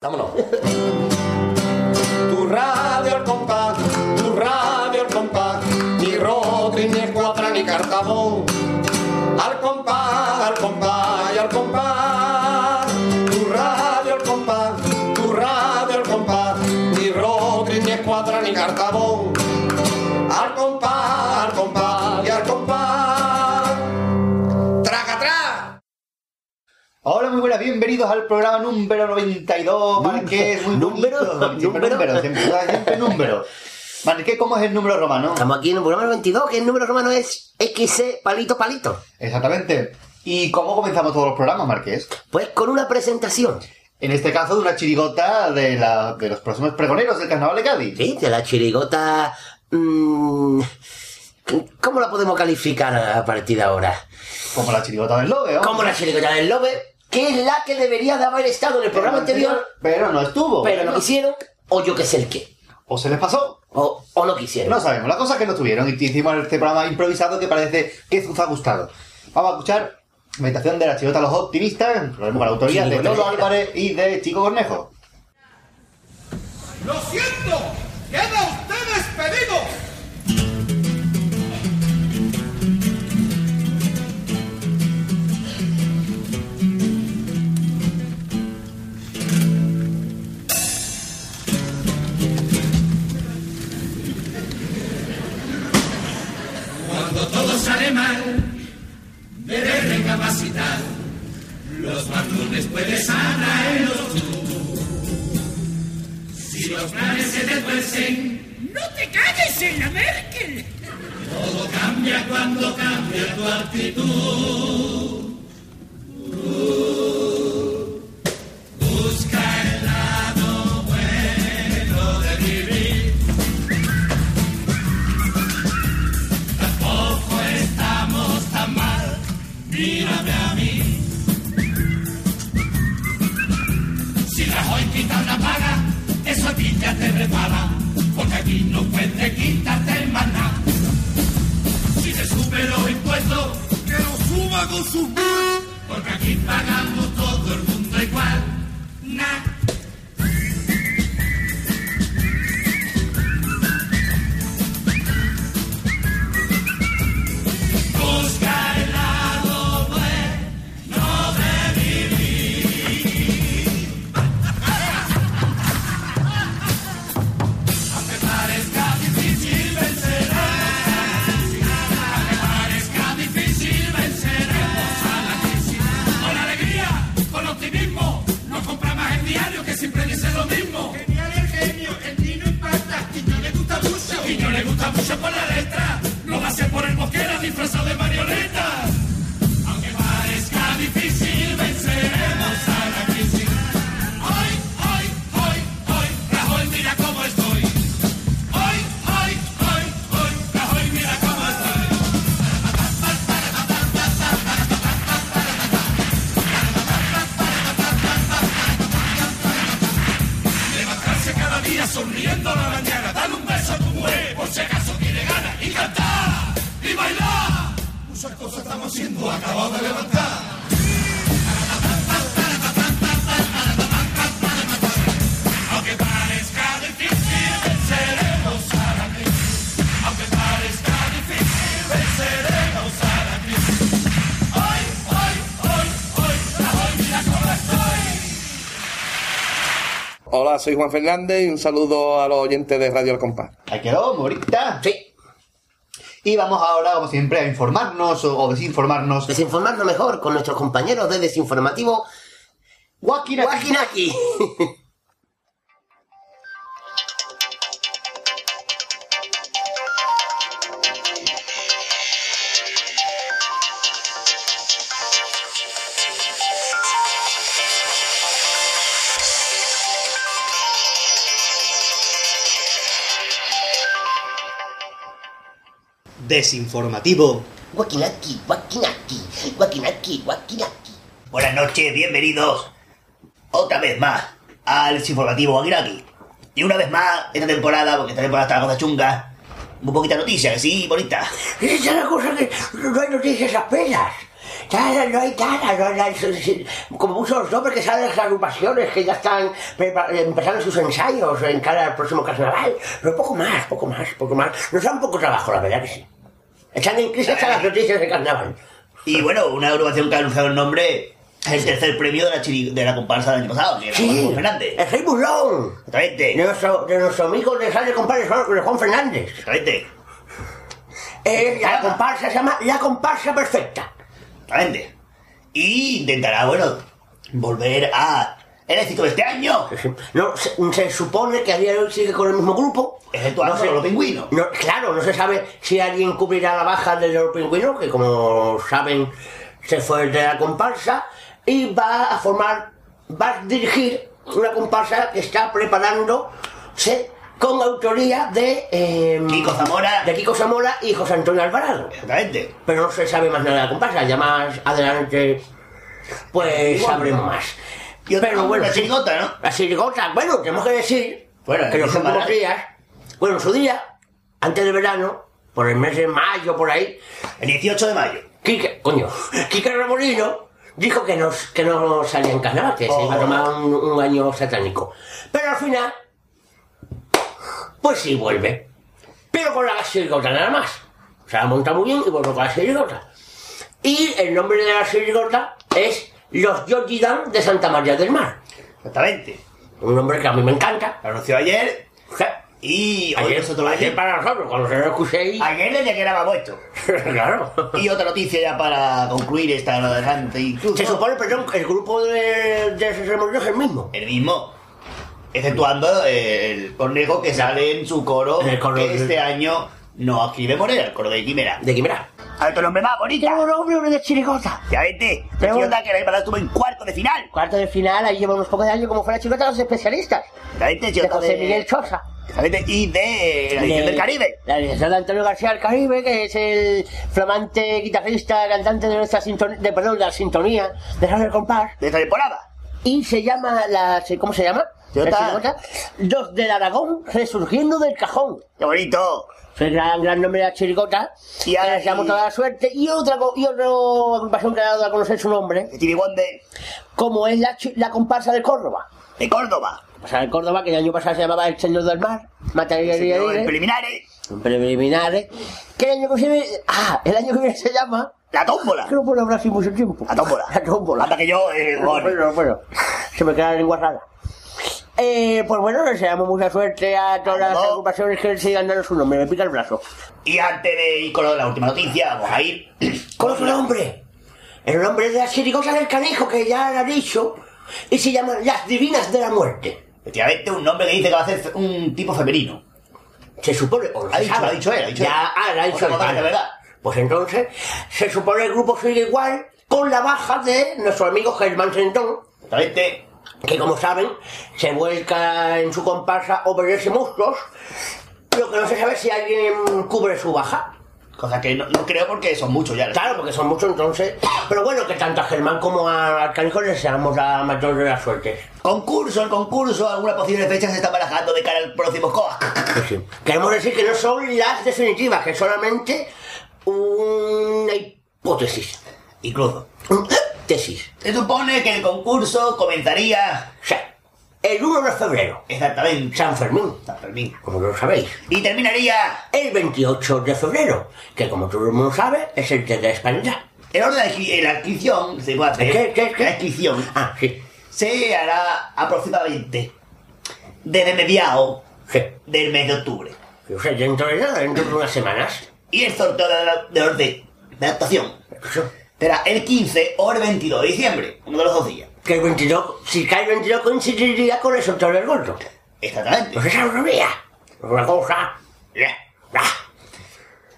Vámonos. Tu Hola, bienvenidos al programa número 92, Marqués, muy ¿Número? bonito. Siempre ¿Número? número, siempre, siempre número. Marqués, ¿cómo es el número romano? Estamos aquí en el programa 22, que el número romano es XC palito palito. Exactamente. ¿Y cómo comenzamos todos los programas, Marqués? Pues con una presentación, En este caso, de una chirigota de, la, de los próximos pregoneros del Carnaval de Cádiz. ¿sí? De la chirigota... mm, ¿Cómo la podemos calificar a partir de ahora? Como la chirigota del Lobe, ¿no? Como la chirigota del Lobe, que es la que debería de haber estado en el programa anterior, Pero no estuvo. pero no quisieron, o yo que sé el qué. O se les pasó. O, o no quisieron. No sabemos. La cosa es que no estuvieron y hicimos este programa improvisado que parece que os ha gustado. Vamos a escuchar Meditación de la chirigota Los Optimistas, con la autoría de. Lolo Álvarez y de Chico Cornejo. ¡Lo siento! ¡Queda Los barcones puedes atraerlos tú. Si los planes se te tuercen, ¡No te calles en la Merkel! todo cambia cuando cambia tu actitud. Tú Busca Quita la paga, eso a ti ya te repara, porque aquí no puede quitarte el maná. Si te sube los impuestos, ¡Que lo suba con sus... porque aquí pagamos todo el mundo igual. Mucho por la letra, lo va a hacer por el bosquera disfrazado de marioneta. Haciendo, acabado de levantar. Aunque parezca difícil, venceremos a la crisis. Aunque parezca difícil, venceremos a la crisis. Hoy, hoy, hoy, hoy, Rajoy, mira cómo estoy. Hola, soy Juan Fernández y un saludo a los oyentes de Radio El Compás. Ahí quedó, morita. Sí, Y vamos ahora, como siempre, a informarnos o, o desinformarnos. desinformarnos mejor con nuestros compañeros de Desinformativo Guaquiraki. Guaquinaki. Desinformativo. Guaquinaki, Guaquinaki, Guaquinaki, Guaquinaki. Buenas noches, bienvenidos otra vez más al Desinformativo Guaquinaki. Y una vez más, esta temporada, porque esta temporada está la cosa chunga, un poquita noticia, que sí, bonita. Esa es la cosa que no hay noticias apenas. Ya no hay nada, no, sí, como muchos nombres que salen las agrupaciones que ya están empezando sus ensayos en cara al próximo carnaval. Pero poco más, poco más, poco más. Nos da un poco trabajo, la verdad que sí. Están en crisis hasta las noticias de carnaval. Y bueno, una agrupación que ha anunciado el nombre es el tercer premio de la, chiri- de la comparsa del año pasado, que era Sí, Juan Fernández. el Rey Burlón. Exactamente. De nuestro, de nuestro amigo de Sale Compadre Juan de Juan Fernández. Exactamente. Eh, la comparsa se llama La Comparsa Perfecta. Exactamente. Y intentará, bueno, volver a el éxito de este año. No, se, se supone que a día de hoy sigue con el mismo grupo. Exceptuando No sé- los pingüinos. No, claro, no se sabe si alguien cubrirá la baja del los pingüinos, que como saben se fue de la comparsa, y va a formar, va a dirigir una comparsa que está preparándose con autoría de eh, Kiko Zamora. de Kiko Zamora y José Antonio Alvarado. Exactamente. Pero no se sabe más nada de la comparsa, ya más adelante pues sabremos más. Y otra- Pero bueno, la chirigota, ¿no? La chirigota, bueno, tenemos que decir Bueno, que los últimos días, bueno, en su día, antes del verano, por el mes de mayo, por ahí, El 18 de mayo. Quique, coño, Quique Remolino dijo que no, que no salía en carnaval, que se iba a tomar un, un año satánico. Pero al final, pues sí vuelve. Pero con la chirigota nada más. Se la monta muy bien y vuelve con la chirigota. Y el nombre de la chirigota es Los Yogidan de Santa María del Mar. Exactamente. Un nombre que a mí me encanta. Lo anunció ayer y hoy Ayer, nosotros ayer para nosotros, cuando se lo escuchéis. Ayer desde que era vuestro. claro. Y otra noticia ya para concluir esta incluso. Se supone, perdón, el grupo de, de es el mismo. El mismo. Exceptuando eh, el conejo que sale en su coro, El coro que este año no escribe Morera, el coro de Quimera. ¿De Quimera? A ver, tu nombre más bonita. Tengo nombre de chirigota. Ya vete. Tengo- Chirigota que la pasada estuvo en cuarto de final. Cuarto de final, ahí lleva unos pocos de años como fue la chirigota de los especialistas. Ya vete, De chirigota José Miguel Chosa. Ya vete, Y de la edición De- del Caribe. La edición de Antonio García del Caribe, que es el flamante guitarrista, cantante de nuestra sintonía, de, perdón, de la sintonía de Radio Compás. De esta temporada. Y se llama, la, ¿cómo se llama? Chirigota. Los del Aragón resurgiendo del cajón. Qué bonito. Gran, gran nombre de la chirigota. Y ahí- les llamo toda la suerte. Y otra, y otra agrupación que ha dado a conocer su nombre, De Wonder. como es la, la comparsa de Córdoba. De Córdoba. La comparsa de Córdoba, que el año pasado se llamaba El Señor del Mar, Materia Aire, preliminares. preliminares. Que el año que viene, ah, el año que viene se llama, La tómbola. que no puedo hablar sin mucho tiempo. La tómbola. La tómbola. Anda que yo, eh, bueno. Bueno, bueno, se me queda la lengua rara. Eh, pues bueno, les deseamos mucha suerte a todas las agrupaciones que sigan dando su nombre. Me pica el brazo. Y antes de ir con la última noticia, vamos a ir ¿Cuál es su nombre? El nombre de la chirigota del canijo que ya lo ha dicho. Y se llaman Las Divinas de la Muerte. Efectivamente, un nombre que dice que va a ser un tipo femenino. Se supone, o no Ha se dicho, sabe. ha dicho él, ha dicho él. Ya, ah, lo ha dicho que es verdad. Pues entonces, se supone el grupo sigue igual con la baja de nuestro amigo Germán Sentón, Exactamente. Que como saben, se vuelca en su comparsa Obedece Monstruos, lo que no se sabe si alguien cubre su baja. Cosa que no, no creo porque son muchos ya. Claro, porque son muchos entonces. Pero bueno, que tanto a Germán como a- canijo les deseamos la mayor de las suertes. Concurso, el concurso, alguna posible fecha se está barajando de cara al próximo COAC. Sí, sí. Queremos decir que no son las definitivas, que es solamente una hipótesis. Incluso. Tesis. Se supone que el concurso comenzaría el 1 de febrero, exactamente San Fermín, San Fermín. como lo sabéis. Y terminaría El 28 de febrero, que como todo el mundo sabe, es el día de hispanidad. en orden de la inscripción, se puede hacer. ¿Qué, qué, qué? La inscripción Ah, sí, se hará aproximadamente desde mediados sí. del mes de octubre. O sea, dentro de nada, dentro de unas semanas. Y el sorteo de, la- de orden de actuación Eso. Será el 15 o el 22 de diciembre, uno de los dos días. Que el 22, si cae el 22 coincidiría con el sorteo del gordo. Exactamente. Pues esa no sabía. Una cosa. Ah,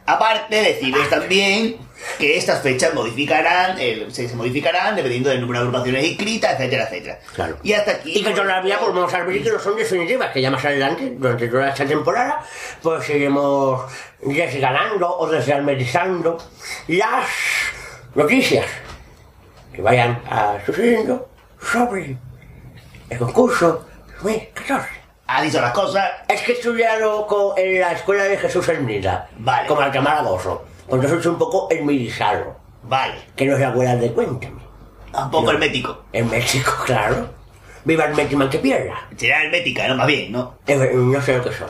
Aparte, decirles también que estas fechas modificarán, se, se modificarán dependiendo del número de agrupaciones inscritas, etcétera, etcétera. Claro. Y hasta aquí. Y que todavía pues, vamos a ver que no son definitivas, que ya más adelante, durante toda esta temporada, pues seguiremos desganando o desarmerizando las noticias que vayan a sucediendo sobre el concurso 2014. Ha dicho las cosas. Es que he estudiado en la escuela de Jesús Hermida, Vale. como Gozo. Pues entonces soy un poco hermidizado. Vale. Que no la abuela de Cuéntame. Tampoco el mético. En México, claro. Viva el México que pierda. Será el mética, no más bien, ¿no? Ver- no sé lo que son.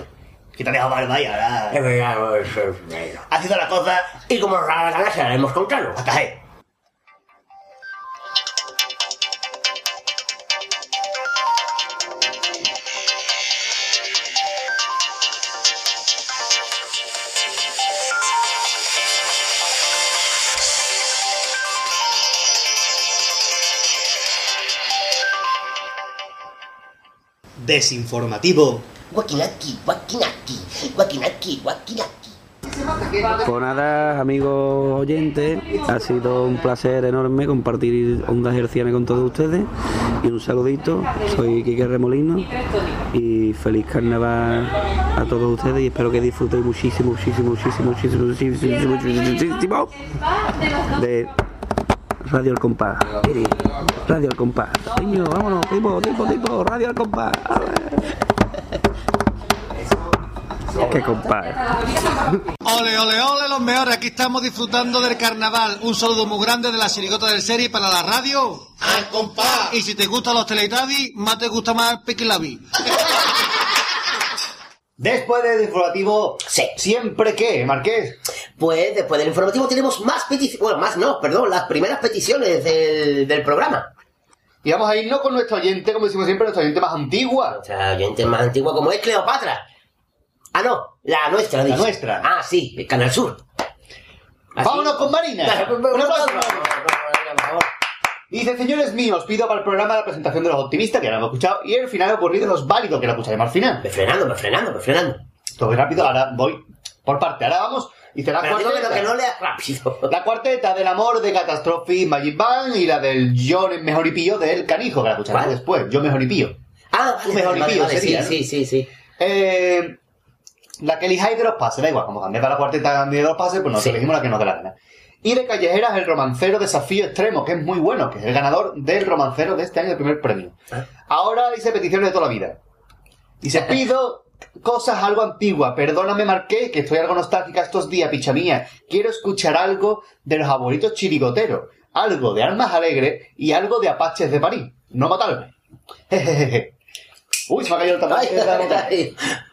Que te ha dejado barba y ahora... Es verdad, no, eso es negro. Ha sido la cosa Y como nos la gana, se la hemos contado. hasta ahí. Desinformativo. Guaquinaki. Pues nada, amigos oyentes, ha sido un placer enorme compartir Ondas Hercianas con todos ustedes y un saludito, soy Quique Remolino y feliz carnaval a todos ustedes y espero que disfrutéis muchísimo, muchísimo, muchísimo, muchísimo, muchísimo, muchísimo, de Radio El Compás. Radio Radio El Compás. Qué compás. Ole, ole, ole, los mejores. Aquí estamos disfrutando del carnaval. Un saludo muy grande de la chirigota del serie para la radio. ¡Al compás! Y si te gustan los Teletubbies, más te gusta más Piquilabi. Después del informativo, Sí. siempre que, Marqués. Pues después del informativo tenemos más peticiones. Bueno, más no, perdón, las primeras peticiones del, del programa. Y vamos a irnos con nuestro oyente, como decimos siempre, nuestro oyente más antigua. O sea, gente más antigua como es Cleopatra. Ah, no, la nuestra, dice. nuestra. Ah, sí, el Canal Sur. ¿Así? Vámonos con Marina. Un aplauso. Dice, señores míos, pido para el programa la presentación de los optimistas, que lo hemos escuchado, y el final ocurrido de los válidos, que lo escucharemos al final. Me frenando, me frenando, me frenando. Todo rápido, ahora voy por parte. Ahora vamos, dice la Pero digo que lo cuarteta. que no leas rápido. La cuarteta del amor de Catastrophe Magic Band y la del Yo mejor y pillo del canijo, que la escucharemos después. Yo mejor y pillo. Ah, vale, Mejor vale, y pillo sería, sí, ¿no? sí, sí, sí. Eh, la que elijáis de los pases, da igual, como cambié para la cuarteta de los pases, pues nosotros Sí. elegimos la que nos dé la gana. Y de Callejeras, el romancero Desafío Extremo, que es muy bueno, que es el ganador del romancero de este año, el primer premio. Ah. Ahora dice peticiones de toda la vida. Dice, pido cosas algo antiguas, perdóname Marqués, que estoy algo nostálgica estos días, picha mía. Quiero escuchar algo de los abuelitos chirigoteros, algo de Almas Alegres y algo de Apaches de París. No matarme. Jejeje. Uy, se me ha caído el tamaño.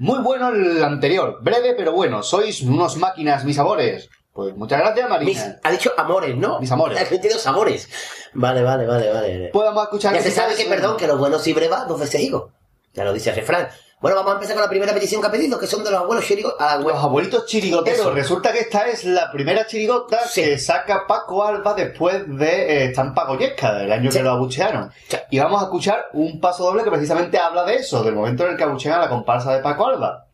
Muy bueno el anterior, breve pero bueno, sois unos máquinas, mis amores. Pues muchas gracias, Marina. mis- ha dicho amores, ¿no? Mis amores. Ha entendido sabores. Vale, vale, vale, vale. Podemos escuchar... Ya se sabe que, perdón, que lo bueno si breva, dos veces higo. Ya lo dice el refrán. Bueno, vamos a empezar con la primera petición que ha pedido, que son de los abuelos chirigos. Ah, Los abuelitos chirigoteros. Eso. Resulta que esta es la primera chirigota Sí. que saca Paco Alba después de eh, Estampa Goyesca, el año Sí. que lo abuchearon. Sí. Y vamos a escuchar un paso doble que precisamente habla de eso, del momento en el que abuchean a la comparsa de Paco Alba.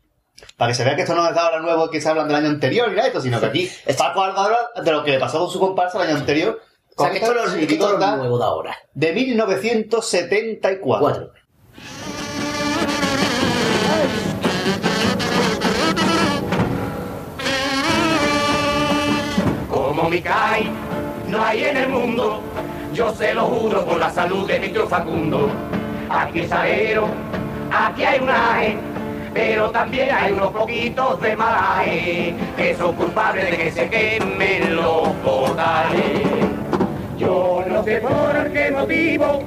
Para que se vea que esto no es ahora nuevo que se hablan del año anterior ni nada de esto, sino que aquí Paco Alba habla de lo que le pasó con su comparsa el año anterior. o sea, que esto es- es chirigota nuevo de ahora. de 1974. Cuatro. No hay en el mundo. Yo se lo juro por la salud de mi tío Facundo. Aquí es aero, aquí hay un aje, pero también hay unos poquitos de malaje que son culpables de que se quemen los portales. Yo no sé por qué motivo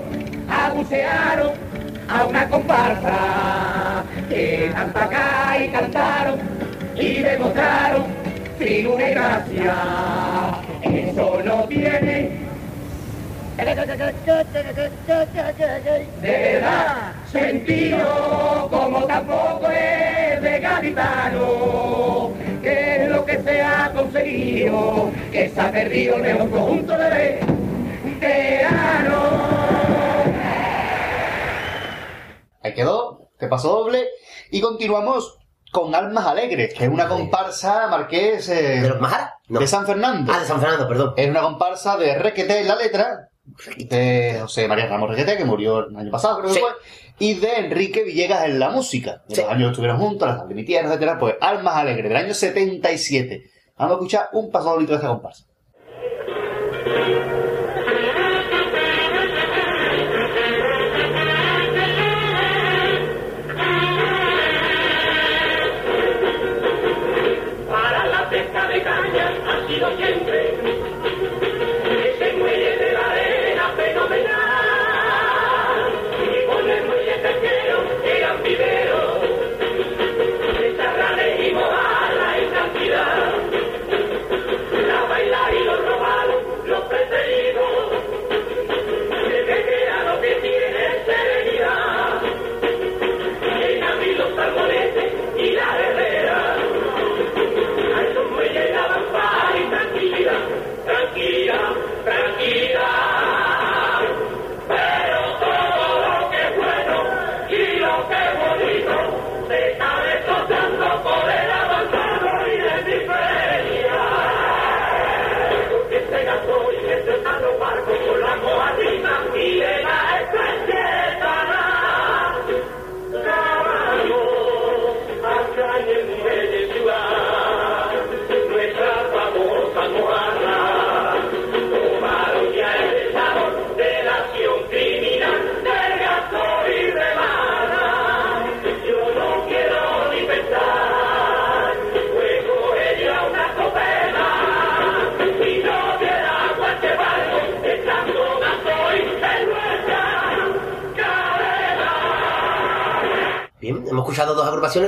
abusearon a una comparsa que tanta acá y cantaron y demostraron figura y gracia. Eso no tiene de verdad sentido como tampoco es de gaditano que es lo que se ha conseguido que se ha perdido de un conjunto de veteranos Ahí quedó, te pasó doble. Y continuamos con Almas Alegres, que es una comparsa marqués eh, ¿De los Majara? No. de San Fernando. Ah, de San Fernando, perdón. Es una comparsa de Requete en la letra, de José María Ramos Requete, que murió el año pasado, creo que Sí. fue, y de Enrique Villegas en la música. En Sí. Los años que estuvieron juntos, las de mi tierra, etcétera, pues Almas Alegres, del año 77. Vamos a escuchar un paso bonito de esta comparsa.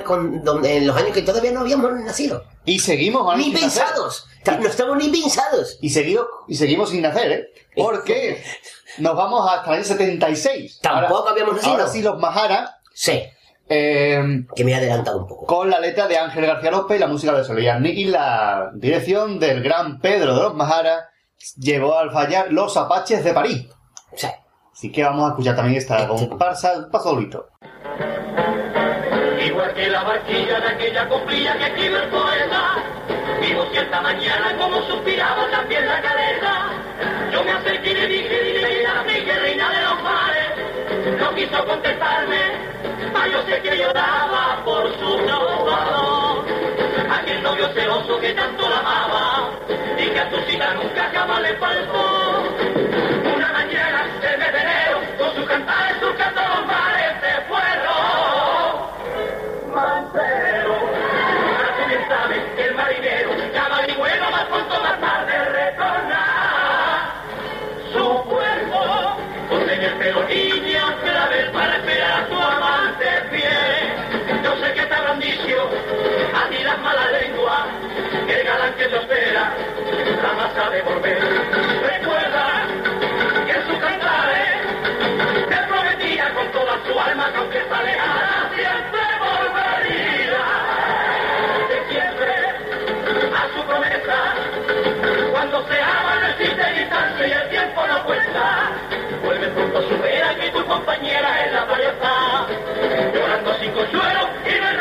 Con, donde, en los años que todavía no habíamos nacido. Y seguimos ahora Ni sin pensados. No estamos ni pensados. Y, seguido, y seguimos sin nacer, ¿eh? Porque nos vamos hasta el año 76. Tampoco Ahora- habíamos nacido. Ahora sí, los Mahara. Sí. eh, Que me he adelantado un poco. con la letra de Ángel García López y la música de Soleil y la dirección del gran Pedro de los Mahara llevó al fallar Los Apaches de París. Sí. Así que vamos a escuchar también esta comparsa, un paso bonito. Igual que la barquilla de aquella coplilla que escribe el poeta, vivo cierta mañana como suspiraba también la cadena. Yo me acerqué y le dije, dile a mí que reina de los mares, no quiso contestarme, mas yo sé que lloraba por su novio. Aquel novio celoso que tanto la amaba y que a su cita nunca jamás le faltó. Una mañana mes de enero, con sus cantares surcando que te espera, jamás ha de volver. Recuerda que en sus cantares te prometía con toda su alma que aunque está lejana siempre volvería. Que siempre a su promesa, cuando se ama no existe distancia y el tiempo no cuenta. Vuelve pronto su vera que tu compañera en la playa está, llorando sin consuelo y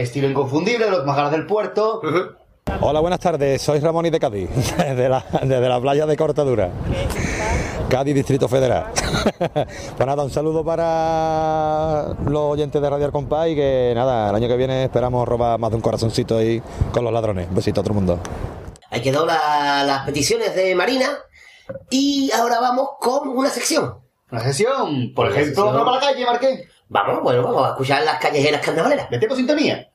Estilo inconfundible de los Maharas del Puerto. Hola, buenas tardes. Soy Ramón y de Cádiz, desde la, desde la playa de Cortadura. Cádiz, Distrito Federal. pues nada, un saludo para los oyentes de Radio Al Compás y que nada, el año que viene esperamos robar más de un corazoncito ahí con los ladrones. Un besito a todo el mundo. Ahí quedó la- las peticiones de Marina. Y ahora vamos con una sección. Una sesión, por ejemplo, vamos para la calle, Marqués. Vamos, bueno, vamos a escuchar las callejeras carnavaleras. Metemos sintonía.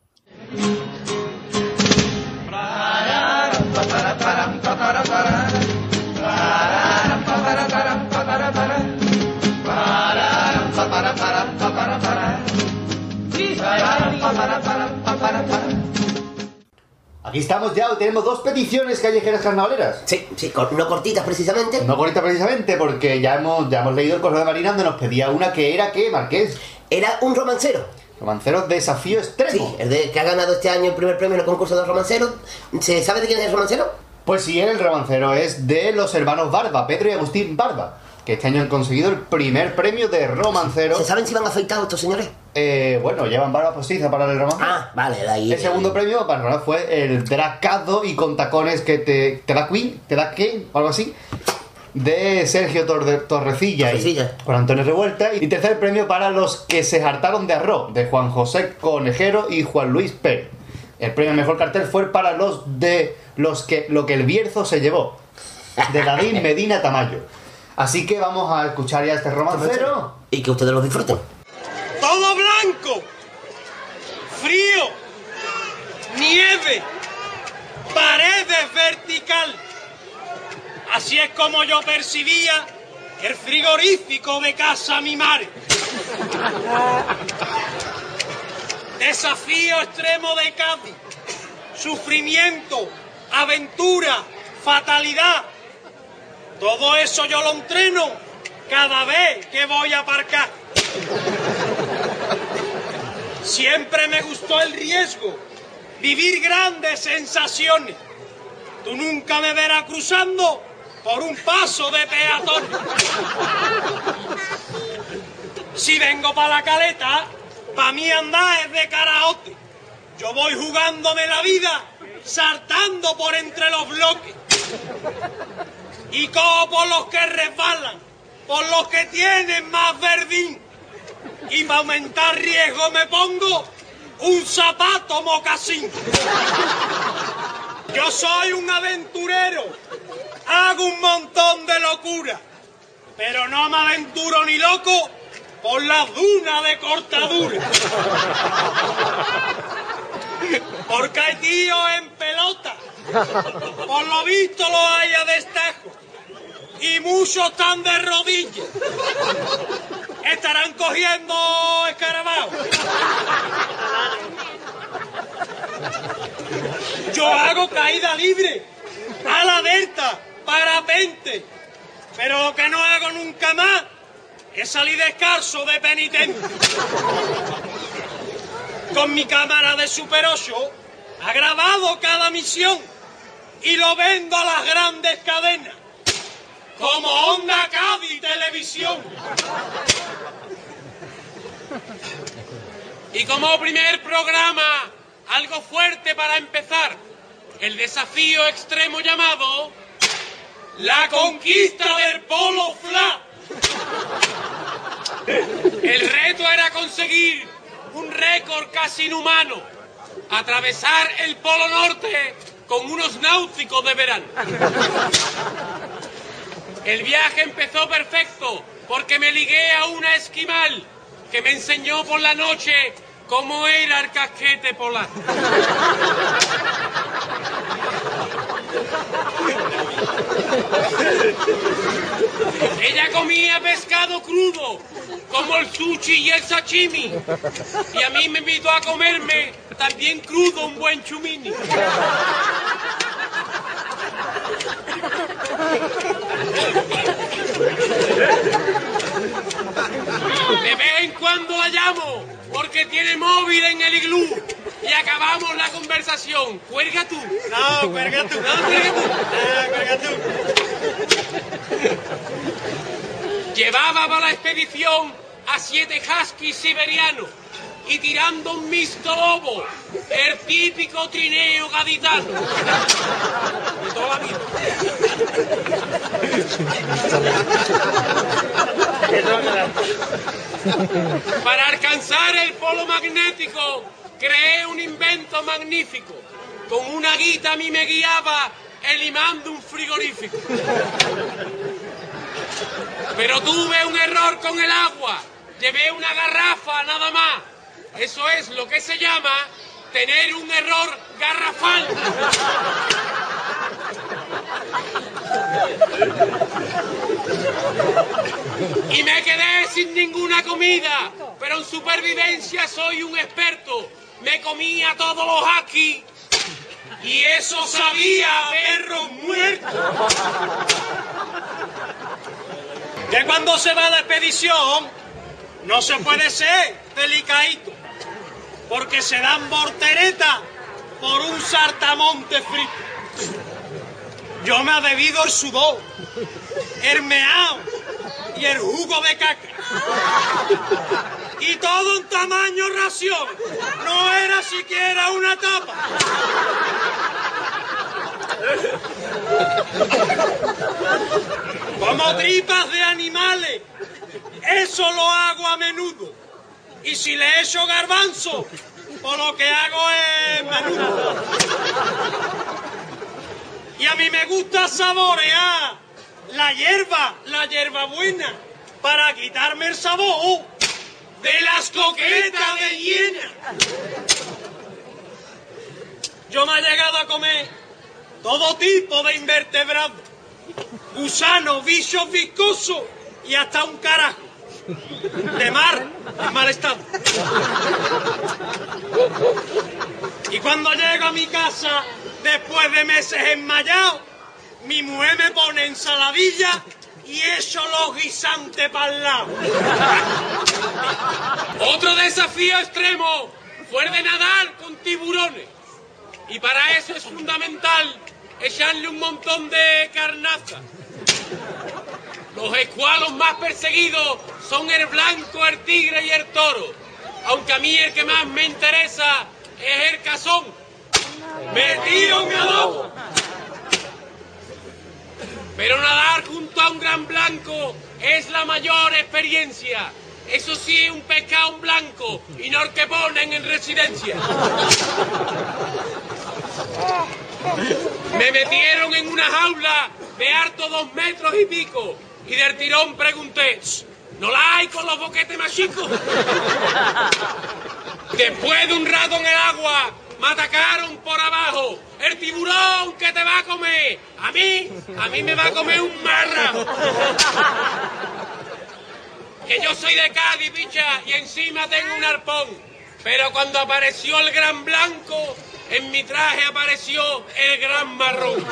Aquí estamos ya, tenemos dos peticiones callejeras carnavaleras. Sí, sí, no cortitas precisamente. No bonita precisamente, porque ya hemos, ya hemos leído el correo de Marina donde nos pedía una que era que, Marqués, Era un romancero. Romanceros desafío Sí, extremo. el de que ha ganado este año el primer premio en el concurso de romanceros. ¿Se sabe de quién es el romancero? Pues sí, el romancero es de los hermanos Barba, Pedro y Agustín Barba, que este año han conseguido el primer premio de romancero. ¿Se saben si van afeitados estos señores? Eh, bueno, llevan barba postiza para el romancero. Ah, vale, de ahí. El segundo premio para Ronald fue el dracado y con tacones que te, te da Queen, te da King, o algo así, de Sergio Torre- Torrecilla, Torrecilla. y por Antonio Revuelta. Y tercer premio para los que se hartaron de arroz, de Juan José Conejero y Juan Luis Pérez. El premio al mejor cartel fue para los de los que lo que el Bierzo se llevó, de David Medina Tamayo. Así que vamos a escuchar ya este romancero. Y que ustedes lo disfruten. Todo blanco, frío, nieve, paredes vertical. Así es como yo percibía el frigorífico de casa mi madre. Desafío extremo de Cádiz, sufrimiento, aventura, fatalidad. Todo eso yo lo entreno cada vez que voy a aparcar. Siempre me gustó el riesgo, vivir grandes sensaciones. Tú nunca me verás cruzando por un paso de peatón. Si vengo para la caleta, para mí andar es de karaoke. Yo voy jugándome la vida, saltando por entre los bloques. Y cojo por los que resbalan, por los que tienen más verdín. Y para aumentar riesgo me pongo un zapato mocasín. Yo soy un aventurero, hago un montón de locura, pero no me aventuro ni loco por las dunas de cortadura. Porque hay tíos en pelota. Por lo visto lo hay a destajo. Y muchos están de rodillas. Estarán cogiendo escarabajo. Yo hago caída libre, a la delta, parapente. Pero lo que no hago nunca más es salir descalzo de penitente. Con mi cámara de Super 8 ha grabado cada misión y lo vendo a las grandes cadenas. Como Onda Cádiz Televisión. Y como primer programa, algo fuerte para empezar, el desafío extremo llamado La conquista del polo flat. El reto era conseguir un récord casi inhumano, atravesar el polo norte con unos náuticos de verano. El viaje empezó perfecto porque me ligué a una esquimal que me enseñó por la noche cómo era el casquete polar. Ella comía pescado crudo, como el sushi y el sashimi. Y a mí me invitó a comerme también crudo un buen chumini. De vez en cuando la llamo, porque tiene móvil en el iglú. Y acabamos la conversación. Cuelga tú. No, cuelga tú. No, cuelga tú. Cuelga tú. Llevaba para la expedición a siete huskies siberianos y tirando un mixto lobo, el típico trineo gaditano. De toda la vida. Para alcanzar el polo magnético, creé un invento magnífico. Con una guita a mí me guiaba el imán de un frigorífico. Pero tuve un error con el agua. Llevé una garrafa nada más. Eso es lo que se llama tener un error garrafal. Y me quedé sin ninguna comida, pero en supervivencia soy un experto. Me comía todos los aquí y eso sabía a perro muerto. Que cuando se va de expedición no se puede ser delicadito, porque se dan volteretas por un sartamonte frito. Yo me ha bebido el sudor, el meao y el jugo de caca. Y todo en tamaño ración. No era siquiera una tapa. Como tripas de animales. Eso lo hago a menudo. Y si le echo garbanzo, por lo que hago es menudo. Y a mí me gusta saborear la hierba, la hierba buena, para quitarme el sabor de las coquetas de hiena. Yo me he llegado a comer todo tipo de invertebrados, gusanos, bichos viscosos y hasta un carajo de mar en mal estado. Y cuando llego a mi casa, después de meses enmayados, mi mujer me pone ensaladilla y echo los guisantes para el lado. Otro desafío extremo fue el de nadar con tiburones. Y para eso es fundamental echarle un montón de carnaza. Los escualos más perseguidos son el blanco, el tigre y el toro. Aunque a mí el que más me interesa es el cazón. Metido en adobo. Pero nadar junto a un gran blanco es la mayor experiencia. Eso sí, un pescado blanco y no el que ponen en residencia. Me metieron en una jaula de harto dos metros y pico y del tirón pregunté, ¿no la hay con los boquetes más chicos? Después de un rato en el agua, me atacaron por abajo. El tiburón que te va a comer. A mí, a mí me va a comer un marra. Que yo soy de Cádiz, bicha, y encima tengo un arpón. Pero cuando apareció el gran blanco, en mi traje apareció el gran marrón.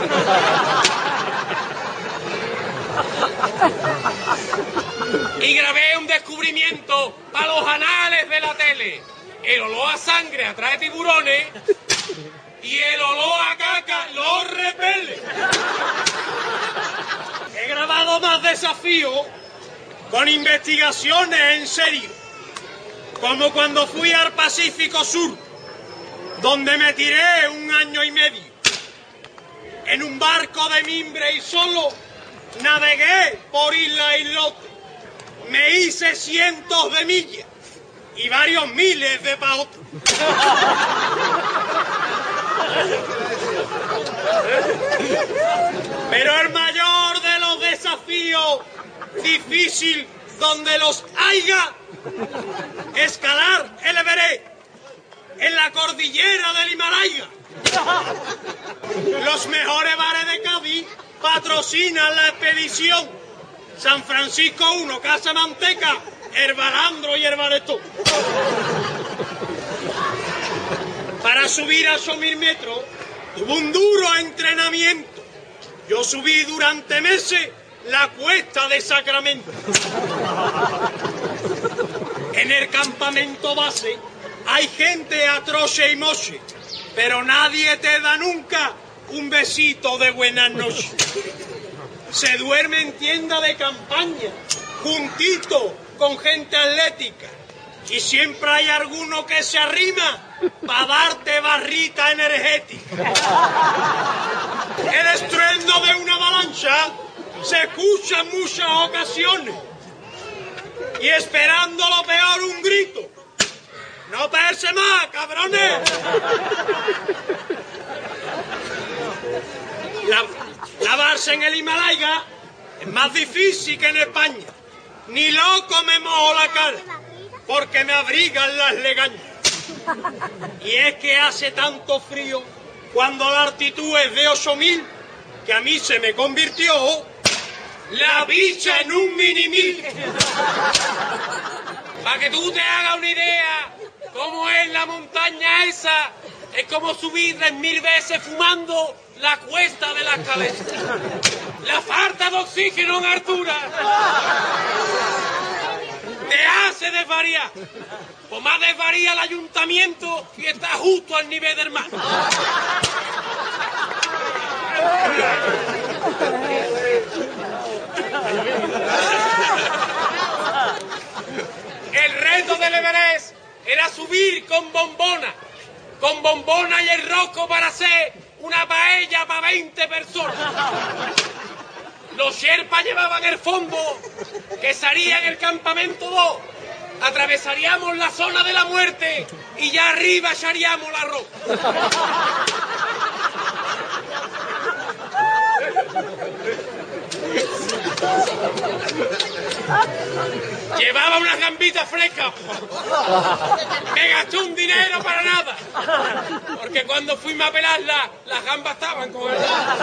Y grabé un descubrimiento para los anales de la tele. El olor a sangre atrae tiburones y el olor a caca los repele. He grabado más desafíos con investigaciones en serio. Como cuando fui al Pacífico Sur, donde me tiré un año y medio. En un barco de mimbre y solo navegué por isla y lote. Me hice cientos de millas y varios miles de paotas. Pero el mayor de los desafíos difícil donde los haya, escalar el Everest en la cordillera del Himalaya. Los mejores bares de Cádiz patrocinan la expedición. San Francisco 1, Casa Manteca, Herbalandro y Herbareto. Para subir a esos mil metros, tuvo un duro entrenamiento. Yo subí durante meses la cuesta de Sacramento. En el campamento base hay gente atroce y moche, pero nadie te da nunca un besito de buenas noches. Se duerme en tienda de campaña, juntito con gente atlética. Y siempre hay alguno que se arrima para darte barrita energética. El estruendo de una avalancha se escucha en muchas ocasiones. Y esperando lo peor, un grito. ¡No perse más, cabrones! La- lavarse en el Himalaya es más difícil que en España. Ni loco me mojo la cara, porque me abrigan las legañas. Y es que hace tanto frío cuando la altitud es de 8000 que a mí se me convirtió la bicha en un mini mil. Para que tú te hagas una idea cómo es la montaña esa, es como subir tres mil veces fumando la cuesta de las cabezas. La falta de oxígeno en altura te hace desvariar. Pues más desvaría el ayuntamiento y está justo al nivel del mar. El reto del Everest era subir con bombona, con bombona y el rosco para hacer una paella para 20 personas. Los Sherpas llevaban el fondo, que sería en el campamento 2. Atravesaríamos la zona de la muerte y ya arriba echaríamos la ropa. Llevaba unas gambitas frescas. Me gasté un dinero para nada. Porque cuando fuimos a pelarlas, las gambas estaban congeladas.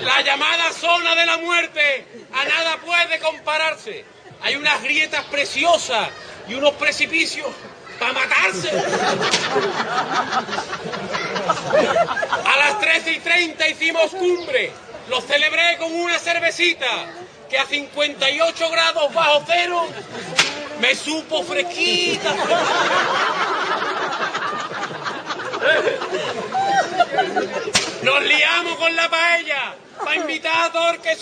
La llamada zona de la muerte a nada puede compararse. Hay unas grietas preciosas y unos precipicios para matarse. A las 13 y 30 hicimos cumbre. Lo celebré con una cervecita que a 58 grados bajo cero me supo fresquita. Nos liamos con la paella para invitar a el que.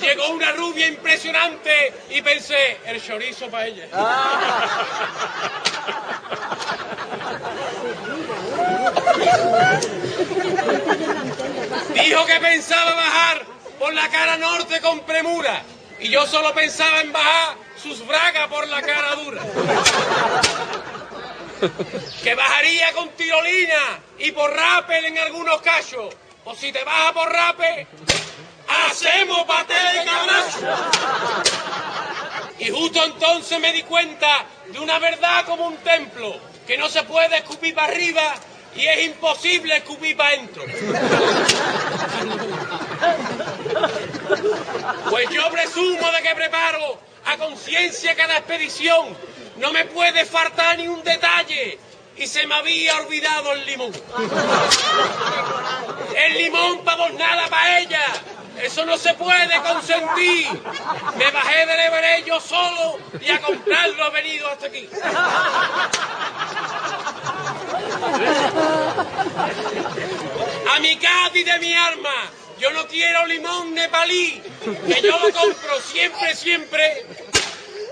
Llegó una rubia impresionante y pensé, el chorizo paella. Dijo que pensaba bajar por la cara norte con premura y yo solo pensaba en bajar sus bragas por la cara dura. Que bajaría con tirolina y por rappel en algunos casos. O si te baja por rappel, hacemos paté de cabracho. Y justo entonces me di cuenta de una verdad como un templo, que no se puede escupir para arriba y es imposible escupir para adentro. Pues yo presumo de que preparo a conciencia cada expedición. No me puede faltar ni un detalle. Y se me había olvidado el limón. El limón para nada para ella. Eso no se puede consentir. Me bajé del Everest yo solo y a comprarlo he venido hasta aquí. A mi Cádiz de mi arma. Yo no quiero limón nepalí, que yo lo compro siempre, siempre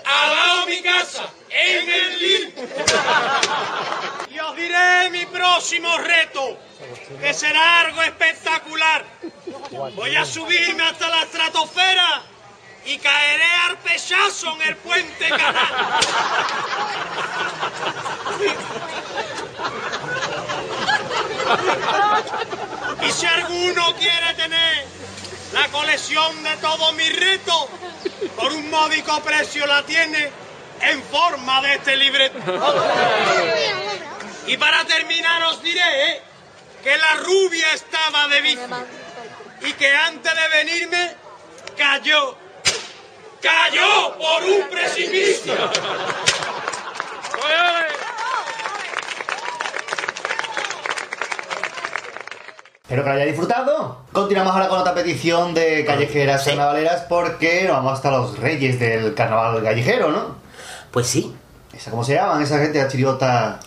al lado de mi casa, en el. Y os diré mi próximo reto, que será algo espectacular. Voy a subirme hasta la estratosfera y caeré al pechazo en el puente canal. Y si alguno quiere tener la colección de todos mis retos, por un módico precio la tiene en forma de este libreto. Y para terminar os diré que la rubia estaba de bici y que antes de venirme cayó. ¡Cayó por un precipicio! ¡Ole, ole! Espero que lo hayáis disfrutado. Continuamos ahora con otra petición de callejeras carnavaleras porque nos vamos hasta los reyes del carnaval callejero, ¿no? Pues sí. ¿Esa cómo se llaman? Esa gente, la chiriota.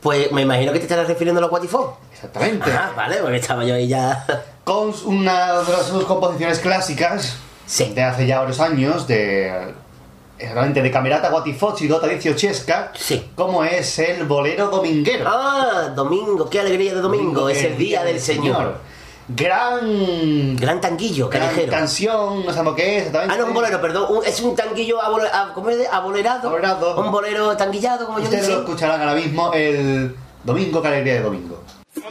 Pues me imagino que te estarás refiriendo a los Guatifón. Exactamente. Ah, vale, porque estaba yo ahí ya. Con una de sus composiciones clásicas de hace ya varios años, de exactamente de Camerata Guatifó, chirigota dieciochesca, como es el bolero dominguero. Ah, domingo, qué alegría de domingo, es el día del Señor. Gran. Gran tanguillo, gran callejero. canción, no sabemos qué es exactamente. Ah, no, un bolero, perdón. un- es un tanguillo abole- a- ¿cómo es? abolerado. Un bolero tanguillado, como yo Ustedes lo escucharán ahora mismo el domingo, que alegría de domingo. A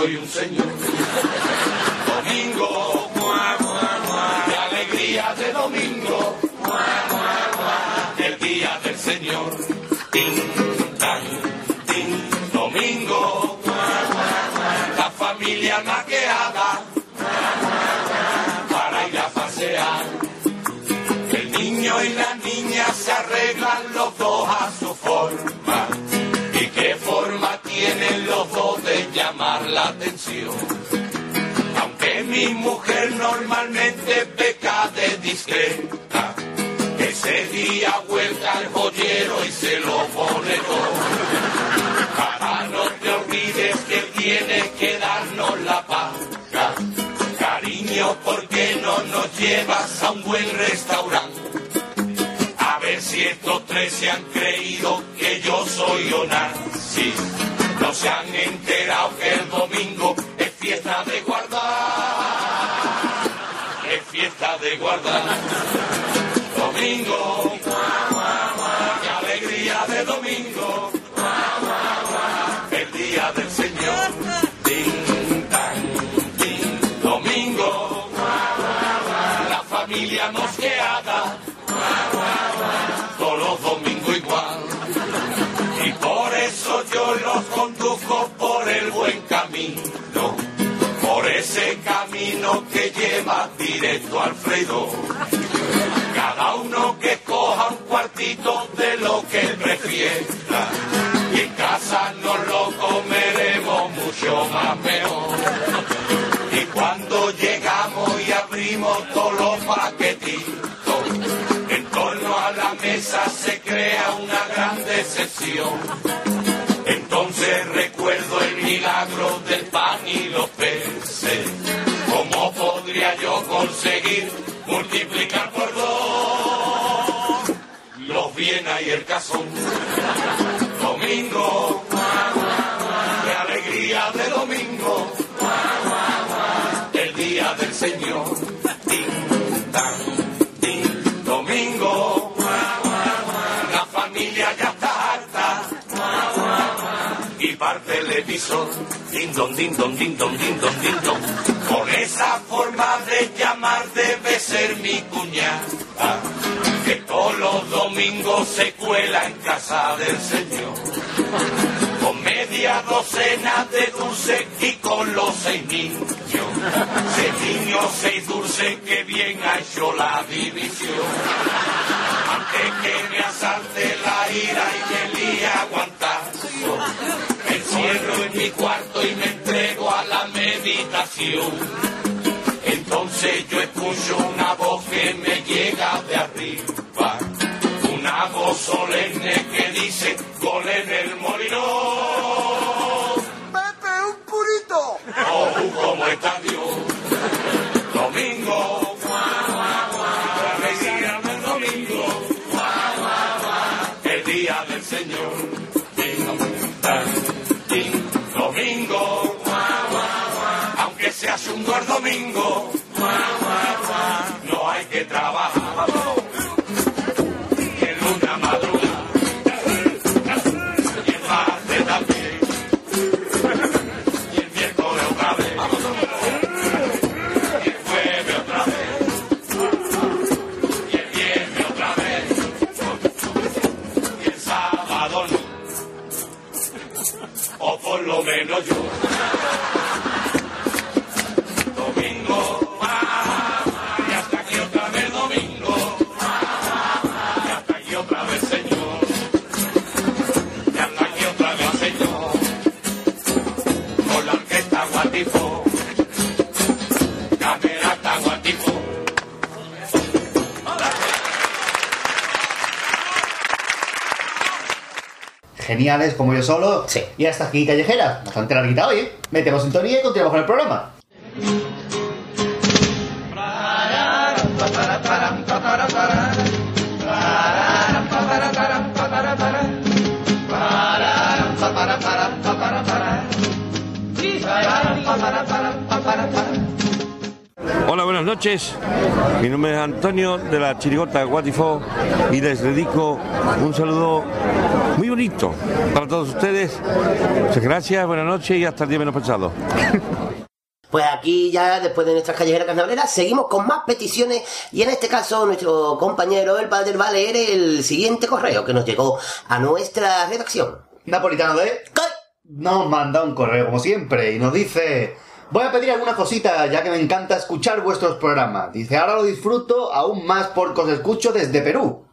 soy un Señor. Aunque mi mujer normalmente peca de discreta, es Ese día vuelta el joyero y se lo pone todo. Para no te olvides que tienes que darnos la paga. Cariño, ¿por qué no nos llevas a un buen restaurante? A ver si estos tres se han creído que yo soy Onassis. No se han enterado que el guardar. Domingo. Camino que lleva directo al Fredo. Cada uno que coja un cuartito de lo que prefiera. Y en casa nos lo comeremos mucho más mejor. Y cuando llegamos y abrimos todos los paquetitos, en torno a la mesa se crea una gran decepción. Entonces recuerdo el milagro Domingo, qué alegría de domingo, el día del Señor. Tin. Domingo, la familia ya está harta y parte el emisor. Din don, din don, din don, din don, din don. Con esa forma de llamar debe ser mi cuñada, que todos los domingos se cuela en casa del Señor. Con media docena de dulces y con los seis niños. Seis niños, seis dulces, que bien ha hecho la división. Antes que me asalte la ira y me líe aguantar. Me encierro en mi cuarto y me entrego a la meditación. Entonces yo escucho una voz que me llega de arriba. Una voz solemne que dice, gol en el molino. ¡Pepe, un purito! Oh, ¿cómo está Dios? Geniales como yo solo. Sí. Y hasta aquí callejera. Bastante larguita hoy, ¿eh? Metemos sintonía y continuamos con el programa. Noches. Mi nombre es Antonio de la Chirigota Guatifó y les dedico un saludo muy bonito para todos ustedes. Muchas gracias, buenas noches y hasta el día menos pensado. Pues aquí ya, después de nuestras callejeras carnavaleras, seguimos con más peticiones y en este caso nuestro compañero el padre va a leer el siguiente correo que nos llegó a nuestra redacción. Napolitano de... Nos manda un correo como siempre y nos dice... Voy a pedir alguna cosita ya que me encanta escuchar vuestros programas. Dice, ahora lo disfruto aún más porque os escucho desde Perú.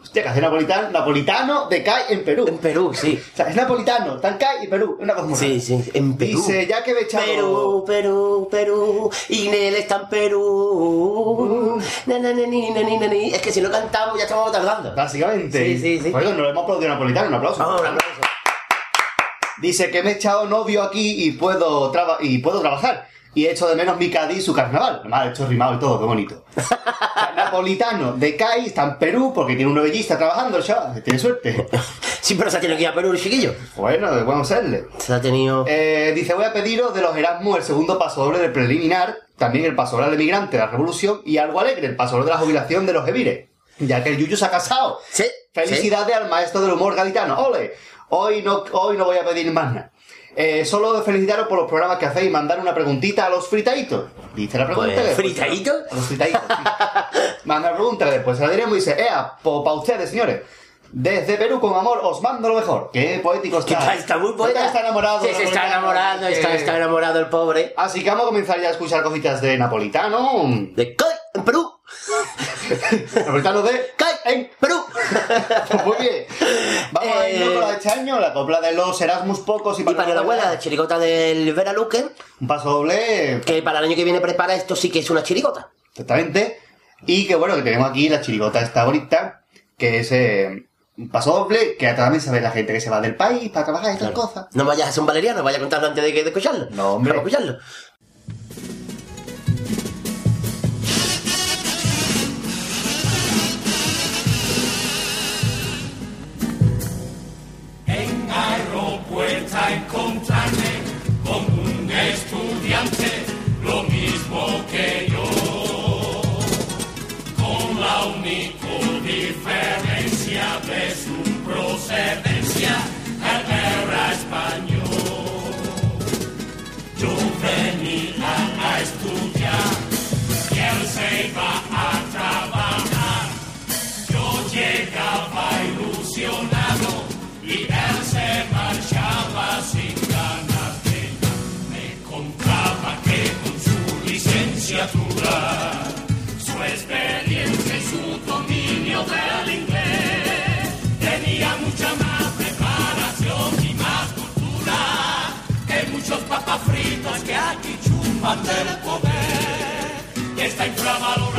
Hostia, que hace napolitano, napolitano de CAI en Perú. En Perú, sí. O sea, es napolitano, tan CAI y Perú. Una cosa Sí, sí, en Perú. Dice, ya que me he echado... Perú, Perú, Perú, Inel está en Perú. Na, na, na, ni, ni. Es que si no cantamos ya estamos tardando. Básicamente. Sí, sí, sí. Por eso nos lo hemos aplaudido napolitano, un aplauso. Vamos, un aplauso. Dice que me he echado novio aquí y puedo, traba- y puedo trabajar. Y he hecho de menos mi Cádiz y su carnaval. Además, ha hecho rimado y todo, qué bonito. O sea, Napolitano de CAI está en Perú porque tiene un novellista trabajando, chaval. Tiene suerte. Sí, pero se ha tenido que ir a Perú el chiquillo. Bueno, vamos a serle. Se ha tenido... Eh, dice, voy a pediros de los Erasmus el segundo paso doble del preliminar, también el paso doble del emigrante de la revolución y algo alegre, el paso doble de la jubilación de los Evires. Ya que el Yuyu se ha casado. Sí. Felicidades al maestro del humor gaditano. ¡Ole! Hoy no, hoy no voy a pedir más nada. Eh, solo felicitaros por los programas que hacéis y mandar una preguntita a los fritaitos. Dice la pregunta. Pues, ¿fritaitos? A los fritaitos. sí. Manda la pregunta después se la diremos y dice, ea, para ustedes, señores. Desde Perú con amor os mando lo mejor. Qué poético está. está, está muy poeta. Está enamorado. Sí, se está enamorando, está, Eh, está enamorado el pobre. Así que vamos a comenzar ya a escuchar cositas de napolitano. De en Perú. napolitano de CAI en Perú. Pues muy bien. Vamos a ir con la de este año, la copla de los Erasmus pocos y Y para la abuela, la del Vera Luque, Un paso doble, que para el año que viene prepara esto sí que es una chirigota. exactamente. Y que bueno, que tenemos aquí la chirigota esta bonita, que es eh, un paso doble, que también sabe la gente que se va del país para trabajar y estas cosas. No vayas a ser un valeriano, vaya a contarlo antes de, que, de escucharlo. No, hombre. Escucharlo. Aeropuerta encontrarme con un estudiante, lo mismo que yo, con la única diferencia de su procedencia, era español. Su experiencia y su dominio del inglés, tenía mucha más preparación y más cultura que muchos papas fritos que aquí chupan del poder. Está infravalorado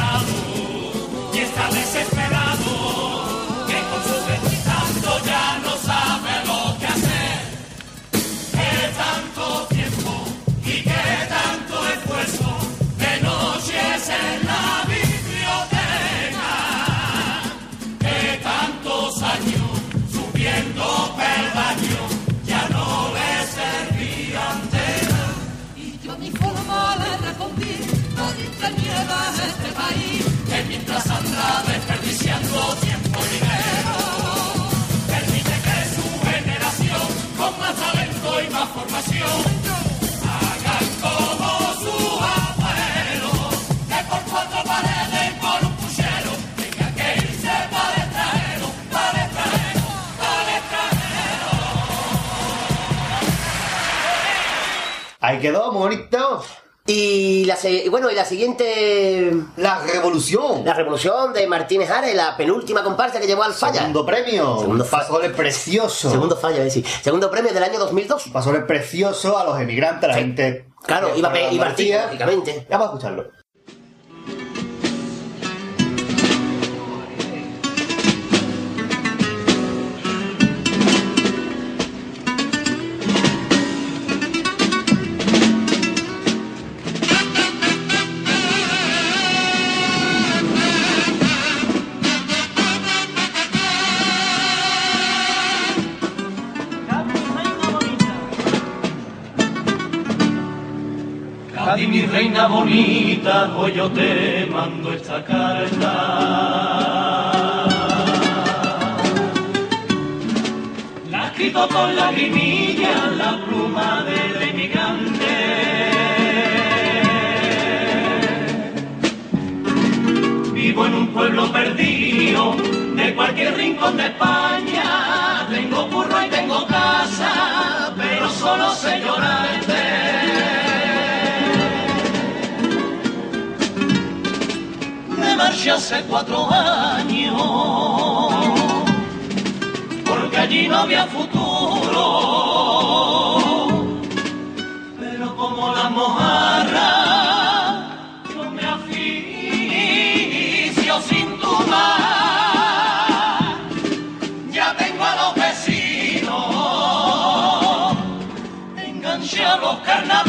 este país. que mientras anda desperdiciando tiempo y dinero, permite que su generación, con más talento y más formación, hagan como su abuelo, que por cuatro paredes y por un puchero, tenga que irse para el extranjero, para el extranjero, para el extranjero. Ahí quedó, bonito. Y la, bueno, y la siguiente... La revolución. La revolución de Martínez Ares, la penúltima comparsa que llevó al falla. Segundo premio. Segundo un paso doble precioso. Segundo falla, decir. Segundo premio del año 2002. Un paso doble precioso a los emigrantes, a la Sí. gente. Claro, iba, iba lógicamente. Vamos a escucharlo. Reina bonita, hoy yo te mando esta carta. La he escrito con lagrimilla la pluma del emigrante. Vivo en un pueblo perdido de cualquier rincón de España. Tengo burro y tengo casa, pero solo sé llorarte. Hace cuatro años no había futuro. Pero como la mojarra, yo me aficio sin dudar. Ya tengo a los vecinos, enganché a los carnavales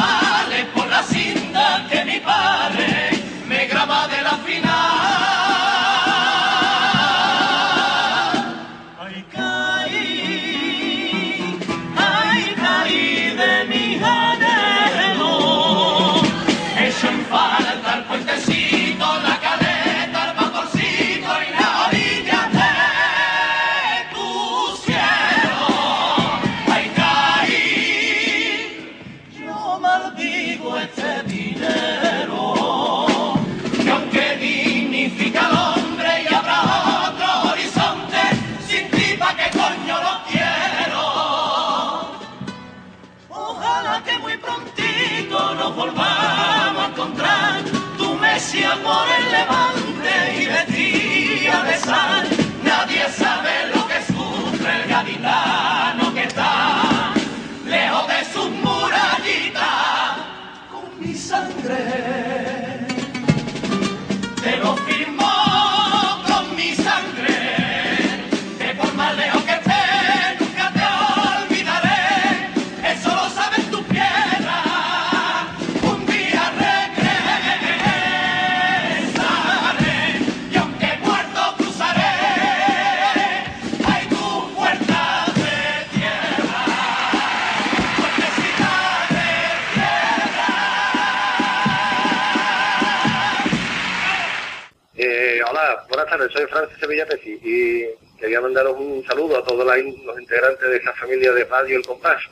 tardes, soy Francis Sevilla Pesi y quería mandaros un saludo a todos los integrantes de esta familia de Radio El Compás,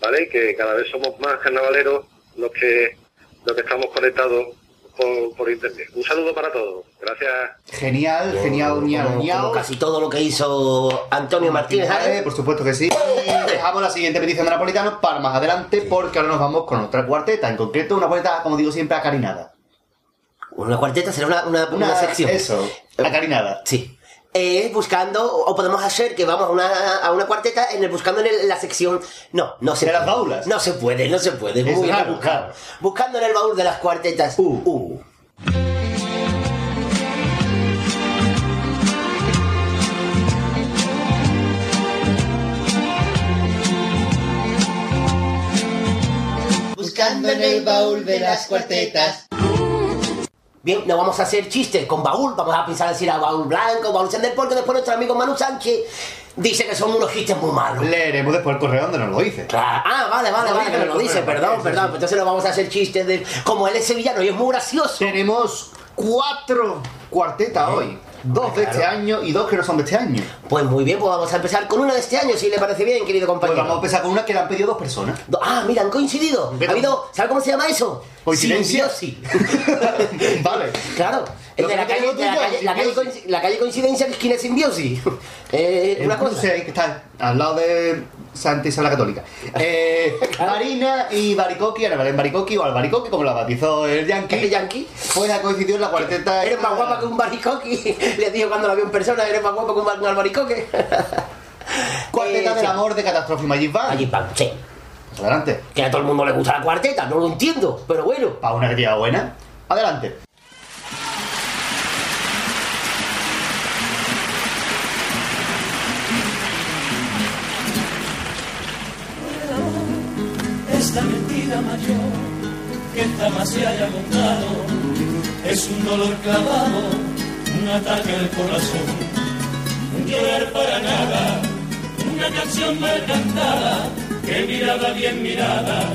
¿vale? Que cada vez somos más carnavaleros los que, los que estamos conectados por, por internet. Un saludo para todos, gracias. Genial, genial, ñao. como casi todo lo que hizo Antonio Martínez por supuesto que sí. Y dejamos la siguiente petición de Napolitano para más adelante, porque ahora nos vamos con otra cuarteta, en concreto una cuarteta, como digo siempre, acarinada. Una cuarteta será una, una, una Una- sección. eso, acarinada. Sí. Eh, buscando, o podemos hacer que vamos a una, a una cuarteta en el, buscando en el- la sección. No, no se De puede. las baulas. No se puede, no se puede. Es Muy raro, claro. Buscando en el baúl de las cuartetas. Uh, uh. Buscando en el baúl de las cuartetas. Bien, no vamos a hacer chistes con baúl, vamos a pensar decir a baúl blanco, baúl sender, porque después nuestro amigo Manu Sánchez dice que son unos chistes muy malos. Leeremos después el correo donde nos lo dice. Ah, vale, vale, vale, que el lo dice, perdón, perdón. pues Entonces no vamos a hacer chistes de. Como él es sevillano y es muy gracioso. Tenemos cuatro cuartetas hoy. Dos de este año y dos que no son de este año. Pues muy bien, pues vamos a empezar con una de este año, si le parece bien, querido Pues compañero. vamos a empezar con una que le han pedido dos personas. Do- Ah, mira, han coincidido. Ha habido, ¿sabe cómo se llama eso? ¿Coincidencia? Vale. Claro. De la calle, de la calle, la calle la calle coincidencia que esquina es simbiosis. Eh, una cosa. que está al lado de Santa Isabel la Católica. Eh, Marina y Baricoqui, Ana Belén Baricoqui o Albaricoqui, como la bautizó el Yankee. ¿El Yankee? Pues ha coincidido en la cuarteta. Eres más guapa que un baricoque. Le dijo cuando la vio en persona, eres más guapa que un, bar- un albaricoque. Cuarteta Eh, del sí. amor de Catástrofe Magic Band. Sí. Adelante. Que a todo el mundo le gusta la cuarteta, no lo entiendo, pero bueno. Para una lleva buena. Adelante. La mentira mayor que jamás se haya contado. Es un dolor clavado, un ataque al corazón, un llorar para nada, una canción mal cantada, que mirada bien mirada,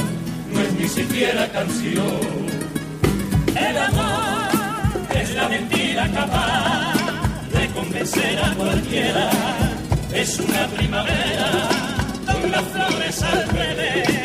no es ni siquiera canción. El amor es la mentira capaz de convencer a cualquiera, es una primavera con las flores al revés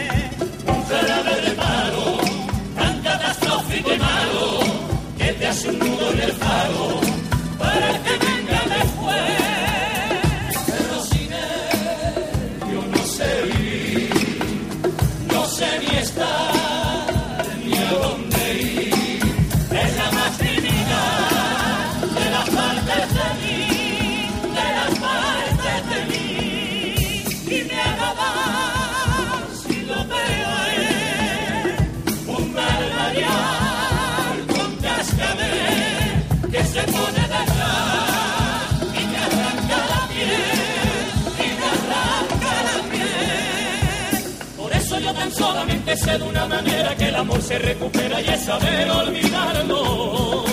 Quiérese de una manera que el amor se recupera y es saber olvidarlo.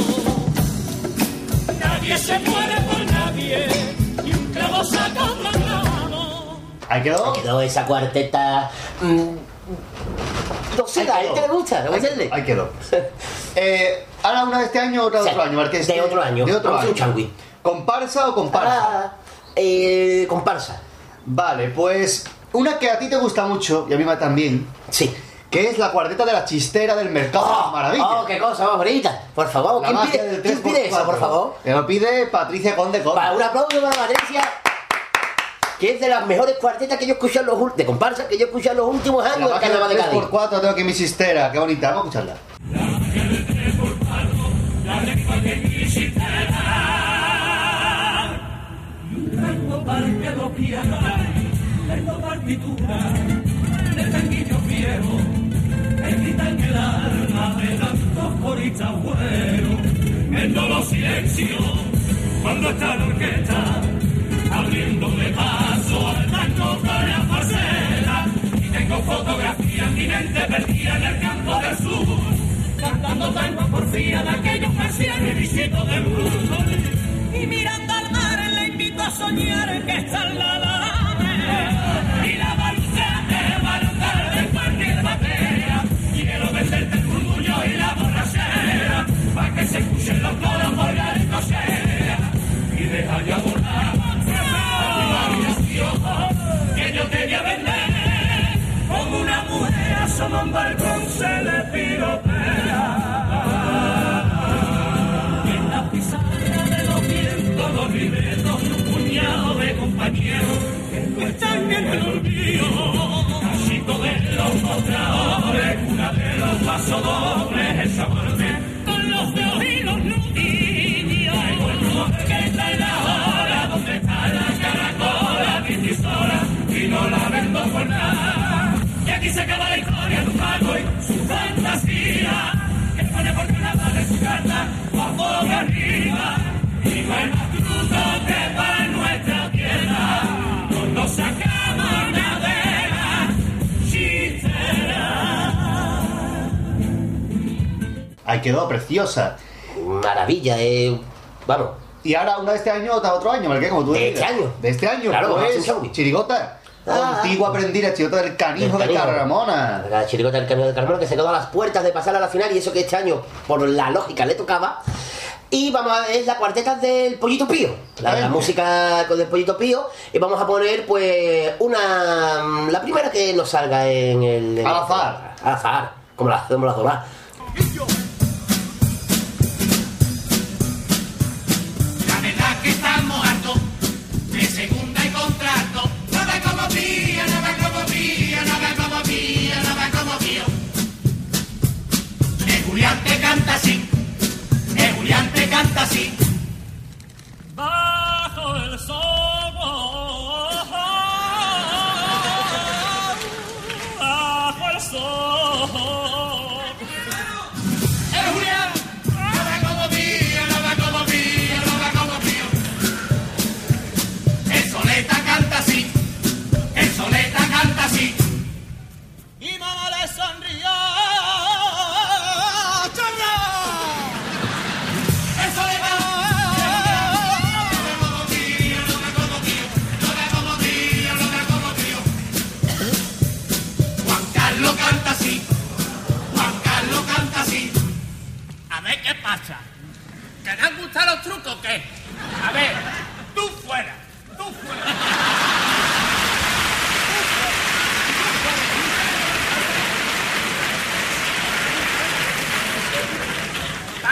Nadie se muere por nadie y un clavo saca otro clavo. Ahí quedó. Quedó esa cuarteta. mm, no sé, a él te gusta, ¿no Ahí, ahí quedó. Eh, ahora una de este año, otra de Sí, otro año. Marqués. de otro año. De otro Vamos año. ¿Comparsa o comparsa? Ah, eh, comparsa. Vale, pues una que a ti te gusta mucho y a mí también. Sí. Que es la cuarteta de la chistera del mercado de las maravillas. Oh, qué cosa más bonita. Por favor, La ¿quién magia pide, del ¿quién pide eso, 3x4? por favor? Que lo pide Patricia Conde Conde. Para un aplauso para Patricia, que es de las mejores cuartetas que yo he escuchado en los ul- de comparsa que yo he escuchado en los últimos La años del magia carnaval de del Cádiz. 3x4 tengo aquí mi chistera. Qué bonita, vamos a escucharla. Partitura de el alma de tantos coristas buenos. En todos los silencios, cuando está la orquesta, abriéndole paso al tango con la farcera. Y tengo fotografías mi mente perdida en el campo del sur, cantando tango porfía de aquellos que hacían el visito del mundo. Y mirando al mar le invito a soñar que está la lana Y la que se escuchen los coros por la sea Y deja ya volar que yo te voy a vender Como una mujer asoma un balcón se le piropea. En la pizarra de los vientos, los libretos un puñado de compañeros que están en el olvido. Cachito de los mostradores, una de los pasodobles, el sabor Y aquí se acaba la historia de un mago y su fantasía que pone por carnaval en su carta bajo de arriba y no hay más fruto que para nuestra tierra no nos sacamos madera chistera Ahí quedó, preciosa. Maravilla, eh. Vamos. Y ahora una de este año, otra de otro año, Marqués, como tú ¿De este año? De este año, Claro, pues, chirigota. Ah. Contigo aprendí la chirigota del canijo de canijo. Carramona. La chirigota del Camino de Carmona que se quedó a las puertas de pasar a la final y eso que este año, por la lógica, le tocaba. Y vamos a ver la cuarteta del Pollito Pío, la, la música con del Pollito Pío. Y vamos a poner, pues, una. La primera que nos salga en el. Al azar. Al azar, como la hacemos las doradas. Julián te canta así, el Julián te canta así.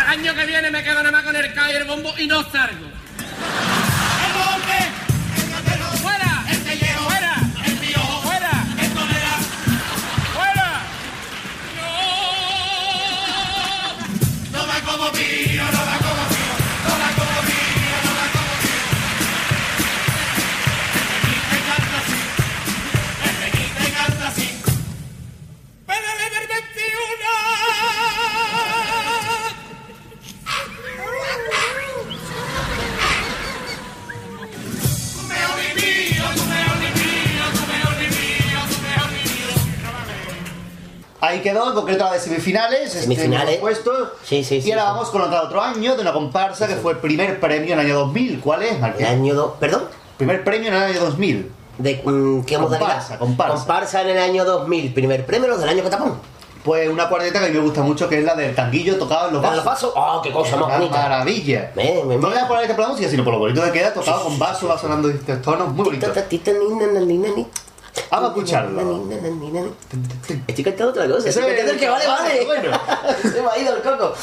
Año que viene me quedo nada más con el K y el bombo y no salgo. Concreto la de semifinales. este, Semifinales. puesto. Sí, sí, sí. Y ahora sí. vamos con otra de otro año de una comparsa que fue el primer premio en el año 2000. ¿Cuál es, Martín? El año do- ¿Perdón? Primer premio en el año 2000. ¿De mm, qué? Comparsa, comparsa. Comparsa en el año 2000. Primer premio los del año Catapón. Pues una cuarteta que a mí me gusta mucho, que es la del tanguillo tocado en los ¿La de vasos. los vasos? ¡Oh, qué cosa más bonita! maravilla. Me, me, No voy a poner esta por la música, sino por lo bonito que queda, tocado con vasos, va sonando distintos tonos, muy bonito. Vamos a escucharlo. Estoy cantando otra cosa. Estoy cantando el que vale, vale. bueno. Se me ha ido el coco.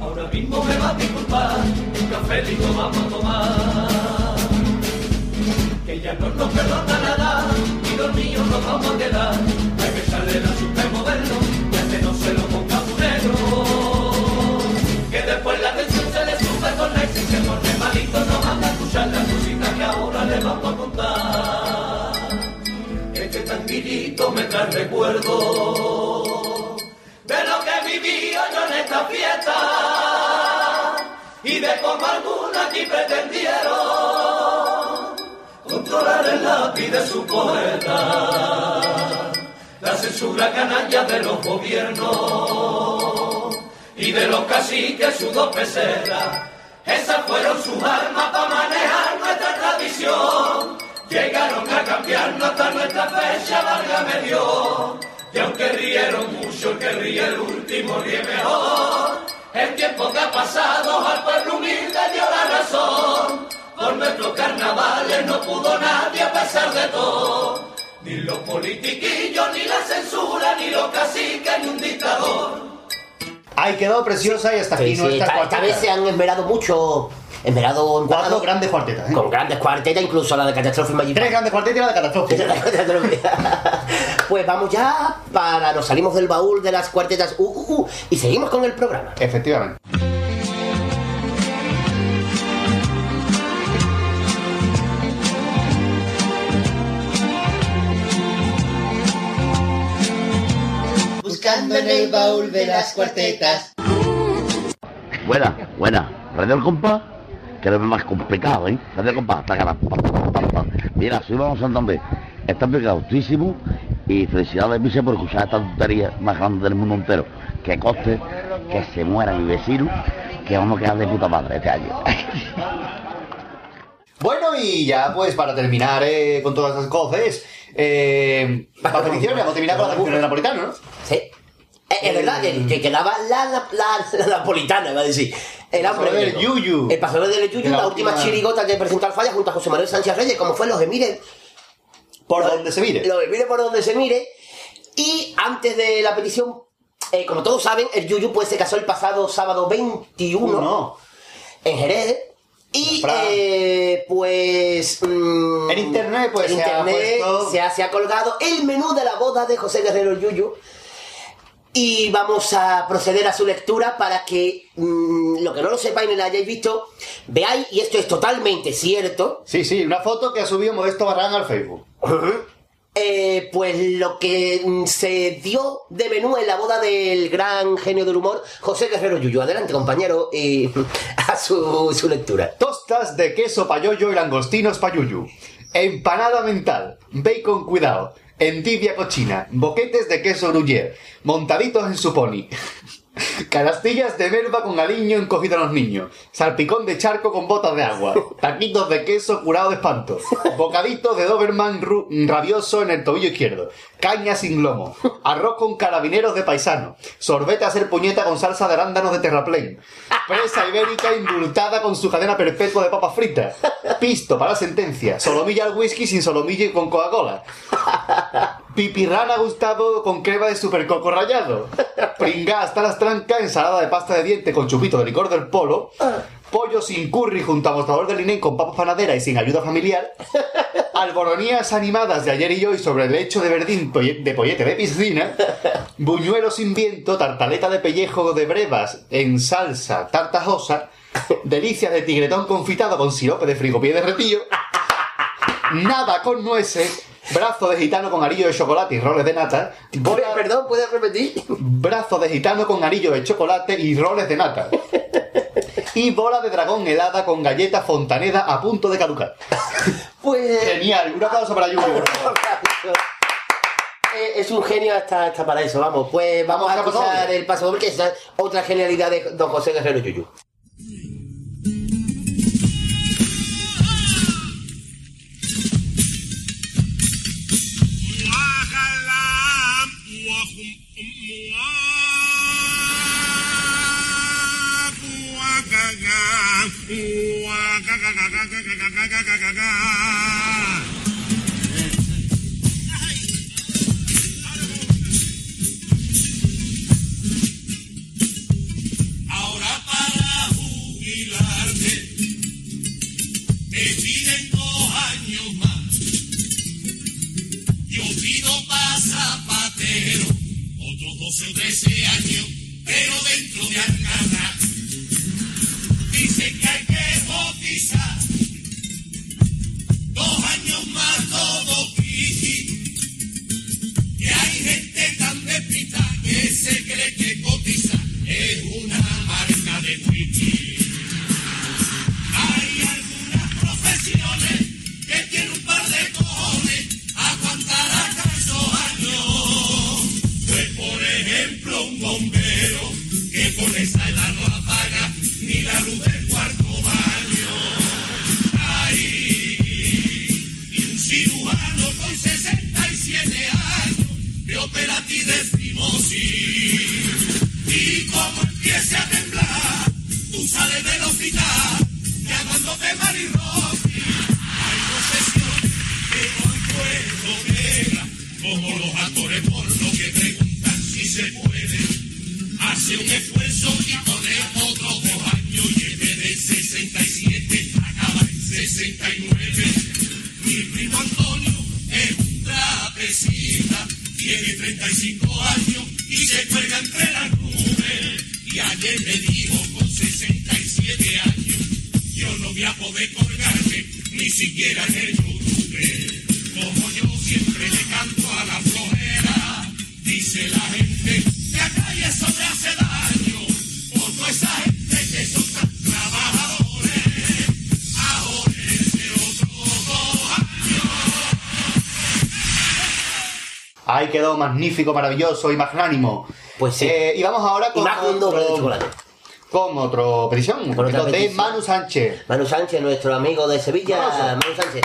Ahora mismo me va a disculpar, un café lindo vamos a tomar. Que ya no nos perdona nada, y dormidos nos vamos a quedar. Hay que echarle la moderno, y este no se lo pongamos negro. Que después la tensión se le sube con la y se pone malito, no manda a escuchar la música que ahora le vamos a contar. Me trae recuerdo de lo que vivido yo en esta fiesta y de cómo algunos aquí pretendieron controlar el lápiz de su poeta, la censura canalla de los gobiernos y de los caciques sus dos pesetas. Esas fueron sus armas para manejar nuestra tradición. Llegaron a cambiarnos hasta nuestra fecha, válgame Dios. Y aunque rieron mucho, el que ríe el último ríe mejor. El tiempo que ha pasado al pueblo humilde dio la razón. Por nuestros carnavales no pudo nadie a pesar de todo. Ni los politiquillos, ni la censura, ni los caciques, ni un dictador. Ahí quedó preciosa y hasta aquí Sí, sí, nuestra esta, vez se han esmerado mucho. Esmerado Cuatro empanado, grandes cuartetas, ¿eh? Con grandes cuartetas, incluso la de Catástrofe Magic. Tres grandes cuartetas y la de catástrofe. pues vamos ya para. Nos salimos del baúl de las cuartetas uh, uh, uh, y seguimos con el programa. Efectivamente. Buscando en el baúl de las cuartetas. Buena, buena. Radio El Compás, que es más complicado, ¿eh? Radio El Compás, taca, pa, pa, pa, pa, pa. Mira, soy Vamos Santander. Está picadísimo y felicidades, Vice, por escuchar esta tontería más grande del mundo entero. Que coste, que se muera mi vecino, que vamos a quedar de puta madre este año. Bueno, y ya pues para terminar eh, con todas esas cosas, eh, las peticiones, vamos a terminar con las peticiones de napolitano, ¿no? Sí. Eh, es verdad que, que quedaba la, la, la, la napolitana, iba a decir. El pasador del Yuyu. El pasador del Yuyu, De la, última última- chirigota que presentó Alfaya junto a José Manuel Sánchez Reyes, como fue Los Emires. Por donde se mire. Los Emires por donde se mire. Y antes de la petición, eh, como todos saben, el Yuyu pues se casó el pasado sábado 21 No. en Jerez. Y eh, pues mm, En internet, pues, en se ha internet puesto- se, ha, se ha colgado el menú de la boda de José Guerrero Yuyu. Y vamos a proceder a su lectura para que mm, lo que no lo sepáis ni lo hayáis visto, veáis, y esto es totalmente cierto, Sí, sí, una foto que ha subido Modesto Barran al Facebook. eh, pues lo que mm, se dio de menú en la boda del gran genio del humor, José Guerrero Yuyu. Adelante, compañero, y a su, su lectura. Tostas de queso payollo y langostinos payuyu. Empanada mental. Bacon cuidado. Endivia cochina. Boquetes de queso gruyere. Montaditos en su pony. Canastillas de melva con aliño encogido a los niños. Salpicón de charco con botas de agua. Taquitos de queso curado de espanto. Bocaditos de Doberman rabioso en el tobillo izquierdo. Caña sin lomo. Arroz con carabineros de paisano. Sorbete a hacer puñeta con salsa de arándanos de terraplén. Presa ibérica indultada con su cadena perpetua de papas fritas. Pisto para la sentencia. Solomilla al whisky sin solomilla y con Coca-Cola. Pipirrana Gustavo con crema de supercoco rallado. Pringá hasta las trancas, ensalada de pasta de diente con chupito de licor del polo. Pollo sin curry junto a mostrador de linen con papas panaderas y sin ayuda familiar. Alboronías animadas de ayer y hoy sobre el lecho de verdín de pollete de piscina. Buñuelo sin viento, tartaleta de pellejo de brevas en salsa tartajosa. Delicias de tigretón confitado con sirope de frigopié derretido. Nada con nueces. Brazo de gitano con anillo de chocolate y roles de nata. Bola- Perdón, ¿puedes repetir? brazo de gitano con anillo de chocolate y roles de nata. Y bola de dragón helada con galleta fontaneda a punto de caducar. Pues. Genial, un aplauso para Yuyu. por favor. es, un genio hasta, hasta para eso, vamos. Pues vamos, Vamos a doble. el paso doble, que es otra genialidad de don José Guerrero Yuyu. Ahora para jubilarte me piden dos años más. Yo pido para zapatero otros 12 o 13 años, pero dentro de Alcalá. Bombero que con esa edad no apaga ni la luz operati decimos sí. Y como empiece a temblar, tú sales del hospital llamándote Marirossi. Hay profesiones que no han puesto como los actores porno que preguntan si se puede. Hace un esfuerzo y pone otros dos años y en vez de 67 acaba en 69. Tiene 35 años y se cuelga entre las nubes. Y ayer me dijo con 67 años, yo no voy a poder colgarme ni siquiera en el YouTube. Como yo siempre le canto a la flojera, dice la gente que acá y eso le hace daño. Ahí quedó magnífico, maravilloso y magnánimo. Pues sí. Eh, y vamos ahora con Y más con un doble de otro, chocolate. con otro petición. Con otra poquito de petición. Manu Sánchez. Manu Sánchez, nuestro amigo de Sevilla. Manu Sánchez.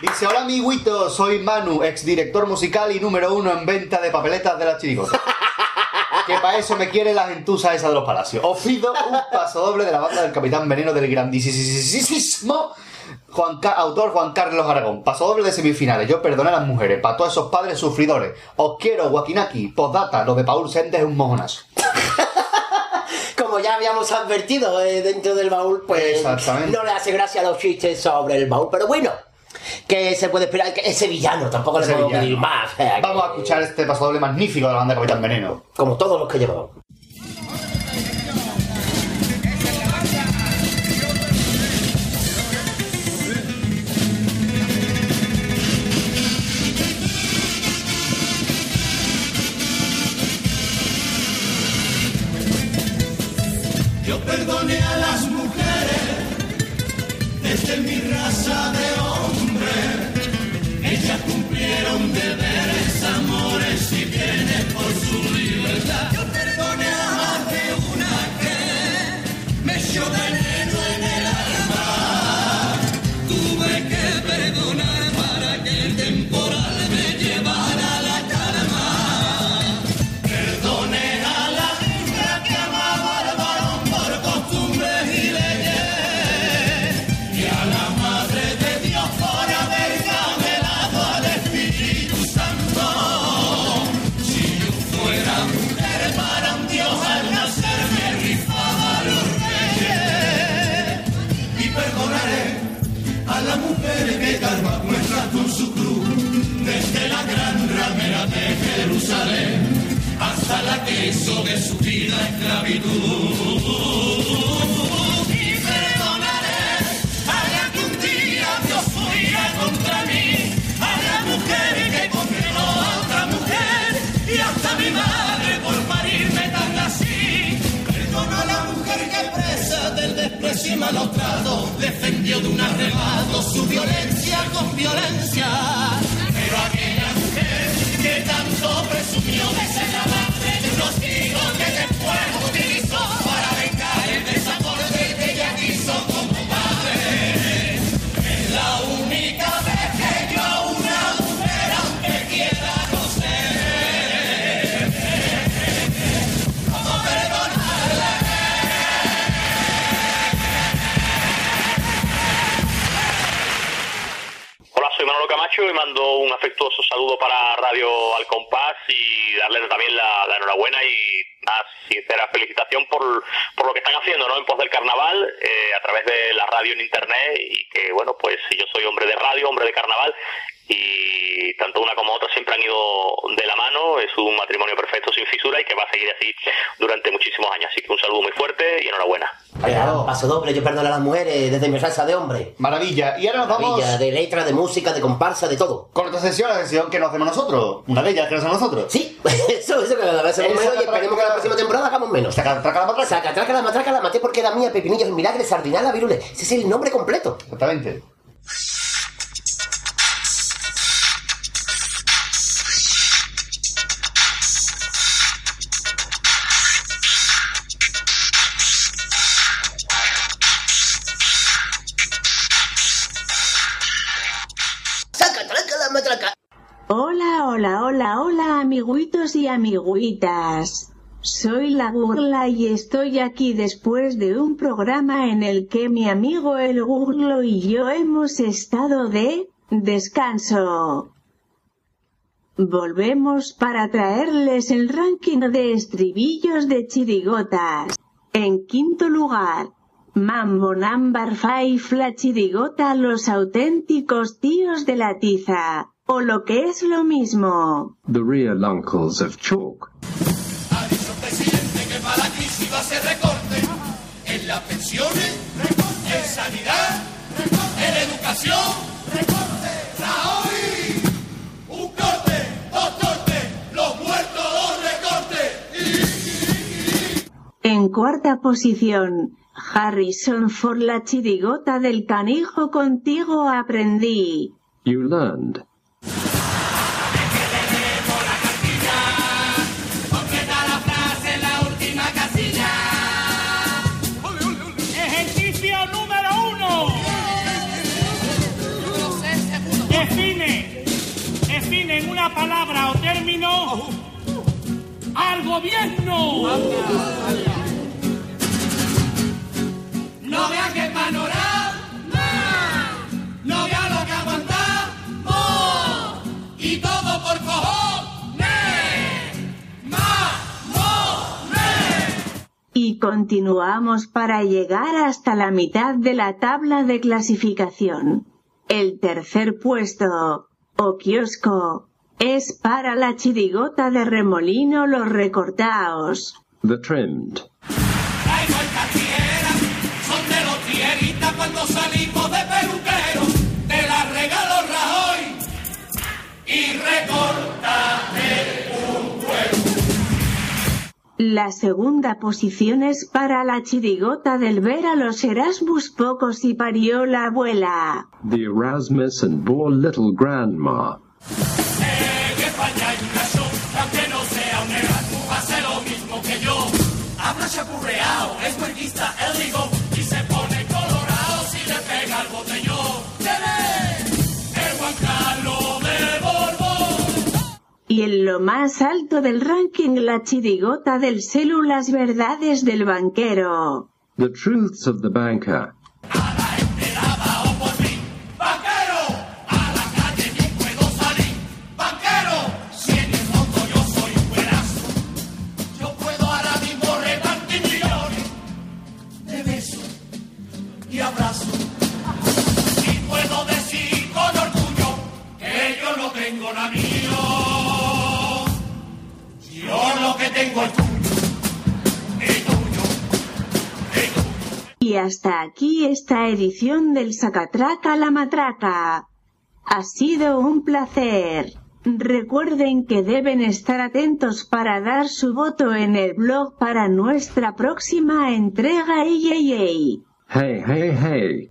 Dice, hola amiguito, soy Manu, exdirector musical y número uno en venta de papeletas de la chirigota. que para eso me quiere la gentuza esa de los palacios. Os pido un paso doble de la banda del Capitán Veneno del grandísimo Juan autor Juan Carlos Aragón. Paso doble de semifinales. Yo perdoné a las mujeres, para todos esos padres sufridores. Os quiero, Wakinaki. Postdata, lo de Paul Sentes es un mojonazo. Como ya habíamos advertido eh, dentro del baúl, pues no le hace gracia los chistes sobre el baúl. Pero bueno, que se puede esperar que es sevillano, tampoco le podemos pedir más. o sea, que- Vamos a escuchar este paso doble magnífico de la banda Capitán Veneno. Como todos los que llevamos. Perdoné a las mujeres desde mi raza de hombre. Ellas cumplieron deberes, amores y bienes por su libertad. Yo perdoné a más de una que me echó la mujer que carga muestras con su cruz. Desde la gran ramera de Jerusalén hasta la que hizo de su vida esclavitud. Y perdonaré a la que un día Dios fuera contra mí, a la mujer que condenó a otra mujer y hasta mi madre por parirme tan así. Perdono a la mujer que presa malos tratos defendió de un arrebato su violencia con violencia. Pero aquella mujer que hizo presumió de ser la madre de unos hijos que después Y mando un afectuoso saludo para Radio Al Compás y darles también la, enhorabuena y una sincera felicitación por, por lo que están haciendo ¿no? en pos del carnaval eh, a través de la radio en internet y que bueno pues yo soy hombre de radio, hombre de carnaval y tanto una como otra siempre han ido de la mano, es un matrimonio perfecto sin fisura y que va a seguir así durante muchísimos años, así que un saludo muy fuerte y enhorabuena. Claro, paso doble, yo perdono a las mujeres desde mi salsa de hombre. Maravilla. Y ahora nos vamos Maravilla, de letra, de música, de comparsa, de todo. con otra sesión, la sesión que nos hacemos nosotros. Una de ellas que nos hacemos nosotros. Sí, eso, eso que cada vez hacemos menos y esperemos que la próxima temporada hagamos menos. Saca, traca la matraca. Saca, traca la matraca, la maté porque era mía, pepinillos, milagre, sardinala, virule. Ese es el nombre completo. Exactamente. Hola, hola, hola, hola, amiguitos y amiguitas. Soy la Gurla y estoy aquí después de un programa en el que mi amigo el Gurlo y yo hemos estado de descanso. Volvemos para traerles el ranking de estribillos de chirigotas. En quinto lugar, Mambo Number 5 la chirigota Los auténticos tíos de la tiza. O lo que es lo mismo. The real uncles of chalk. Ha dicho el presidente que para la crisis va a ser recorte en las pensiones, en sanidad, en educación. Rajoy, un corte, dos cortes, los muertos, dos recortes. En cuarta posición, Harrison for la chirigota del canijo contigo aprendí. You learned. Completa la frase en la última casilla. Ejercicio número uno. Define, define en una palabra o término al gobierno. No vea qué panorama, no vea lo que aguantamos y todo por cojones. Y continuamos para llegar hasta la mitad de la tabla de clasificación. El tercer puesto, o kiosco, es para la chirigota de remolino los recortaos. The trimmed. La segunda posición es para la chirigota del ver a los Erasmus pocos y parió la abuela. The Erasmus and bore little grandma. Y en lo más alto del ranking la chirigota del células verdades del banquero. The truths of the banker. Tuyo. Y hasta aquí esta edición del Sacatraca la Matraca. Ha sido un placer. Recuerden que deben estar atentos para dar su voto en el blog para nuestra próxima entrega. Ey, ey, ey. Hey, hey, hey.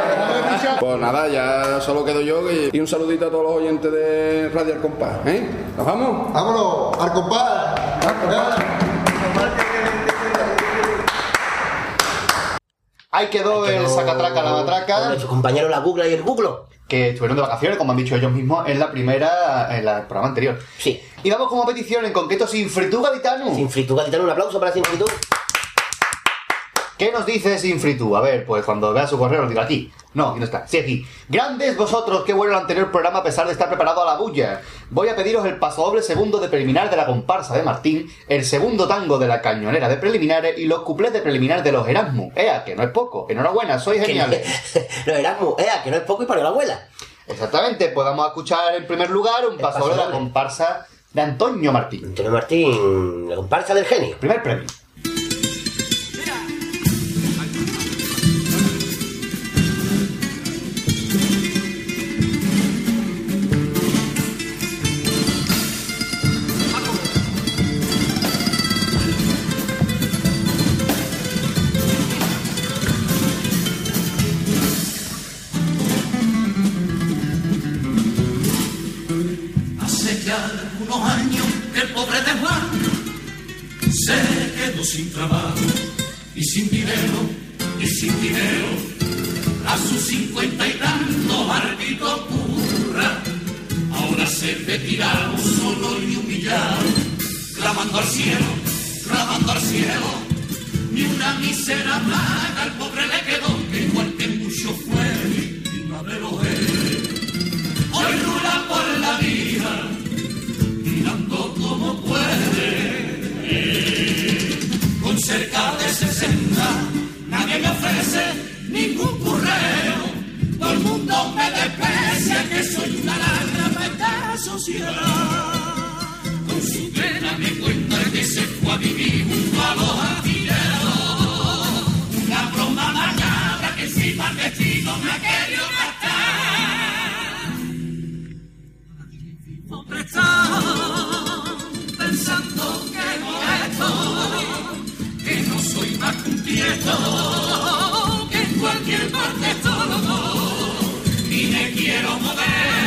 Pues nada, ya solo quedo yo y, y un saludito a todos los oyentes de Radio El Compás. ¿eh? ¿Nos vamos? ¡Vámonos! ¡Al compás! Ahí quedó el sacatraca la matraca. Con nuestro compañero la Google y el Google. Que estuvieron de vacaciones, como han dicho ellos mismos, en la primera, en la- el programa anterior. Sí. Y vamos como petición en concreto Sinfritu Gaditano. Sinfritu Gaditano, un aplauso para Sinfritu. ¿Qué nos dice Sinfritu? A ver, pues cuando vea su correo lo digo aquí. No, aquí no está. Sí, aquí. Grandes vosotros, qué bueno el anterior programa a pesar de estar preparado a la bulla. Voy a pediros el pasodoble segundo de preliminar de la comparsa de Martín, el segundo tango de la cañonera de preliminares y los cuplés de preliminar de los Erasmus. Ea, que no es poco. Enhorabuena, sois geniales. los Erasmus, ea, que no es poco y para la abuela. Exactamente, pues vamos a escuchar en primer lugar un pasodoble de la comparsa de Antonio Martín. Antonio Martín, la comparsa del genio. Primer premio. Sin trabajo y sin dinero, y sin dinero. A sus cincuenta y tantos barbito curra, ahora se ve tirado solo y humillado, clamando al cielo, clamando al cielo. Ni una mísera plaga al pobre le cerca de 60, nadie me ofrece ningún curreo. Todo el mundo me desprecia que soy una lágrima de esta sociedad. Con su pena me cuenta que se fue a vivir junto a los artilleros. Una broma macabra que encima el destino me ha querido gastar. Que en cualquier parte estoy, y me quiero mover,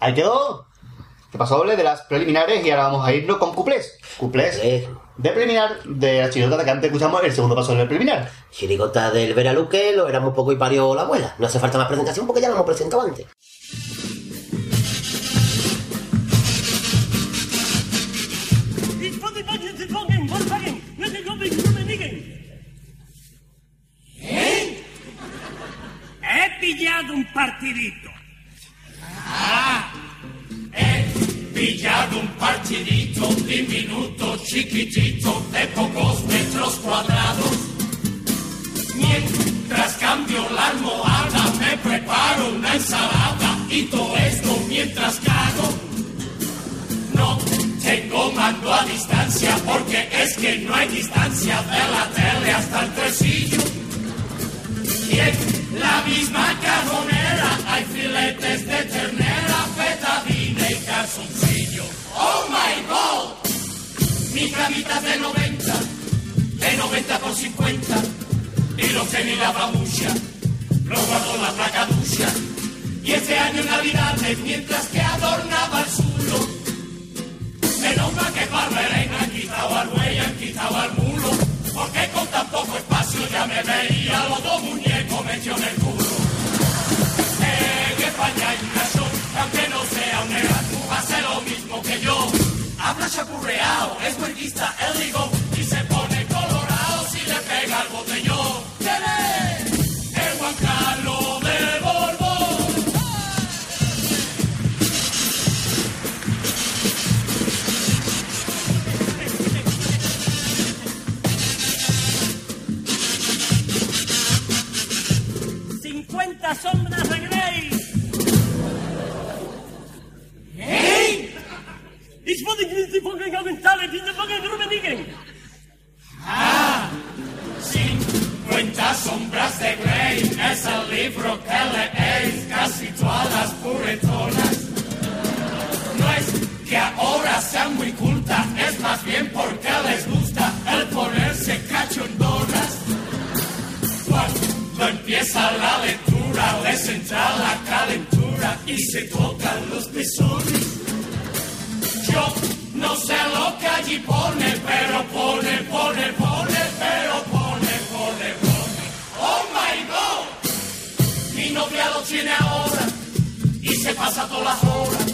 Ahí quedó. ¿Qué pasó, doble de las preliminares? Y ahora vamos a irnos con cuplés. Cuplés de preliminar de la chirigota que antes escuchamos el segundo paso del preliminar. Chirigota del Veraluque, lo éramos poco y parió la abuela. No hace falta más presentación porque ya lo hemos presentado antes. ¿Eh? He pillado un partidito. Ah, he pillado un partidito diminuto, chiquitito, de pocos metros cuadrados. Mientras cambio la almohada, me preparo una ensalada y todo esto mientras cago. No tengo mando a distancia porque es que no hay distancia de la tele hasta el tresillo. La misma cajonera hay filetes de ternera, petadina y calzoncillo. ¡Oh my God! Mi camita de 90, de 90 por 50, y lo que ni la babucha, lo guardo la placa. Y ese año Navidades, mientras que adornaba el suelo, menos mal que Barberén han quitado al buey, han quitado al mulo, porque con tan poco espacio ya me veía los dos muñecos metidos en el culo. En España hay una show, que aunque no sea un Erasmus, hace lo mismo que yo. Habla chapurreado, es huerguista, el digo, y se pone colorado si le pega el botellón. Die fucking Rummeniggen! Ah, 50 sombras de Grey es el libro que leéis casi todas las puretonas. No es que ahora sean muy cultas, es más bien porque les gusta el ponerse cachondonas. Cuando empieza la lectura, les entra la calentura y se tocan los pezones. Yo no sé lo que allí pone, pero pone, pone, pone, pero pone, pone, pone. Oh my god, mi novia lo tiene ahora y se pasa todas las horas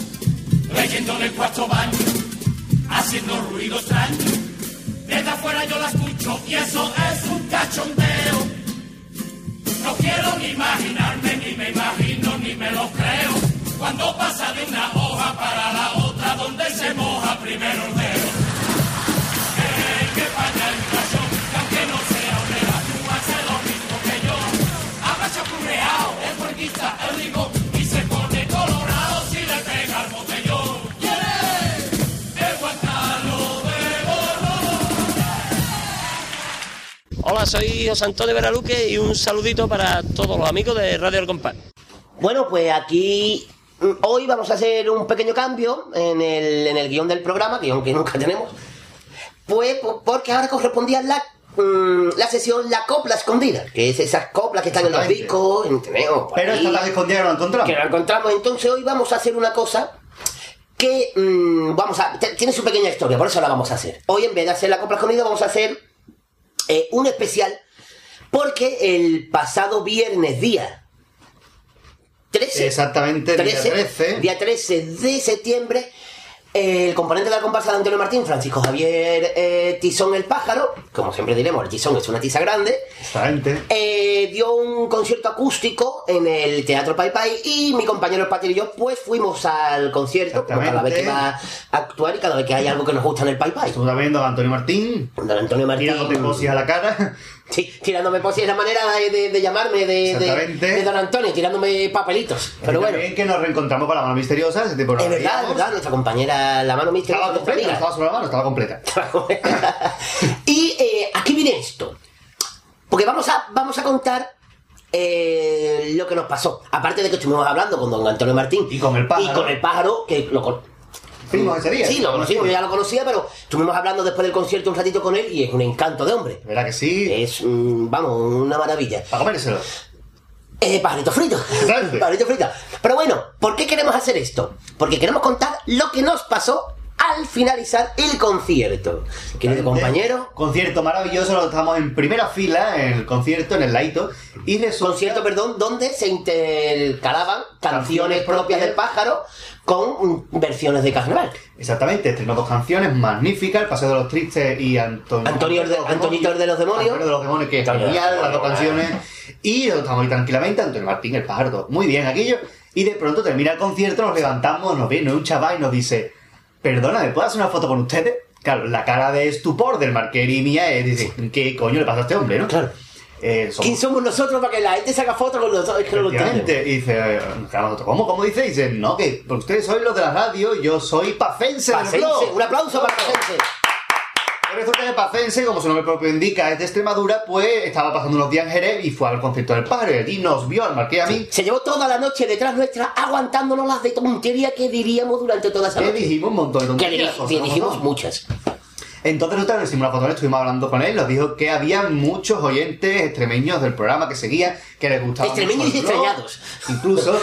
leyendo en el cuarto baño, haciendo ruido extraño. Desde afuera yo la escucho y eso es un cachondeo. No quiero ni imaginarme, ni me imagino, ni me lo creo. Cuando pasa de una hoja para la otra, donde se moja primero el dedo. En que hay una show, que aunque no sea un Erasmus, hace lo mismo que yo. Habla chapurreado, es puerquista, el digo, y se pone colorado si le pega el botellón. El de. Hola, soy José Antonio Veraluque y un saludito para todos los amigos de Radio El Compás. Bueno, pues aquí hoy vamos a hacer un pequeño cambio en el, en el guion del programa, guion que nunca tenemos. Pues po- porque ahora correspondía la, mm, la sesión La Copla Escondida, que es esas coplas que están en los discos, en Teneo, Pero ahí, esta escondida que no la encontramos. Que la encontramos. Entonces hoy vamos a hacer una cosa que, mm, vamos a, tiene su pequeña historia, por eso la vamos a hacer. Hoy en vez de hacer La Copla Escondida vamos a hacer eh, un especial porque el pasado viernes día 13. Exactamente, día 13. Día 13 de septiembre. El componente de la comparsa de Antonio Martín, Francisco Javier eh, Tizón el Pájaro, como siempre diremos, el Tizón es una tiza grande, Exactamente. eh, dio un concierto acústico en el Teatro Pai Pai y mi compañero el Patir y yo pues fuimos al concierto, cada vez que va a actuar y cada vez que hay algo que nos gusta en el Pai Pai. Estamos viendo a Antonio Martín. Don Antonio Martín. Tirándote posis a la cara. Sí, tirándome posis es la manera de, de- de llamarme de, de, Don Antonio, tirándome papelitos. Pero bueno. también que nos reencontramos con la mano misteriosa. Ese tipo de Es verdad, es verdad, nuestra compañera, la mano misteriosa. Estaba completa, estaba sobre la mano, estaba completa. Y eh, aquí viene esto. Porque vamos a, vamos a contar eh, lo que nos pasó. Aparte de que estuvimos hablando con don Antonio Martín. Y con el pájaro. Y con el pájaro, que lo ese día. Sí, lo conocimos, yo ya lo conocía, pero estuvimos hablando después del concierto un ratito con él y es un encanto de hombre. ¿Verdad que sí? Es, mm, vamos, una maravilla. Para comérselo. Eh, pajarito frito. pajarito frito. Pero bueno, ¿por qué queremos hacer esto? Porque queremos contar lo que nos pasó al finalizar el concierto. Querido compañero. Concierto maravilloso, lo estamos en primera fila en el concierto, en el Laito. Y resulta... Concierto, perdón, donde se intercalaban canciones propias del pájaro con versiones de carnaval. Exactamente, estrenó dos canciones magníficas, El Paseo de los Tristes y Antonio... Antonio de- Antonito el de los demonios. Antonio de los demonios, que es genial, las dos canciones. Y estamos ahí tranquilamente, Antonio Martín, el pájaro, muy bien aquello. Y de pronto termina el concierto, nos levantamos, nos viene un chaval y nos dice, perdona, ¿me puedo hacer una foto con ustedes? Claro, la cara de estupor del marquero y mía es, dice, ¿qué coño le pasa a este hombre, no? Claro. Eh, somos- ¿Quién somos nosotros para que la gente saca fotos con nosotros? Es que no. Y dice, claro, ¿cómo? ¿Cómo dice? Y dice, no, que ustedes sois los de la radio, yo soy Pacense, blog. un aplauso para Pacense. Y resulta que Pacense, como su nombre propio indica, es de Extremadura, pues estaba pasando unos días en Jerez y fue al concierto del pájaro y allí nos vio al marqués a mí. Se llevó toda la noche detrás nuestra aguantándonos las de tontería que diríamos durante toda esa Que noche. dijimos un montón de Que tonterías. que dijimos muchas. Entonces nosotros una foto, estuvimos hablando con él, nos dijo que había muchos oyentes extremeños del programa que seguían, que les gustaba Extremeños mucho y el blog, extrañados. Incluso.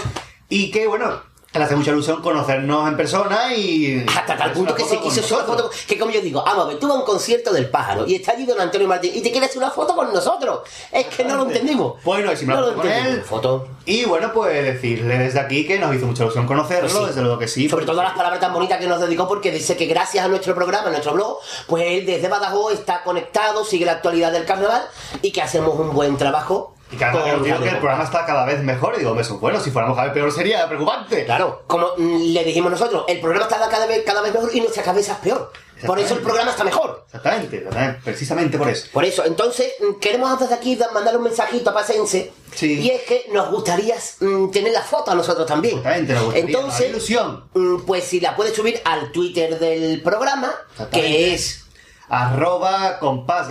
y que, bueno, le hace mucha ilusión conocernos en persona y... Hasta tal punto que se quiso hacer una foto, que como yo digo, vamos a ver, tú vas a un concierto del pájaro y está allí don Antonio Martín y te quieres hacer una foto con nosotros. Es que no lo entendimos. Bueno, y si me no lo con él. Foto. Y bueno, pues decirle desde aquí que nos hizo mucha ilusión conocerlo, Pues sí. desde luego que sí. Sobre todo las palabras tan bonitas que nos dedicó porque dice que gracias a nuestro programa, a nuestro blog, pues él desde Badajoz está conectado, sigue la actualidad del carnaval y que hacemos un buen trabajo. Y que además que digo el programa está cada vez mejor. Y digo, eso, bueno, si fuéramos cada vez peor sería preocupante. Claro, como le dijimos nosotros, el programa está cada vez, cada vez mejor y nuestra cabeza es peor. Por eso el programa está mejor. Exactamente, exactamente, precisamente por eso. Por eso, entonces, mm, queremos desde aquí da- mandarle un mensajito a Pasense. Y es que nos gustaría mm, tener la foto a nosotros también. Exactamente, nos gustaría, Entonces, ilusión. mm, pues si la puedes subir al Twitter del programa, que es arroba compás.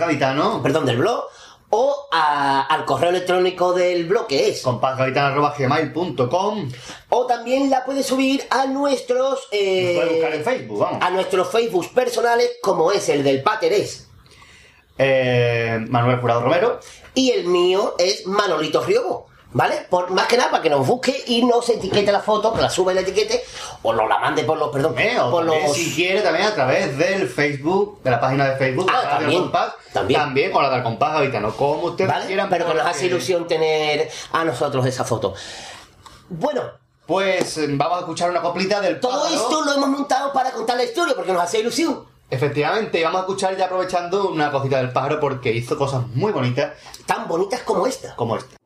Perdón, del blog. O a- al correo electrónico del blog, que es compásgaditano.gmail.com O también la puedes subir a nuestros... eh, puede buscar en Facebook, vamos. A nuestros Facebook personales, como es el del Pater es Eh, Manuel Jurado Romero. Y el mío es Manolito Riobo. ¿Vale? Por, más que nada para que nos busque y nos etiquete la foto, que la suba y la etiquete, o nos la mande por los, perdón, Eh, o por los... si quiere también a través del Facebook, de la página de Facebook de Ah, Radio también, Compás, también. también con la del compás gaditano, como ustedes ¿Vale? quieran. Pero que nos hace ilusión tener a nosotros esa foto. Bueno, Pues eh, vamos a escuchar una coplita del todo pájaro. esto lo hemos montado para contar la historia, porque nos hace ilusión. Efectivamente, y vamos a escuchar ya aprovechando una cosita del pájaro porque hizo cosas muy bonitas. Tan bonitas como esta. Como esta.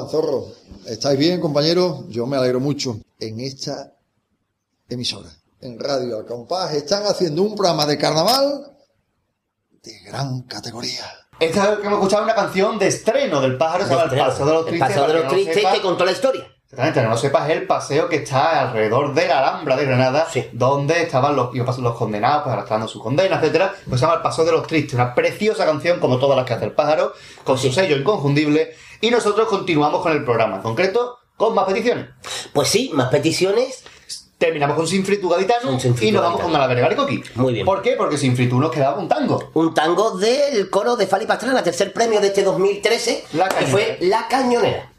Manzorro. ¿Estáis bien, compañeros? Yo me alegro mucho. En esta emisora, en Radio Al Compás, están haciendo un programa de carnaval de gran categoría. Esta vez que hemos escuchado una canción de estreno del pájaro, llama El. Paseo de los El Tristes. Paseo de para los que no Tristes, sepa- que contó la historia. Exactamente, que no sepas el paseo que está alrededor de la Alhambra de Granada, donde estaban los, los condenados, pues arrastrando su condena, etcétera. Pues se llama El Paseo de los Tristes, una preciosa canción como todas las que hace el pájaro, con su sello inconfundible. Y nosotros continuamos con el programa, en concreto, con más peticiones. Pues sí, más peticiones. Terminamos con Sinfritu Gaditano y nos vamos con Galavere Baricoqui. Muy bien. ¿Por qué? Porque Sinfritu nos quedaba un tango. Un tango del coro de Fali Pastrana, tercer premio de este 2013, que fue La Cañonera.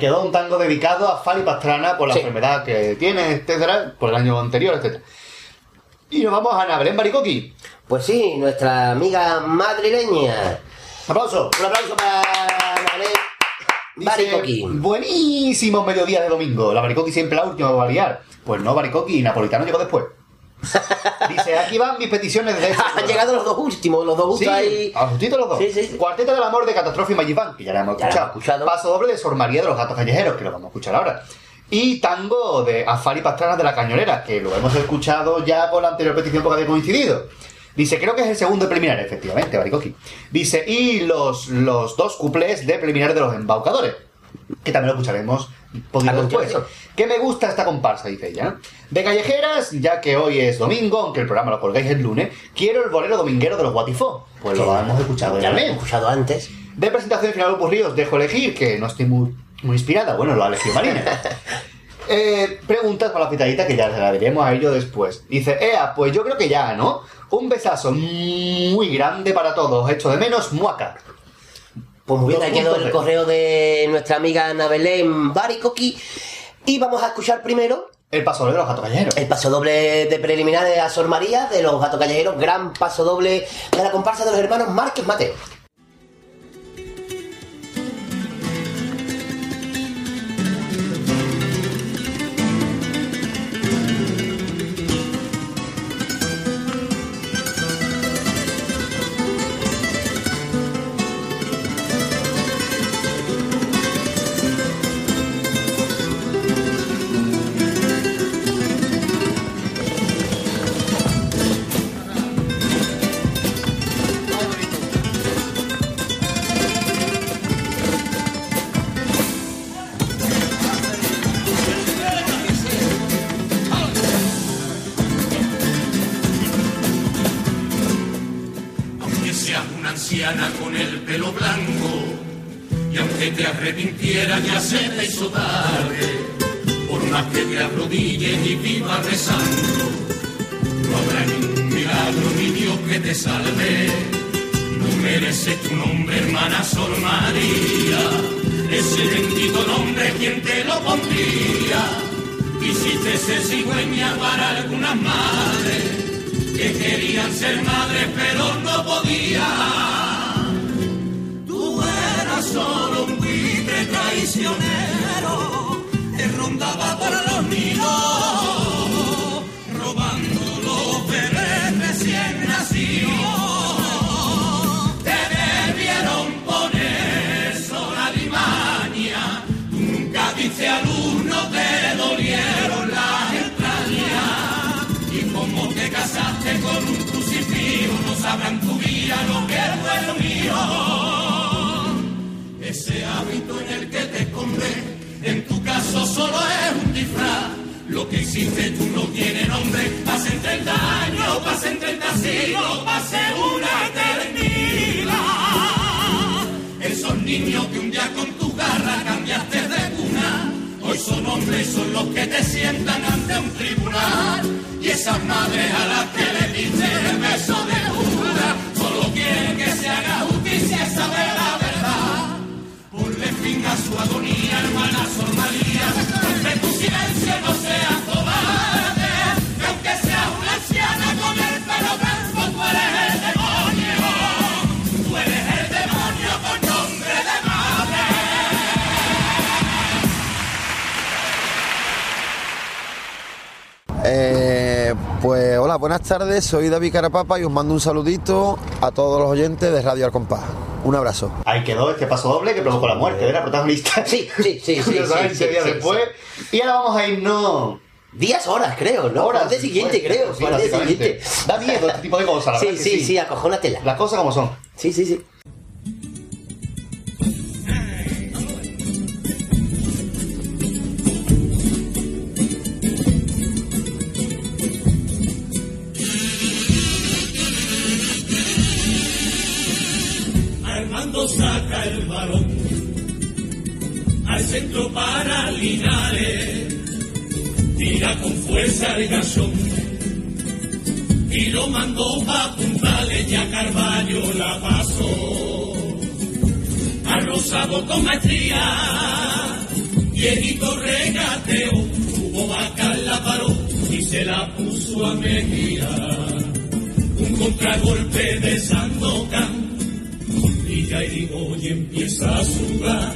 Quedó un tango dedicado a Fali Pastrana por la Sí. enfermedad que tiene, etcétera, por el año anterior, etcétera. Y nos vamos a Ana Belén Baricoqui. Pues sí, nuestra amiga madrileña. Aplauso. Un aplauso para Ana Baricoqui. Buenísimo mediodía de domingo. La Baricoqui siempre la última va a variar. Pues no, Baricoqui y Napolitano llegó después. Aquí van mis peticiones de... Han llegado los dos últimos, los dos Sí, gustos ahí. a los dos. Cuarteto del amor de Catástrofe y Magifán, que ya la hemos Ya escuchado. escuchado. Paso doble de Sor María de los Gatos Callejeros, que lo vamos a escuchar ahora. Y tango de Afari Pastrana de la Cañonera, que lo hemos escuchado ya con la anterior petición porque había coincidido. Dice, creo que es el segundo preliminar, efectivamente, Baricoqui. Dice, y los, los dos cuplés de preliminar de los embaucadores, que también lo escucharemos poquito después. Que me gusta esta comparsa, dice ella. De callejeras, ya que hoy es domingo, aunque el programa lo colgáis el lunes, quiero el bolero dominguero de los Guatifó. Pues lo hemos escuchado Ya lo hemos escuchado antes. De presentación final Opus os dejo elegir, que no estoy muy, muy inspirada. Bueno, lo ha elegido Marina. Eh, preguntas para la pitadita que ya la veremos a ello después. Dice, Ea, pues yo creo que ya, ¿no? Un besazo muy grande para todos. Hecho de menos, muaca. Pues muy bien, ahí quedó el 2.0. correo de nuestra amiga Ana Belén Baricoqui. Y vamos a escuchar primero. El paso doble de los gatos callejeros. El paso doble de preliminares a Sor María de los gatos callejeros. Gran paso doble de la comparsa de los hermanos Márquez Mateo. Quisiste ser cigüeña para algunas madres que querían ser madres pero lo que mío. Ese hábito en el que te escondes, en tu caso solo es un disfraz. Lo que hiciste tú no tiene nombre. Pasen 30 años, pasen 30 siglos, pase una eternidad. Esos niños que un día con tu garra cambiaste de cuna, hoy son hombres, son los que te sientan ante un tribunal. Y esas madres a las que le diste el Ponle fin a su agonía, hermana Sor María, rompe tu silencio, no seas cobarde, que aunque seas una anciana con el pelo blanco, tú eres el demonio, tú eres el demonio con nombre de madre. Eh, pues hola, buenas tardes, soy David Carapapa y os mando un saludito a todos los oyentes de Radio Al Compás. Un abrazo. Ahí quedó este paso doble que provocó la muerte de la protagonista. Sí, sí, sí, sí, sí, sí, días después. Y ahora vamos a irnos. Días, horas, creo, ¿no? Horas día siguiente, creo. Básicamente. siguiente. Da miedo este tipo de cosas, la sí, sí. sí, acojónatela. Las cosas como son. Sí, sí, sí. Saca el balón al centro para Linares, tira con fuerza el gasón y lo mandó pa' puntales ya Carballo la pasó. Ha rozado con maestría, Dieguito regateó, tuvo vaca la paró y se la puso a Mejía. Un contragolpe de Sandokan y y empieza a sudar.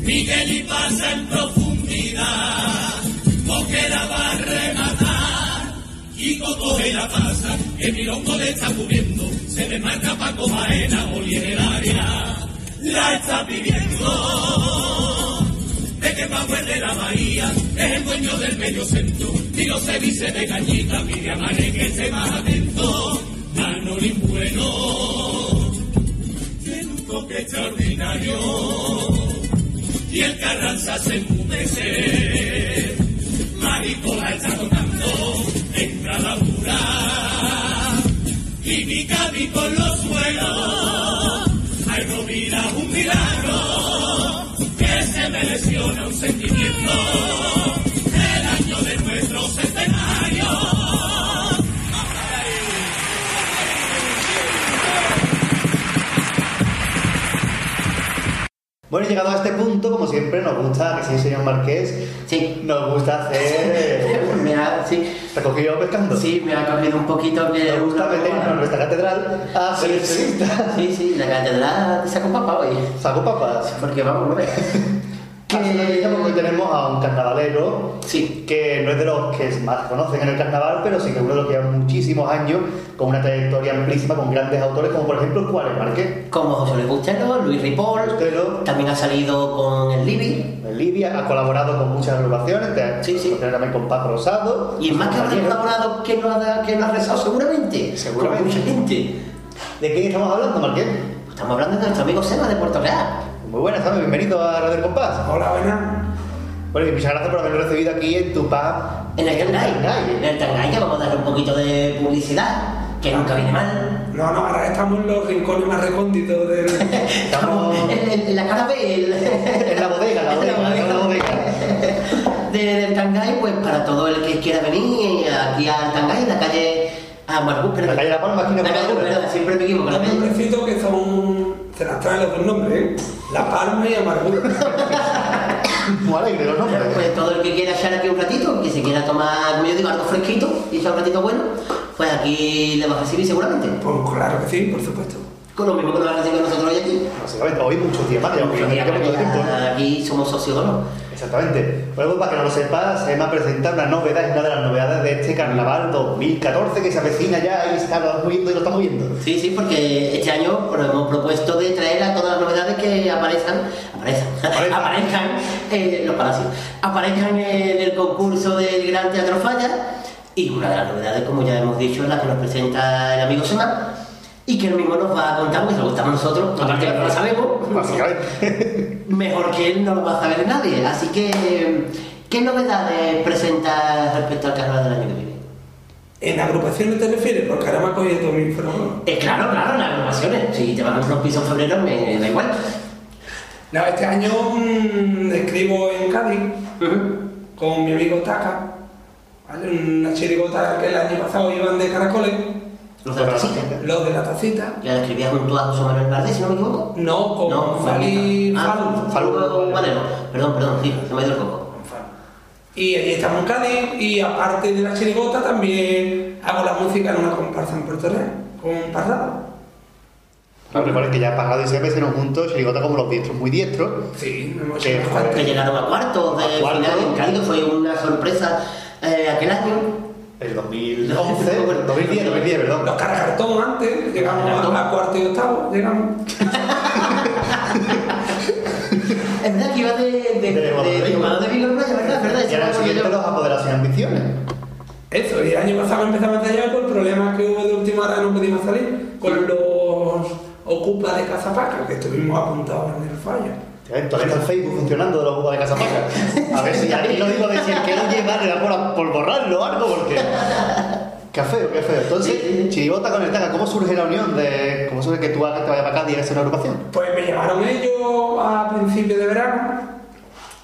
Miguel y pasa en profundidad, Mosquera va a rematar. Kiko coge la pasa, el milongo le está cubriendo, se le marca Paco Baena, Oli en el área, la está pidiendo. De que Pablo es de la Bahía, es el dueño del medio centro, y no se dice de cañita, Miriam que esté más atento, Manolín bueno toque extraordinario y el Carranza se enmudece. Maricola está tocando, entra la pura y mi Gaby con los suelos. Ay, no mira un milagro que se me lesiona un sentimiento. Bueno, llegado a este punto, como siempre, nos gusta, que sí, señor Marqués, sí. nos gusta hacer. me ha, sí. ¿Recogido pescando? Sí, me ha cogido un poquito que. Nos gusta meternos en nuestra catedral a ser entrevistas. Sí, sí, la catedral sacó papá hoy. ¿Sacó papas? Porque vamos, Porque tenemos a un carnavalero que no es de los que más conocen en el carnaval, pero sí que es uno de los que lleva muchísimos años con una trayectoria amplísima con grandes autores, como por ejemplo Juárez Marqués. Como José Luis Bustelo, Luis Ripoll, también ha salido con el Libby. El Libby ha colaborado con muchas agrupaciones, Sí, sí. también con Paz Rosado. Y es más que compañero. colaborado que no ha, que no ha rezado seguramente. Seguramente. Con mucha gente. ¿De quién estamos hablando, Marqués? Estamos hablando de nuestro amigo Sema de Puerto Real. Muy buenas, ¿sabes? Bienvenido a Radio del Compás. Hola, buenas. Bueno, y muchas gracias por habernos recibido aquí en tu pub. En el Tangay. En el Tangay que vamos a darle un poquito de publicidad, que nunca viene mal. No, no, ahora estamos en los rincones más recónditos del. Estamos En, en- en la cara B, el- en la bodega, en la bodega, en la bodega. de- del Tangay, pues para todo el que quiera venir aquí al Tangay, la calle Amargú, La calle La Palma, esquina La calle, perdón, siempre me equivoco. que. Se las traen los dos nombres, ¿eh? La Palma y Amargura. Muy alegre los nombres. Pues todo el que quiera echar aquí un ratito, que se quiera tomar, como yo digo, algo fresquito y echar un ratito bueno, pues aquí le va a recibir seguramente. Pues claro que sí, por supuesto. Con lo mismo que nos va a recibir nosotros hoy aquí. Básicamente, hoy muchos días más, ya Muchos días tiempo. más, Aquí somos socios, ¿no? Exactamente. Luego, para que no lo sepas, se me ha presentado una novedad, una de las novedades de este carnaval 2014 que se avecina ya y está lo viendo y lo estamos viendo. Sí, sí, porque este año pues, hemos propuesto de traer a todas las novedades que aparezcan, aparezcan, aparezcan en los palacios, aparezcan en el concurso del Gran Teatro Falla. Y una de las novedades, como ya hemos dicho, es la que nos presenta el amigo Semán y que él mismo nos va a contar, porque se lo contamos nosotros, aparte que no lo sabemos, mejor que él no lo va a saber nadie. Así que, ¿qué novedades presenta respecto al carnaval del año que viene? ¿En agrupaciones te refieres? Porque ahora me ha cogido mi micrófono. Eh, claro, claro, en agrupaciones. Si te van a comprar un piso en febrero, me da igual. No, este año mm, escribo en Cádiz con mi amigo Taka, ¿vale? una chirigota que el año pasado iban de caracoles. Los de la tacita. Los de la tacita. Ya la escribía junto a José Manuel Valdés, si no me equivoco. No, con No, Fali Ah, Valero. Perdón, perdón, sí, se me ha ido el coco. Y allí estamos en Cádiz y aparte de la chirigota también hago la música en una comparsa en Puerto Real, con Parrado. Claro, recuerden que ya Pagado y Sepe se nos juntó chirigota como los diestros muy diestros. Sí, hemos que hecho fue- Que llegaron a cuartos de A final en Cádiz, fue una sorpresa eh, aquel año. El 2011, 2010, 2010, perdón. Los carcartón antes, llegamos a, a cuarto y octavo, llegamos. Es verdad que iba de, de, de, de, de ¿verdad? Es verdad, Y ahora el siguiente los apoderados sin ambiciones. Eso, y el año pasado empezamos a tallar por el problema que hubo de última hora, no pudimos salir, con los ocupas de Cazapaca, que estuvimos apuntados en el fallo. Todavía está el Facebook funcionando de los jugos de Casapaca. A ver si aquí lo digo de si el que lo lleva le da por, por borrarlo o algo, porque. Qué feo, qué feo. Entonces, Chirigota con el Taca, ¿cómo surge la unión? de ¿Cómo surge que tú te vayas para acá y hagas una agrupación? Pues me llamaron ellos a principios de verano,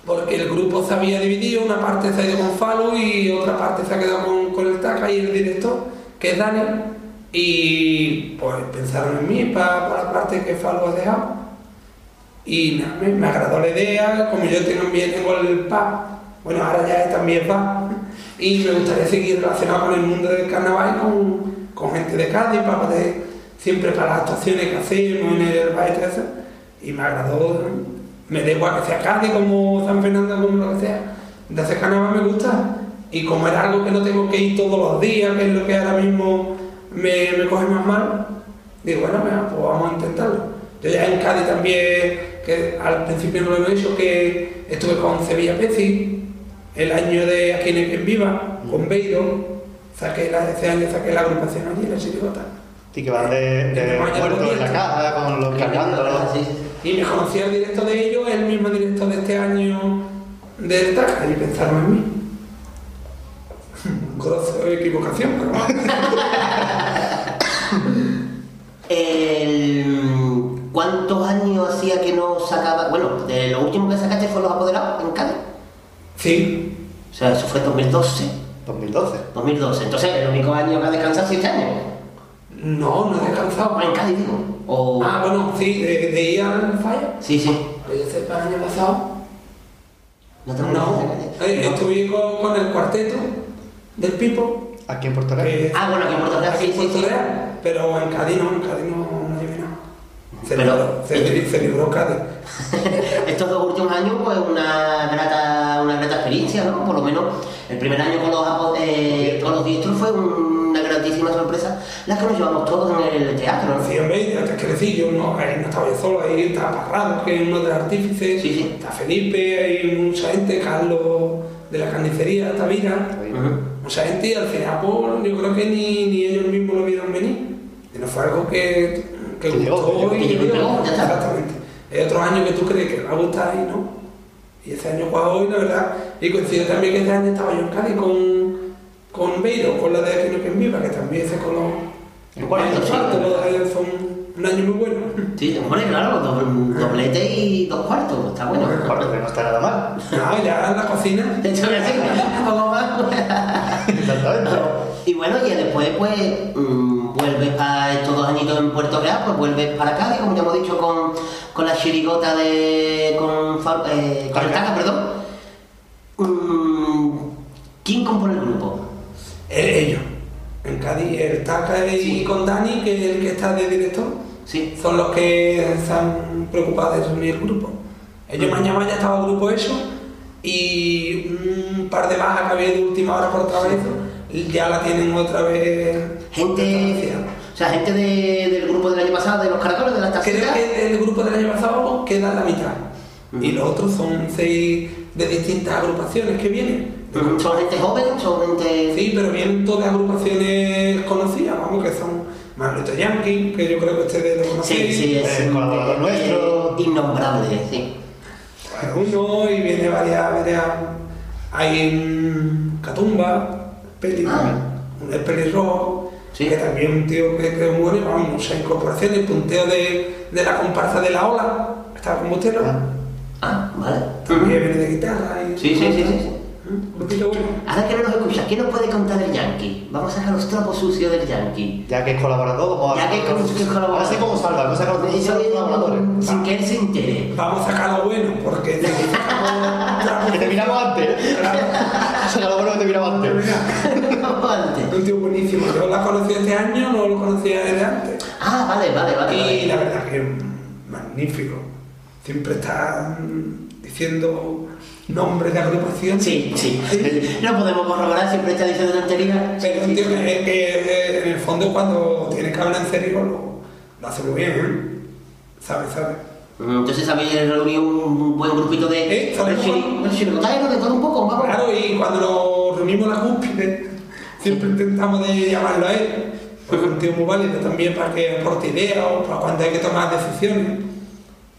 porque el grupo se había dividido, una parte se ha ido con Falo y otra parte se ha quedado con, con el Taca y el director, que es Dani, y pues pensaron en mí para, la parte que Falo ha dejado. Y nada, me, me agradó la idea, como yo también tengo el PA, bueno, ahora ya es también PA, y me gustaría seguir relacionado con el mundo del carnaval y con, con gente de Cádiz para poder, siempre para las actuaciones que hacemos en el todo eso, y me agradó, me da igual que sea Cádiz como San Fernando, como lo que sea, de hacer carnaval me gusta, y como era algo que no tengo que ir todos los días, que es lo que ahora mismo me, me coge más mal, digo, bueno, pues vamos a intentarlo. Yo ya en Cádiz también, que al principio no lo hemos dicho, que estuve con Sevilla Peci, el año de Aquí en en Viva, con Beiro, saqué la, ese año saqué la agrupación allí la Chirigota. Y que van de, de muertos en la caja, con los cargándolos. Y me conocí al director de ellos, el mismo director de este año del TAC, y pensaron en mí. Grosso equivocación, pero. El- ¿Cuántos años hacía que no sacaba? Bueno, de lo último que sacaste fue Los Apoderados en Cádiz. Sí. O sea, eso fue 2012. 2012. 2012. Entonces, el único año que ha descansado es este año. No, no he descansado. En Cádiz, digo. O... Ah, bueno, sí, de, de ir al fallo. Sí, sí. Pues yo sepa, el año pasado. No te No, eh, estuve con, con el cuarteto del Pipo. Aquí en Puerto Real. Ah, bueno, aquí en Puerto Real, sí, sí, sí. Pero en Cádiz no, en Cádiz no, no llevé nada. Se, Pero- libró Cádiz. Estos dos últimos años, pues una grata, una grata experiencia, ¿no? Por lo menos el primer año con los, eh, con los diestros fue una grandísima sorpresa, la que nos llevamos todos en el teatro, ¿no? Sí, hombre, ya te yo no, ahí no estaba yo solo, ahí estaba Parrado, que es uno de los artífices, está Felipe, hay mucha gente, Carlos de la carnicería, Tavira, mucha gente y al final pues, yo creo que ni, ni ellos mismos lo vieron venir. Y no fue algo que, que, gustó y llegó. Exactamente. Hay otros años que tú crees que va a gustar y no. Y ese año fue hoy, la verdad. Y coincidió también que ese año estaba yo en Cádiz con, con Beiro, con la de Aquino que en Viva, que también se coló Cuarto los un, año muy bueno. Sí, hombre, claro, do- doblete y dos cuartos, está bueno. Cuarto, que no está nada mal. No, ya en la cocina. Entonces, sí, un poco más. Exactamente. Y bueno, y después pues mm, vuelves para estos dos añitos en Puerto Real, pues vuelves para Cádiz, como ya hemos dicho, con, con la chirigota de... con, eh, con el Taca, perdón. Mm, ¿Quién compone el grupo? Eh, ellos. En Cádiz, el Taca y con Dani, que es el que está de director, son los que están preocupados de reunir el grupo. Ellos mañana ya estaba el grupo hecho y un par de bajas que había de última hora por trabajo ya la tienen otra vez. Gente, o sea, gente de- del grupo del año pasado, de los caracoles, de las Creo tacitas. que el grupo del año pasado queda en la mitad. Y los otros son seis de distintas agrupaciones que vienen. ¿Son gente joven? ¿Son gente...? Sí, pero vienen todas agrupaciones conocidas, vamos, que son Manolito Yankee, que yo creo que ustedes lo Sí, conocen. sí, es El colaborador nuestro. innombrable, sí. Uno y viene varias, varias hay un Catumba, Peli, un el pelirrojo, que también un tío que, que es muy bueno, y vamos, muchas incorporaciones, punteo de, de la comparsa de la ola, estaba con Bustelo. Ah, vale. También viene de guitarra y Sí, sí, sí, sí. Un bueno. Ahora que no nos escucha, ¿qué nos puede contar el Yankee? Vamos a sacar los trapos sucios del Yankee. Ya que es colaborador, vamos a Ya que es como- que es colaborador. Ahora sí cómo salga, vamos a sacar los es colaboradores. Sin que él se entere. Vamos a sacar lo bueno, porque Que te miramos antes. Saca lo bueno que te miramos antes. un tío buenísimo. Yo la conocí este año, no lo conocía desde antes. Ah, vale, vale, vale. Y la verdad que es magnífico. Siempre está diciendo nombres de agrupación. Sí, sí. No podemos corroborar, siempre está diciendo tonterías. Pero un tío que, que en el fondo cuando tiene que hablar en serio lo, lo hace muy bien, ¿eh? Sabe, sabe. Mm, Entonces habéis reunido un buen grupito de... Eh, chiri- de todo un poco, vamos. Claro, y cuando nos reunimos la cúspide, siempre intentamos de llamarlo a él. Porque es un tío muy válido también para que aporte ideas o para cuando hay que tomar decisiones.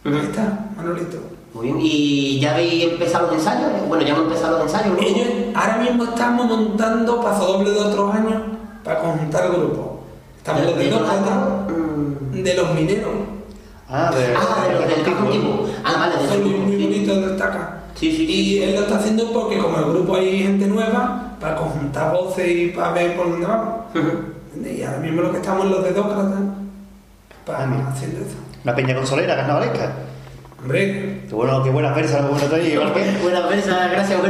Ahí está, Manolito. Muy bien. ¿Y ya habéis empezado los ensayos? Bueno, ya hemos empezado los ensayos, ¿no? Ellos ahora mismo estamos montando pasodoble de otros años para conjuntar el grupo. Estamos ¿De- los de de dos los de mineros. Ah, de, Ah, de los del campo antiguo. Ah, vale, de Son muy, muy bonitos de acá. Y él lo está haciendo porque como el grupo hay gente nueva, para conjuntar voces y para ver por dónde vamos. Y ahora mismo lo que estamos en los de Dócratas, para haciendo eso. Una peña consolera, carnavalesca. Hombre. Qué bueno, qué buenas versas, qué igual que. Buenas versas, gracias,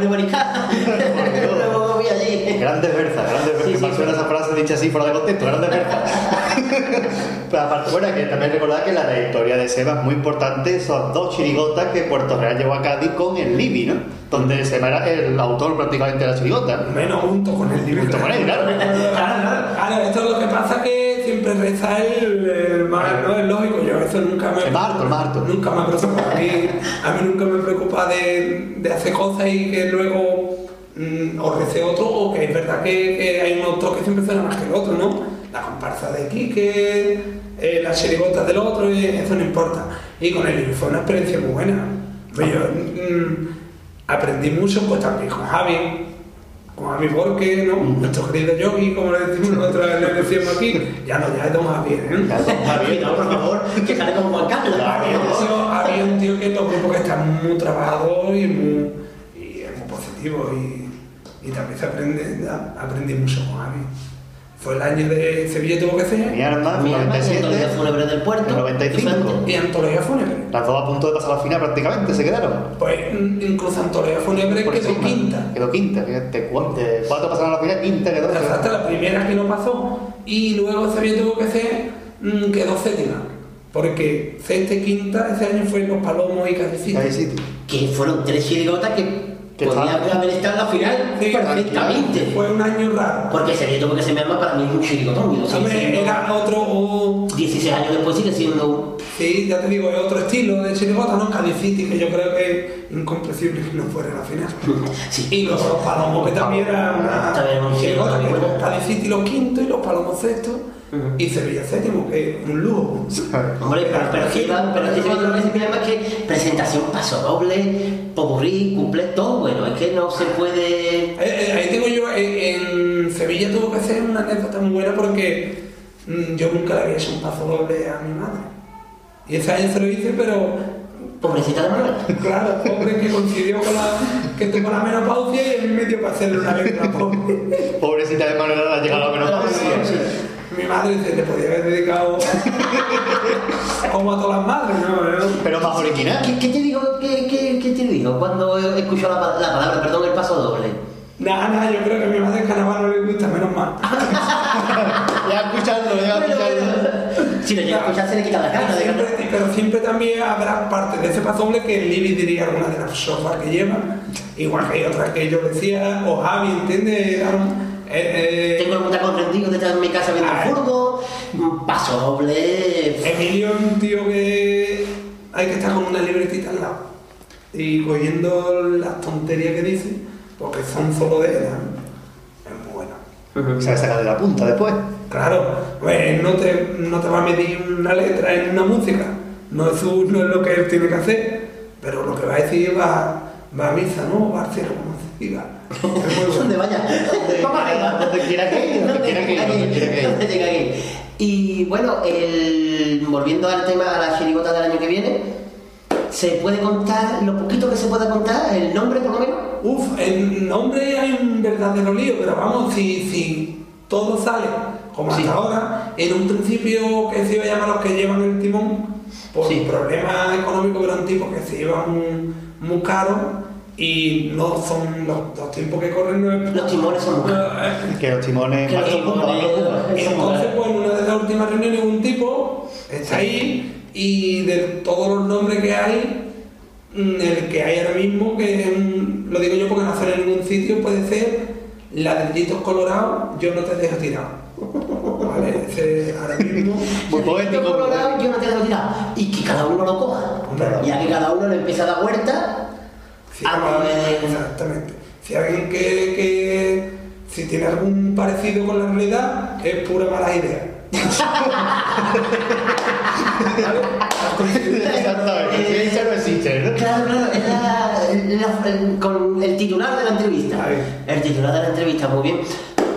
vi allí. Grandes versas, grandes versas. que mal suena esa frase dicha así fuera de contexto, grandes versas. Pero aparte, bueno, que también recordar que la trayectoria de Seba es muy importante, son dos chirigotas que Puerto Real llevó a Cádiz con el Libi, ¿no? Donde Seba era el autor prácticamente de la chirigota. Menos junto con el Libi. Junto con él, claro. Claro, esto es lo que pasa que siempre reza el, el ¿no? Es lógico, yo eso nunca me... El el. Nunca me preocupa. A mí, a mí nunca me preocupa de, de hacer cosas y que luego mm, o rece otro o que es verdad que, que hay un autor que siempre suena más que el otro, ¿no? La comparsa de Quique, eh, las chirigotas del otro, y eso no importa. Y con él fue una experiencia muy buena. Pues yo mm, aprendí mucho pues también con Javi, con Javi Borque, ¿no? Nuestro querido yogi, como le decimos nosotros, le decimos aquí. Ya no, ya es Don Javier, ¿eh? Javi, no, por favor, que sale como Juan Carlos. Había un tío que en los grupos que está muy trabajador y, muy, y es muy positivo y, y también se aprende, ya, aprendí mucho con Javi. Fue el año de Sevilla tuvo que ser. Mi arma, Mi arma, 97, antología fúnebre del puerto. el 95. Y antología fúnebre. Las dos a punto de pasar a la final prácticamente se quedaron. Pues mm, incluso antología fúnebre Por quedó encima. quinta. Quedó quinta, fíjate, cuatro pasaron a la final, quinta quedó. Hasta la primera que no pasó. Y luego Sevilla tuvo que ser, mm, quedó séptima. Porque sexta y quinta ese año fue Los Palomos y Cadicito. Que fueron tres chirigotas que, podían haber estado en la final perfectamente. Fue un año raro. Porque sería todo que se me arma para mí es un siendo. era otro. o- 16 años después sigue siendo. Sí, ya te digo, es otro estilo de chirigota, ¿no? Cádiz City, que yo creo que es incomprensible que no fuera la final. Y los, los Palomos, que también era una También era un chirigota, que. Cádiz City los quintos y los Palomos sextos. Y Sevilla séptimo, que es un lujo. Hombre, pero, pero iba- pero se me llama es que presentación paso doble, popurrí, cumple todo bueno. Es que no se puede. Eh, eh, Ahí tengo yo, eh, en Sevilla tuvo que ser una anécdota muy buena porque mm, yo nunca le había hecho un paso doble a mi madre. Y ese año se lo hice, pero... Pobrecita de Manuel. Claro, pobre que coincidió con la, que tuvo la menopausia y en medio para hacerle una letra, pobre. Pobrecita de Manuel ha llegado a la menopausia. Mi madre dice, te podía haber dedicado como a todas las madres, ¿no? Pero más original. ¿Qué, qué te digo? ¿Qué, qué, qué te digo cuando escucho la, la palabra, perdón, el paso doble? Nada, nada, yo creo que a mi madre el carnaval no le gusta, menos mal. ya escuchando, ya escuchando. Si lo llega a escuchar se le quita la cara. Pero siempre, pero siempre también habrá partes de ese paso doble que el Libby diría alguna de las sofás que lleva, igual que hay otras que yo decía, o Javi, ¿entiendes? Eh, eh, Tengo el mundo comprendido detrás de mi casa viendo el furgo, un paso doble. Emilio es un tío que hay que estar con una libretita al lado y cogiendo las tonterías que dice, porque son solo de él. ¿no? Es muy bueno. Se va a sacar de la punta después. Claro, pues no te, no te va a medir una letra en una música, no es, su- no es lo que él tiene que hacer, pero lo que va a decir va, va a misa, ¿no? Va al cielo, como se diga. ¿Dónde vaya? Donde quiera que ir, donde quiera que ir, donde quiera que ir. Donde tenga que ir. Y bueno, el, volviendo al tema, a la chirigota del año que viene, ¿se puede contar, lo poquito que se pueda contar, el nombre por lo menos? Uf, en nombre hay un verdadero lío, pero vamos, si, si todo sale como hasta ahora, en un principio que se iba a llamar los que llevan el timón, por problemas económicos, eran tipos que se iban muy, muy caros y no son los, los tiempos que corren. No es, los timones son muy Que los timones. Que los timones- y entonces, pues en una de las últimas reuniones, un tipo está ahí y de todos los nombres que hay, mm, el que hay ahora mismo, que lo digo yo porque no sale en ningún sitio, puede ser ladrillitos colorados, yo no te dejo tirado. ¿Vale? Ese ahora mismo. Muy poético. Colorado, yo no te dejo tirar. Y que cada uno lo coja. Ya que cada uno le empieza a dar vuelta. A mover- Exactamente. Si alguien que, que si tiene algún parecido con la realidad, es pura mala idea. Exactamente. Eso no existe, ¿no? Claro, claro, es la- la- el- con el titular de la entrevista. El titular de la entrevista, muy bien.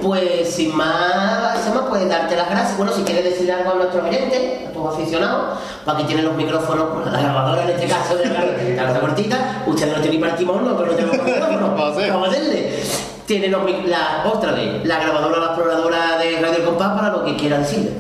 Pues sin más, sin más, pues darte las gracias. Bueno, si quieres decirle algo a nuestros oyentes, a tus aficionados, para que tienen los micrófonos, bueno, la grabadora en este caso de la la cortita, ustedes no tienen ni para el timón, nosotros no tenemos micrófono. Vamos a hacerle. Tienen los, la, otra vez, la grabadora, la exploradora de Radio El Compás para lo que quiera decirle.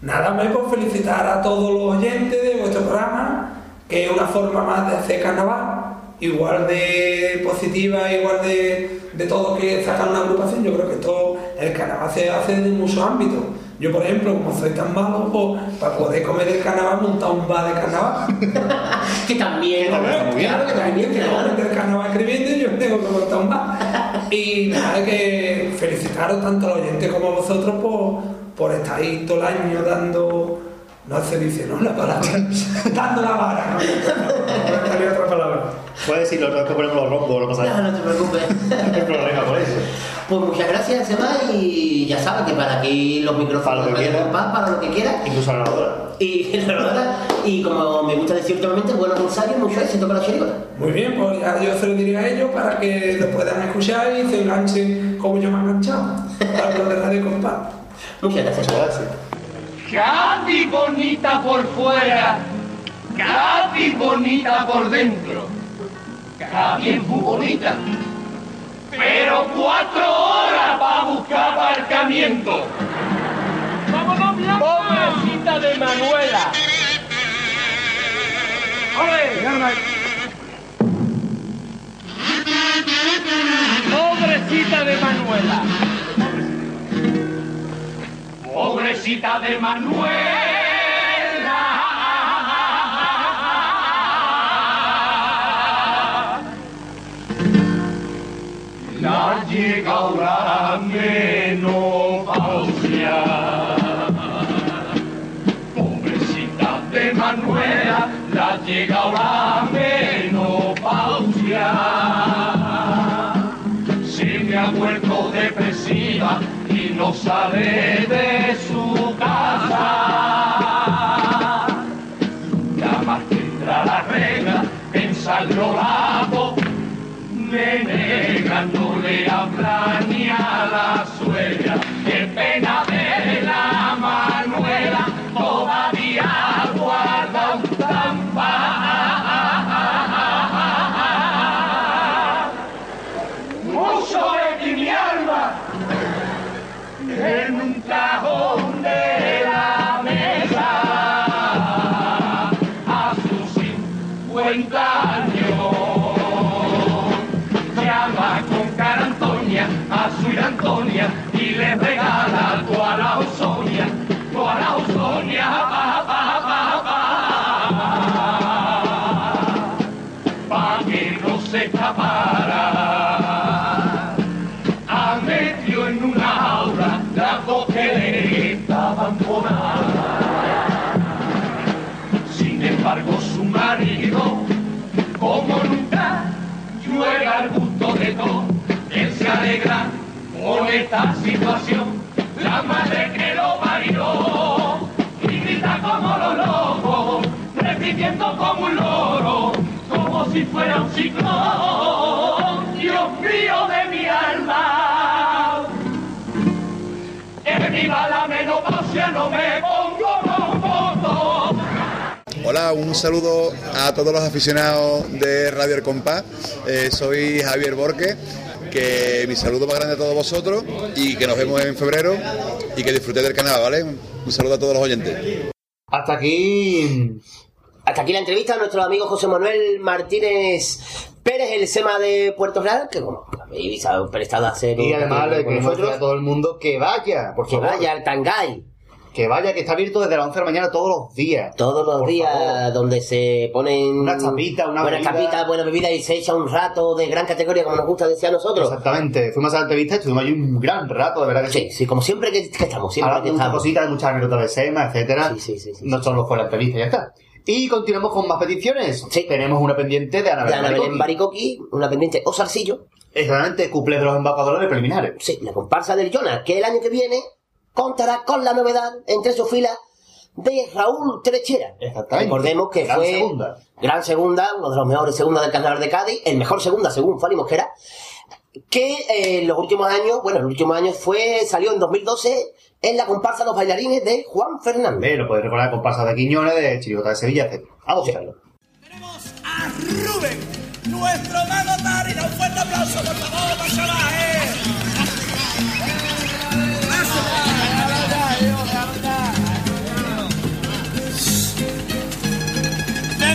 Nada más por felicitar a todos los oyentes de vuestro programa, que es una forma más de hacer carnaval, igual de positiva, igual de, de todo que sacan una agrupación. Yo creo que todo el carnaval se hace en muchos ámbitos. Yo, por ejemplo, como soy tan malo, pues, para poder comer el carnaval, montar un bar de carnaval. que también, claro, que también, que no meter carnaval escribiendo, yo tengo que montar un bar. Y nada, que felicitaros tanto a los oyentes como a vosotros por, por estar ahí todo el año dando, no se dice, ¿no? La palabra, dando la vara, ¿no? No salió otra palabra. Puedes decirlo, no es que ponemos los rombos, no pasa No, nada. no te preocupes. No hay problema por eso. Pues muchas gracias, Seba, y ya sabes que para aquí los micrófonos Para lo que de quiera. compás, para lo que quieras. Incluso a la grabadora. Y, la verdad, y como me gusta decir últimamente, buenos ensayos, mucho éxito con la chirigota. Muy bien, pues ya yo se lo diré a ellos para que lo puedan escuchar y se enganchen como yo me he enganchado. A lo de Radio Compás. Muchas gracias. Casi bonita por fuera, casi bonita por dentro, casi es muy bonita, pero cuatro horas para buscar aparcamiento. ¡Vámonos, Pobrecita de Manuela. ¡Ole! Pobrecita de Manuela. Pobrecita de Manuela. La llega la menopausia. Pobrecita de Manuela, la llega la menopausia. Se me ha vuelto depresiva no sale de su casa. Ya más que entra la regla, ensayo la voz, nega, no le habla ni a la suegra, qué pena de la mano 50 años. Llama con cara Antonia a su hija Antonia y le regala toda la Ausonia, toda la Ausonia, pa, que no se escapara. Ha metido en una aura las Sin embargo, su marido, como nunca, llueva el gusto de todo, él se alegra con esta situación. La madre que lo parió y grita como los locos, repitiendo como un loro, como si fuera un ciclón. Dios mío de mi alma, en mi bala menopausia no me rojo. Hola, un saludo a todos los aficionados de Radio El Compás. Eh, soy Javier Borque, que mi saludo más grande a todos vosotros y que nos vemos en febrero y que disfrutéis del canal, ¿vale? Un saludo a todos los oyentes. Hasta aquí. Hasta aquí la entrevista a nuestro amigo José Manuel Martínez Pérez, el SEMA de Puerto Real, que como habéis prestado a hacer Y además le nosotros, a todo el mundo que vaya, por que favor. vaya al Tangay. Que vaya, que está abierto desde las 11 de la mañana todos los días. Todos los Por días favor. donde se ponen Una chapita, una buenas bebida. chapitas, buena bebida y se echa un rato de gran categoría como nos gusta decir a nosotros. Exactamente. Fuimos a la entrevista y estuvimos allí un gran rato, de verdad que Sí, sí, como siempre que, que estamos, siempre Hablando que de muchas estamos. cositas, de muchas anécdotas de SEMA, etcétera. No solo fue la entrevista, ya está. Y continuamos con más peticiones. Tenemos una pendiente de Ana De Belén Ana Belén Baricoqui. Una pendiente o zarcillo. Exactamente, cumple de los embajadores preliminares. Sí, la comparsa del Jonas, que el año que viene contará con la novedad entre sus filas de Raúl Trechera. Exactamente. Recordemos que Gran fue segunda. gran segunda, uno de los mejores segundas del Carnaval de Cádiz, el mejor segunda según Fanny Mosquera, que eh, en los últimos años, bueno, en los últimos años fue, salió en 2012 en la comparsa Los Bailarines de Juan Fernández. Eh, lo podéis recordar comparsa de Quiñones, de Chirigota de Sevilla. Vamos a escucharlo. Rubén, nuestro mago Tarina. Un fuerte aplauso, por favor, no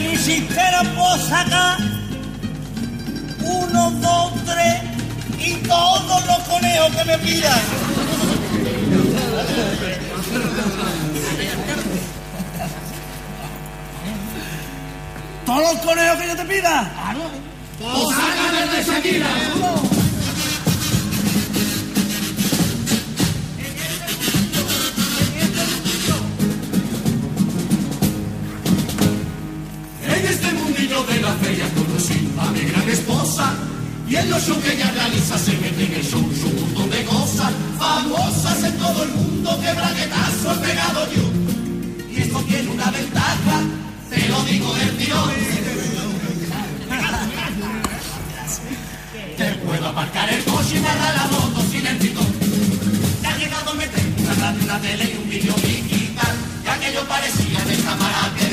mi chistera puedo sacar uno, dos, tres y todos los conejos que me pidan. ¿Todos los conejos que yo te pida? Pues sácame de Shakira. Feria conocí a mi gran esposa. Y en los shows que ella realiza se mete en el show su montón de cosas famosas en todo el mundo que braguetazo pegado yo. Y esto tiene una ventaja te lo digo del tirón te puedo aparcar el coche y guardar la moto sin el pitón ha llegado a meter una radio, una tele y un vídeo digital que aquello parecía de cámara que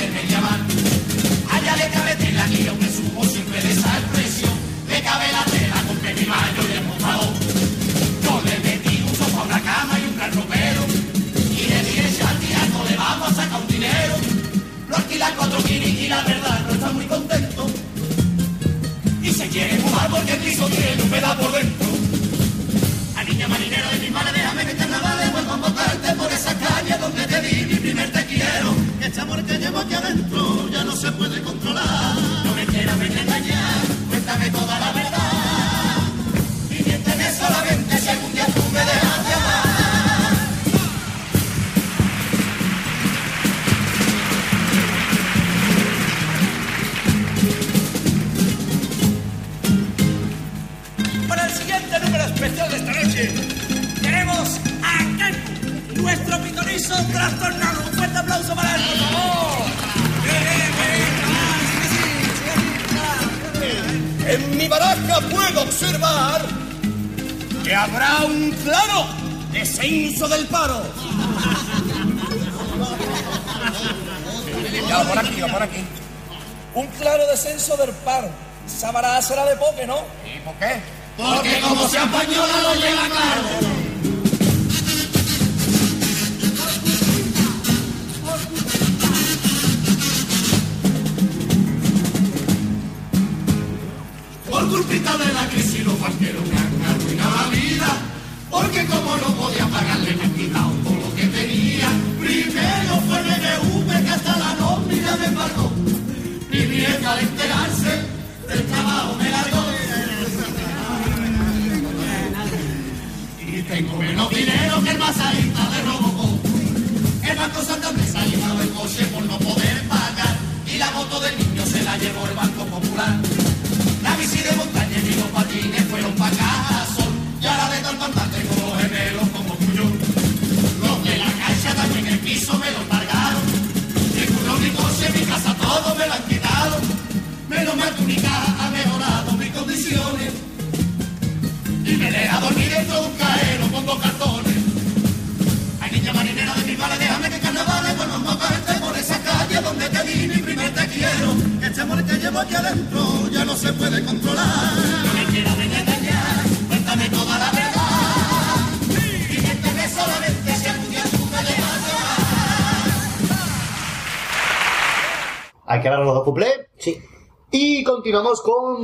le cabe tela y aunque supo siempre de esa presión, le cabe la tela con mi mayo y el mojado. Yo le metí un sofá, una cama y un gran ropero. Y le dije, Santiago, le vamos a sacar un dinero. Lo alquilan cuatro guiris y la verdad no está muy contento. Y se quiere fumar porque el piso tiene un pedazo por dentro. A niña marinera de mi madre, déjame que te navales, vuelvo a embocarte por esa calle donde te di mi primer te quiero. Que este amor que llevo aquí adentro ya no se puede controlar. En mi baraja puedo observar que habrá un claro descenso del paro. Ya, por aquí, por aquí. Un claro descenso del paro. Sabará será de poque, ¿no? ¿Y por qué? Porque como sea española lo lleva claro.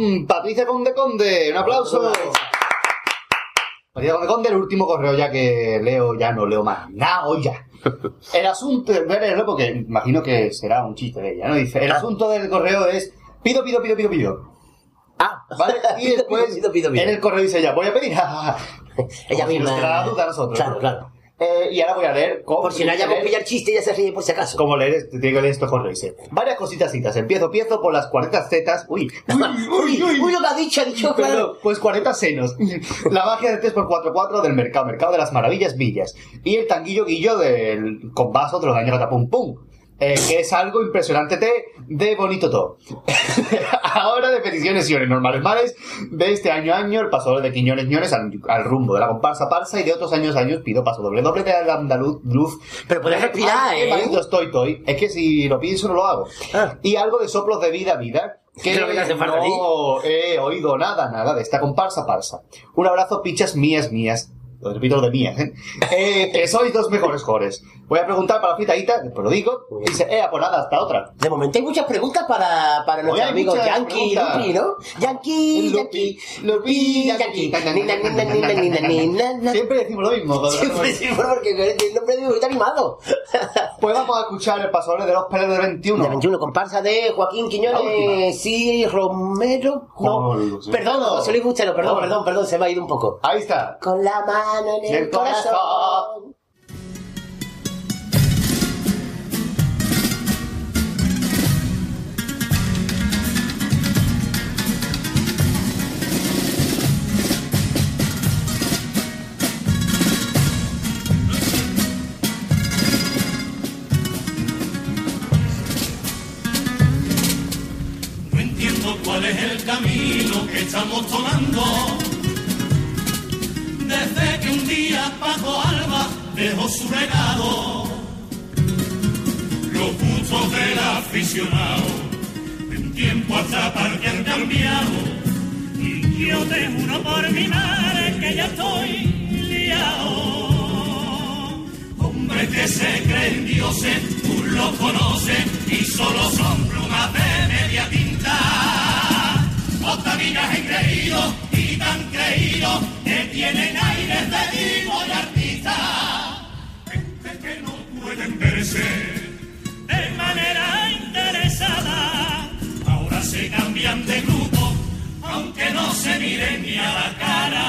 Con Patricia Conde Conde. Un aplauso. Patricia Conde Conde, el último correo ya que leo, ya no leo más nada hoy ya. El asunto, voy a leerlo porque imagino que será un chiste de ella, ¿no? Dice, el asunto del correo es pido, pido, pido, pido, pido. Ah, ¿Vale? Y después, en el correo dice ella, voy a pedir, Ella misma. nos la duda a nosotros. Claro, claro. Eh, y ahora voy a leer cómo... Por si no hayamos pillado el chiste, ya se ríe por si acaso. Como leer, te tengo que leer estos correos. Dice, varias cositas citas. Empiezo, empiezo por las 40 zetas. Uy, Uy, uy, lo que ha dicho, ha dicho, claro. pues 40 senos. La magia del 3x4-4 del mercado, mercado de las maravillas villas. Y el tanguillo guillo del compás de los años pum pum. Eh, que es algo impresionante de, de bonito todo. Ahora de peticiones y normales males, de este año a año, el paso de Quiñones Ñones al, al rumbo de la comparsa parsa y de otros años a años pido paso doble doble de la andaluz luz. Pero puedes respirar, Ay, ¿eh? estoy, toy. Es que si lo pienso no lo hago. Y algo de soplos de vida, vida. Que que te hace falta no he oído nada, nada de esta comparsa parsa. Un abrazo, pichas mías, mías. Lo repito lo de mías, ¿eh? Eh, que sois dos mejores jores. Voy a preguntar para la fritadita, después lo digo. Y dice, eh, pues nada, hasta otra. De momento hay muchas preguntas para, para nuestro Hoy hay amigo muchas Yankee preguntas. Lupi, ¿no? Yankee, Yankee, Lupi, Yankee. Siempre decimos lo mismo. Siempre, siempre, porque el nombre de está animado. Pues vamos a escuchar el pasador de los peles de 21. De 21, comparsa de Joaquín Quiñones, sí, Romero. No, perdón, José Luis Bustelo, perdón, perdón, perdón, se me ha ido un poco. Ahí está. Con la mano en El corazón. Camino que estamos tomando. Desde que un día Paco Alba dejó su legado. Los gustos del aficionado en tiempo hasta parte han cambiado. Y yo te juro por mi madre que ya estoy liado. Hombres que se creen dioses, tú los conoces y solo son plumas de media tinta. Octavinas engreídos y tan creídos que tienen aires de divo y artista. Gente que no pueden verse de manera interesada. Ahora se cambian de grupo, aunque no se miren ni a la cara.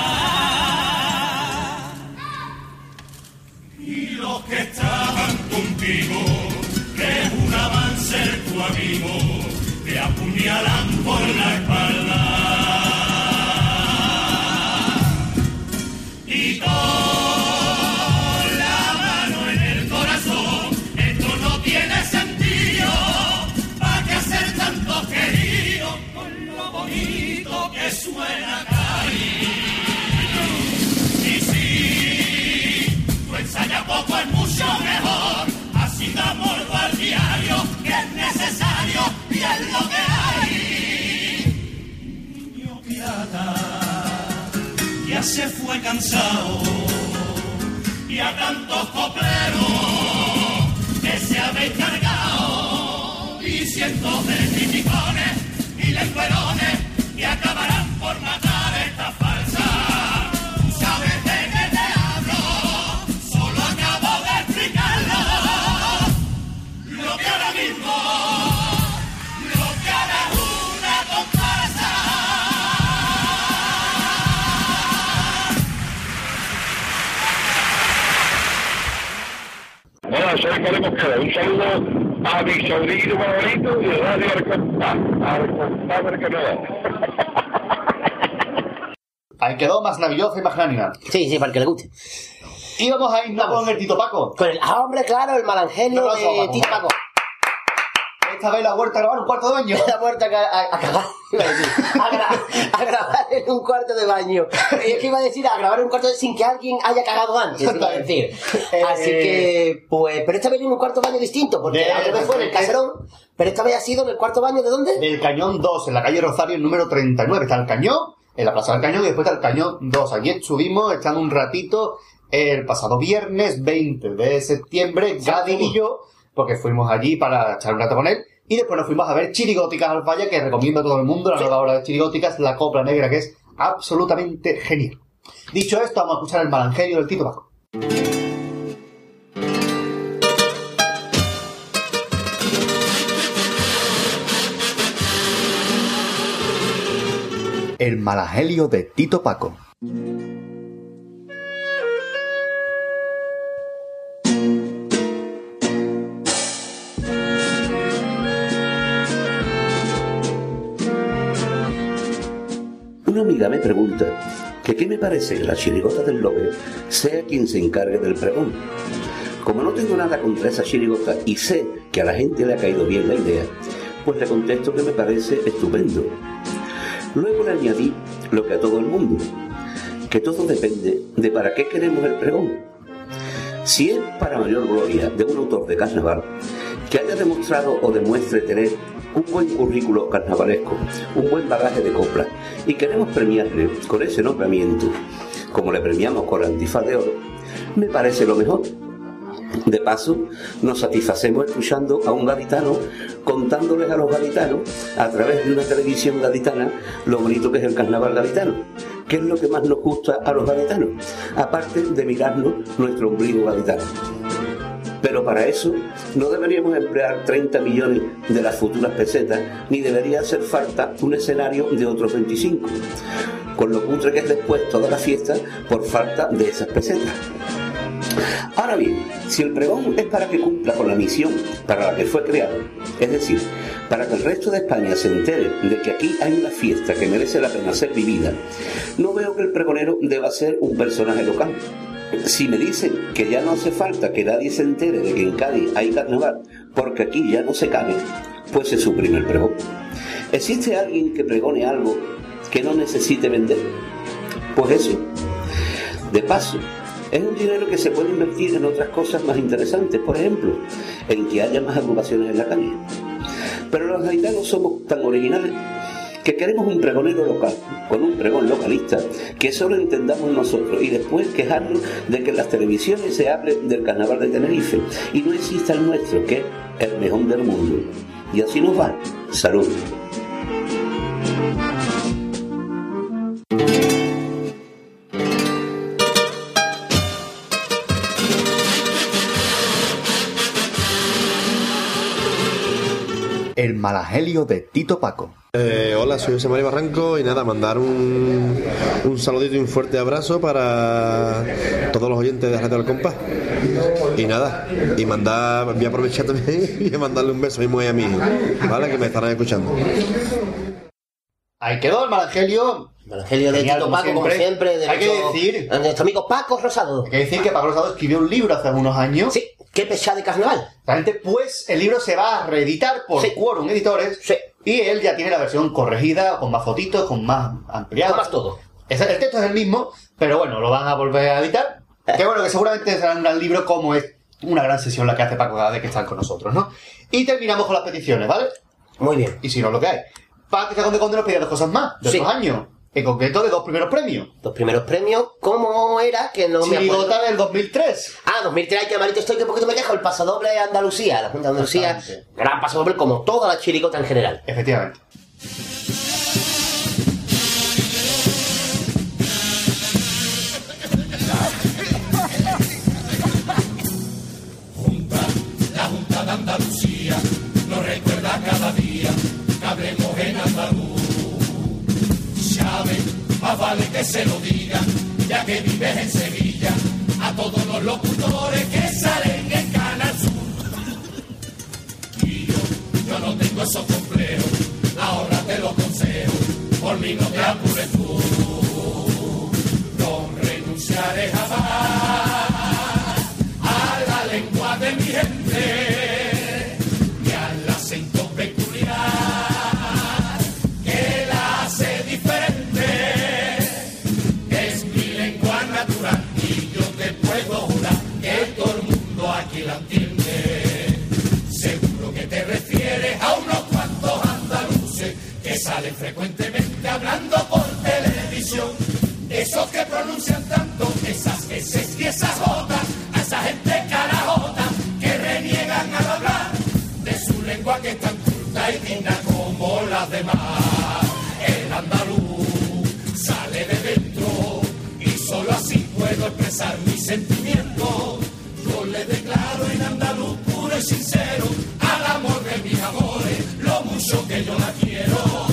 Y los que estaban contigo, que juraban ser tu amigo, apuñalan por la espalda. Y con la mano en el corazón, esto no tiene sentido. ¿Para qué hacer tanto querido con lo bonito que suena caer? Y si tú ensayas poco es mucho mejor, así da se fue cansado y a tantos copleros que se habéis cargado y cientos de criticones y lenguerones que acabarán por por matar soy Carlos Mosquera. Un saludo a mi sobrino favorito y de Radio del Canadá. Ahí quedó más navilloso y más animal. Sí, sí, para el que le guste. Y vamos a irnos con el Tito Paco. Con el, ah, hombre, claro, el aplauso, de. Tito Paco. Esta vez la vuelta a grabar un cuarto de baño. La puerta a, a, a grabar en un cuarto de baño. Y es que iba a decir a grabar en un cuarto de, sin que alguien haya cagado antes, iba a decir. Así que, pues, pero esta vez en un cuarto de baño distinto, porque la otra vez fue en el caserón, pero esta vez ha sido en el cuarto baño de dónde? Del Cañón 2, en la calle Rosario, el número 39. Está el Cañón, en la Plaza del Cañón, y después está el Cañón 2. Allí estuvimos echando un ratito el pasado viernes 20 de septiembre, Gadi y yo, porque fuimos allí para echar un rato con él. Y después nos fuimos a ver Chirigóticas al Falla, que recomiendo a todo el mundo, la nueva obra de Chirigóticas, La Copla Negra, que es absolutamente genial. Dicho esto, vamos a escuchar el malangerio del Tito Paco. El malagelio de Tito Paco. Una amiga me pregunta que qué me parece que la chirigota del Lobe sea quien se encargue del pregón. Como no tengo nada contra esa chirigota y sé que a la gente le ha caído bien la idea, pues le contesto que me parece estupendo. Luego le añadí lo que a todo el mundo, que todo depende de para qué queremos el pregón. Si es para mayor gloria de un autor de carnaval que haya demostrado o demuestre tener un buen currículo carnavalesco, un buen bagaje de copla, y queremos premiarle con ese nombramiento, como le premiamos con la antifaz de oro, me parece lo mejor. De paso, nos satisfacemos escuchando a un gaditano contándoles a los gaditanos, a través de una televisión gaditana, lo bonito que es el carnaval gaditano. ¿Qué es lo que más nos gusta a los gaditanos? Aparte de mirarnos nuestro ombligo gaditano. Pero para eso no deberíamos emplear 30 millones de las futuras pesetas, ni debería hacer falta un escenario de otros 25, con lo cutre que es después toda la fiesta por falta de esas pesetas. Ahora bien, si el pregón es para que cumpla con la misión para la que fue creado, es decir, para que el resto de España se entere de que aquí hay una fiesta que merece la pena ser vivida, no veo que el pregonero deba ser un personaje local. Si me dicen que ya no hace falta que nadie se entere de que en Cádiz hay carnaval, porque aquí ya no se cabe, pues se suprime el pregón. ¿Existe alguien que pregone algo que no necesite vender? Pues eso. De paso, es un dinero que se puede invertir en otras cosas más interesantes, por ejemplo, en que haya más agrupaciones en la calle. Pero los gaditanos somos tan originales que queremos un pregonero local, con un pregón localista, que solo entendamos nosotros y después quejarnos de que las televisiones se hable del carnaval de Tenerife y no exista el nuestro, que es el mejor del mundo. Y así nos va. Salud. Malagelio de Tito Paco. Eh, hola, soy José María Barranco y nada, mandar un, un saludito y un fuerte abrazo para todos los oyentes de Radio del Compás. Y nada, y mandar, voy a aprovechar también y mandarle un beso a mi mujer y a mi hijo, ¿vale? Que me estarán escuchando. Ahí quedó el malagelio. Evangelio de Genial, Tito como Paco, como siempre. siempre. de Hay que nuestro- decir- de nuestro amigo Paco Rosado. Hay que decir que Paco Rosado escribió un libro hace unos años. Sí, qué pesada de carnaval. Realmente, pues, el libro se va a reeditar por Quorum Editores. Y él ya tiene la versión corregida, con más fotitos, con más ampliado. Con más todo. Es- el texto es el mismo, pero bueno, lo van a volver a editar. Que bueno, que seguramente será un gran libro como es una gran sesión la que hace Paco cada vez que están con nosotros, ¿no? Y terminamos con las peticiones, ¿vale? Muy bien. Y si no, lo que hay. Patricia Conde Conde nos pedía dos cosas más, de Sí. otros años. En concreto de dos primeros premios. Dos primeros premios, ¿cómo era que no me acuerdo? Chirigota del 2003. Ah, 2003, que malito estoy, que un poquito me quejo, el pasodoble de Andalucía, la Junta de Andalucía, gran pasodoble como toda la chirigota en general. Efectivamente. Junta, la Junta de Andalucía, nos recuerda cada día, que hablemos en andaluz más vale que se lo diga, ya que vives en Sevilla, a todos los locutores que salen en Canal Sur. Y yo, yo no tengo esos complejos, ahora te lo consejo, por mí no te apures tú. No renunciaré jamás salen frecuentemente hablando por televisión. Esos que pronuncian tanto esas S y esas J, a esa gente carajota que reniegan al hablar de su lengua que es tan culta y digna como las demás. El andaluz sale de dentro y solo así puedo expresar mi sentimiento. Yo le declaro en andaluz puro y sincero al amor de mis amores, lo mucho que yo la quiero.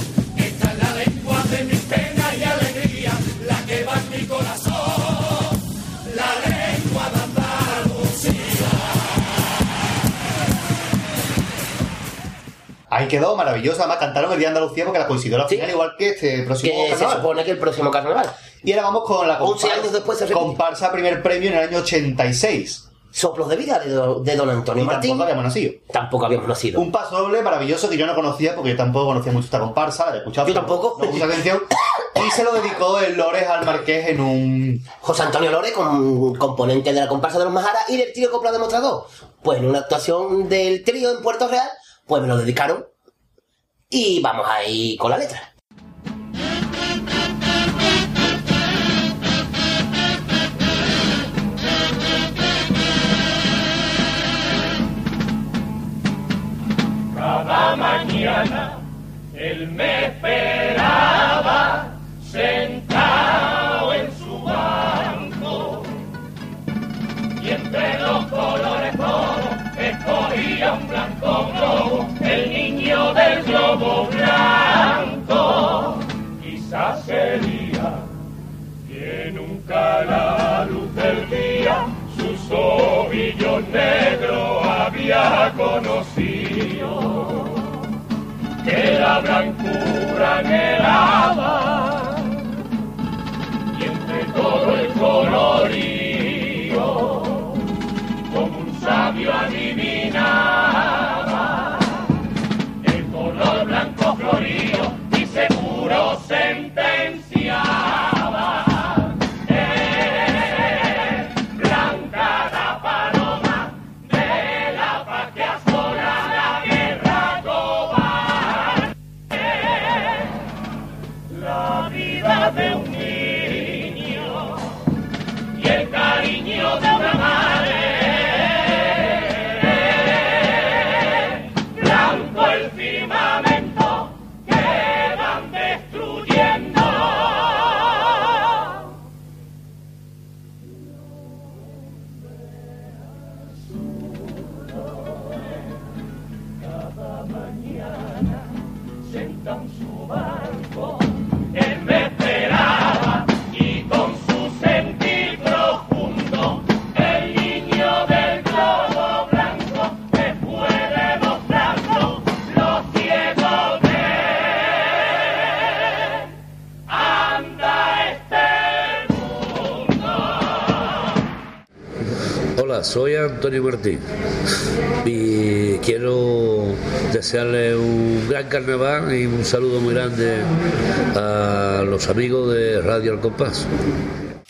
Penas y alegría, la que va en mi corazón, la lengua de Andalucía. Ahí quedó, maravillosa. Además, cantaron el Día de Andalucía porque la coincidió la final, igual que este próximo Que se supone que el próximo carnaval. Y ahora vamos con la 11 años después comparsa primer premio en el año 86. Soplos de vida de, do- de don Antonio Y Martín. tampoco habíamos nacido. Tampoco habíamos nacido. Un paso doble maravilloso que yo no conocía porque yo tampoco conocía mucho esta comparsa, la he escuchado. Yo tampoco. No puse atención. Y se lo dedicó el Lores al Marqués en un. José Antonio Lore, con, componente de la comparsa de los Majara y del trío Copla Demostrador. Pues en una actuación del trío en Puerto Real, pues me lo dedicaron. Y vamos ahí con la letra. Cada mañana él me esperaba sentado en su banco y entre los colores todos escogía un blanco globo, el niño del globo blanco. Quizás sería que nunca la luz del día sus ovillos negros había conocido, que la blancura anhelaba y entre todo el colorío, como un sabio adivinaba el color blanco florido y seguro sentenciaba. Antonio Martín y quiero desearle un gran carnaval y un saludo muy grande a los amigos de Radio Al Compás.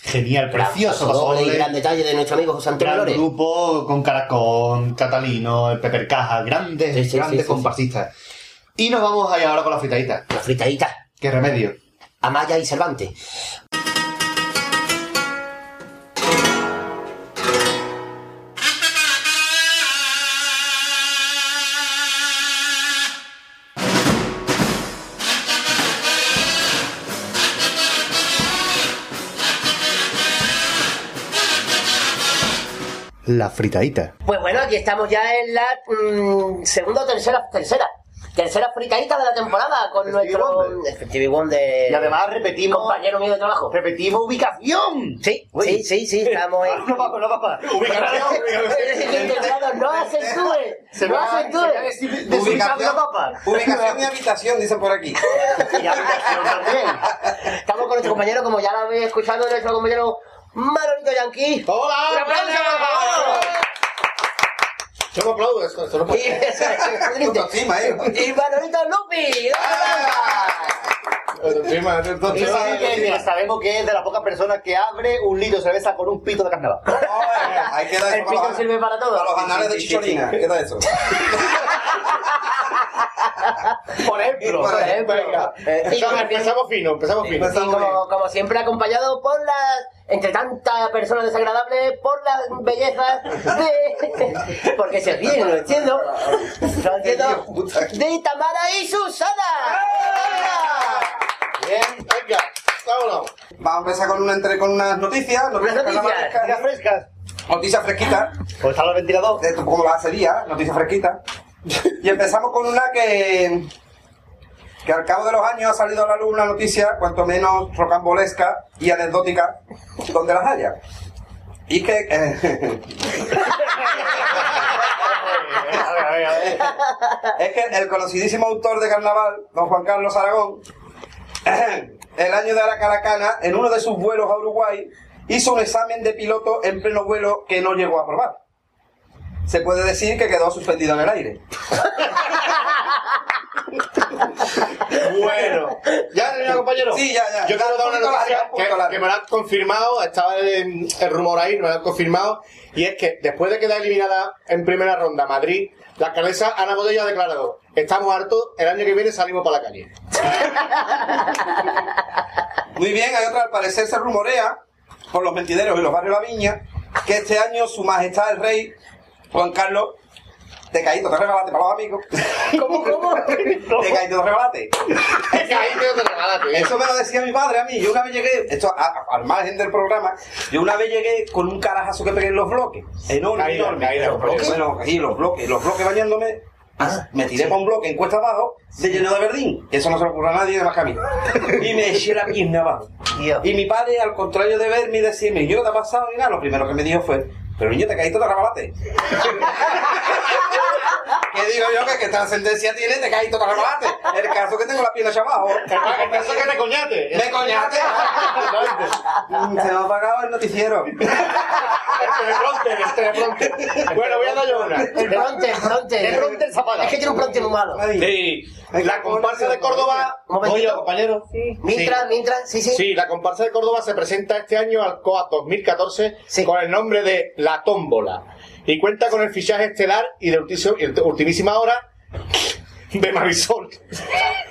Genial, precioso. Doble y doble. gran detalle de nuestro amigo José Antonio Gran Lore. grupo con Caracón, Catalino, el Pepper Caja, grandes, Sí, sí, grandes sí, sí, comparsistas. Y nos vamos ahí ahora con la fritadita. La fritadita. ¿Qué remedio? Amaya y Cervantes. La fritadita. Pues bueno, aquí estamos ya en la mm, segunda o tercera, tercera. tercera fricadita de la temporada con nuestro Stevie Wonder. Y además repetimos. Compañero mío de trabajo. Repetimos ubicación. Sí, sí, sí, sí, estamos en. No, papá, no, papá. Ubicación. No acentúe, Se no acentúe. decir desubicado, papá. Ubicación y habitación, dicen por aquí. Estamos con nuestro compañero, como ya lo habéis escuchado, nuestro compañero Manolito Yankee. ¡Hola! ¡Un aplauso, por favor! Yo aplaudo esto, esto no Y, puede Autoestima, ¿eh? y Manolito Lupi. Y autoestima. sí que mira, sabemos que es de las pocas personas que abre un litro de cerveza con un pito de carnaval. Ahí queda El eso pito los, sirve para todo. para los anales de Chicholina. Queda eso. Por ejemplo. Por ejemplo. Venga, Eh, y empezamos fino, empezamos fino. Y como, como siempre acompañado por las, entre tantas personas desagradables, por las bellezas de... Porque se ríen, no lo entiendo. No lo entiendo. De Tamara y Susana. Bien, venga, vámonos. Vamos a empezar con, una, entre, con unas noticias. Noticias, frescas. Noticias fresquitas. Pues está el ventilador. de como la sería, noticias fresquitas. Y empezamos con una que, que al cabo de los años ha salido a la luz una noticia, cuanto menos rocambolesca y anecdótica, donde las haya. Y que... eh, es que el conocidísimo autor de carnaval, don Juan Carlos Aragón, el año de la Calacana, en uno de sus vuelos a Uruguay, hizo un examen de piloto en pleno vuelo que no llegó a aprobar. Se puede decir que quedó suspendido en el aire. Bueno, ¿ya compañero? Sí, ya, ya. Yo quiero dar una noticia que, que me lo han confirmado, estaba el rumor ahí, me lo han confirmado, y es que después de quedar eliminada en primera ronda Madrid, la alcaldesa Ana Bodella ha declarado, estamos hartos, el año que viene salimos para la calle. Muy bien, hay otra, al parecer se rumorea, por los mentideros y los barrios de la viña, que este año su majestad el rey, Juan Carlos, te caíste, te regalate para los amigos. ¿Cómo, cómo? Te caíste, te. Es que ahí tengo que regalarte. Eso me lo decía mi padre a mí. Yo una vez llegué, esto a- a- al margen del programa, yo una vez llegué con un carajazo que pegué en los bloques. Enorme, Caída, enorme. caída, Los bloques, bueno, ahí los bloques, los bloques bañándome. Me tiré para un bloque en cuesta abajo, de lleno de verdín. Eso no se le ocurre a nadie más que a mí. Y me eché la pierna abajo. Y mi padre, al contrario de verme y decirme, yo te ha pasado ni nada, lo primero que me dijo fue, pero niño, te caíste, te rebalate. ¿Qué digo yo? Que qué trascendencia tiene, te caíste, te rebalate. El caso que tengo la pierna hacia abajo. El caso es que te coñate. Me coñate. Mm, Se me ha apagado el noticiero. El teleprompter, el teleprompter. Bueno, voy a dar yo una. El fronte, el fronte. El fronte se apaga. Es que tiene un fronte muy malo. Sí, la comparsa de Córdoba. Oye, compañero. Mientras, mientras, sí, sí. Sí, la comparsa de Córdoba se presenta este año al COA 2014 con el nombre de La Tómbola y cuenta con el fichaje estelar y de ultimísima hora de Marisol.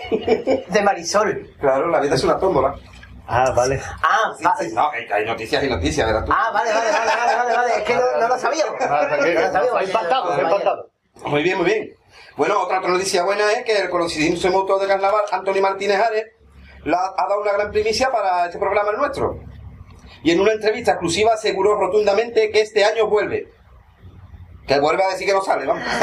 De Marisol. Claro, la vida es una tómbola. Ah, vale. Ah, Sí, va- sí, no, hay noticias y noticias, verás tú. ah, vale, vale, vale, vale, vale, vale. Es que no, no lo sabíamos. Ah, No lo sabíamos. Empatado, Vale. empatado. Muy bien, muy bien. Bueno, otra, otra noticia buena es que el conocidísimo autor de carnaval, Antonio Martínez Ares, la- ha dado una gran primicia para este programa el nuestro. Y en una entrevista exclusiva aseguró rotundamente que este año vuelve. Que vuelve a decir que no sale, vamos.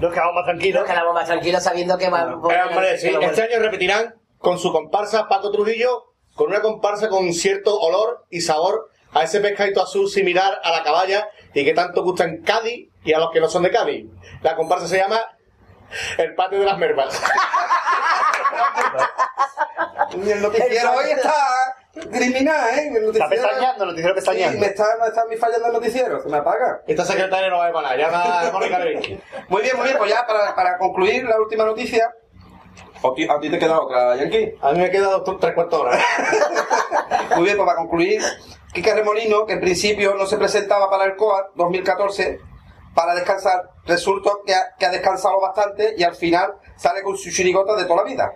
Nos quedamos más tranquilos. Nos quedamos más tranquilos sabiendo que va Eh, hombre, sí, este año repetirán con su comparsa Paco Trujillo, con una comparsa con cierto olor y sabor a ese pescadito azul similar a la caballa y que tanto gusta en Cádiz y a los que no son de Cádiz. La comparsa se llama El Patio de las Mermas. Y el noticiero hoy está criminal, ¿eh? El Está noticiero- pestañeando, el noticiero pestañeando. Sí, me está, me está fallando el noticiero, se me apaga. Esta secretaria no va a nada, llama a Mónica Levinsky. Muy bien, muy bien, pues ya para, para concluir la última noticia. ¿O ti- ¿A ti te queda otra, Yankee? A mí me queda dos, tres cuartos de hora. Muy bien, pues para concluir, Quique Remolino, que en principio no se presentaba para el COA 2014 para descansar, resulta que ha, que ha descansado bastante y al final sale con su chirigota de toda la vida.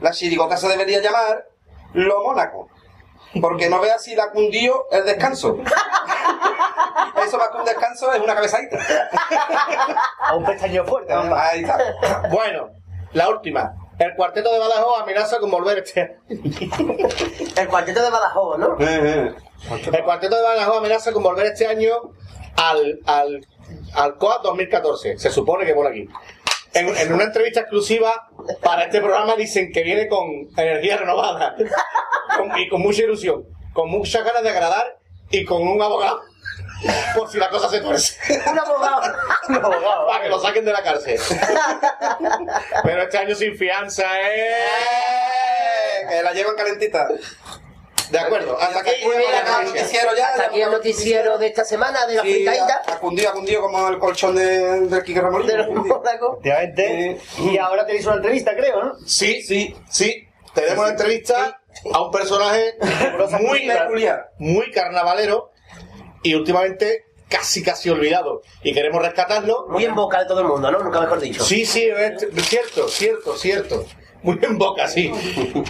La chirigota se debería llamar Lo Mónaco. Porque no veas si la cundió el descanso. Eso más que un descanso es una cabezadita. A un pestañeo fuerte. ¿no? Ahí está. Bueno, la última. El cuarteto de Badajoz amenaza con volver este El cuarteto de Badajoz, ¿no? Eh, El cuarteto de Badajoz amenaza con volver este año al, al Alcoa 2014. Se supone que por aquí. En, en una entrevista exclusiva para este programa dicen que viene con energía renovada con- y con mucha ilusión, con muchas ganas de agradar y con un abogado por si la cosa se tuerce. Un abogado. Un abogado. Para que lo saquen de la cárcel. Pero este año sin fianza, ¿eh? Que la llevan calentita. De acuerdo, hasta aquí noticia. noticiero ya, hasta aquí el noticiero de esta semana de la Sí, ha, cundido, ha cundido como el colchón de. De los Mónaco. Efectivamente. Y ahora tenéis una entrevista, creo, ¿no? Sí, sí, sí. Tenemos una entrevista a un personaje muy peculiar. muy carnavalero y últimamente casi casi olvidado. Y queremos rescatarlo. Muy en boca de todo el mundo, ¿no? Nunca mejor dicho. Sí, sí, es cierto, cierto, cierto. Muy en boca, sí.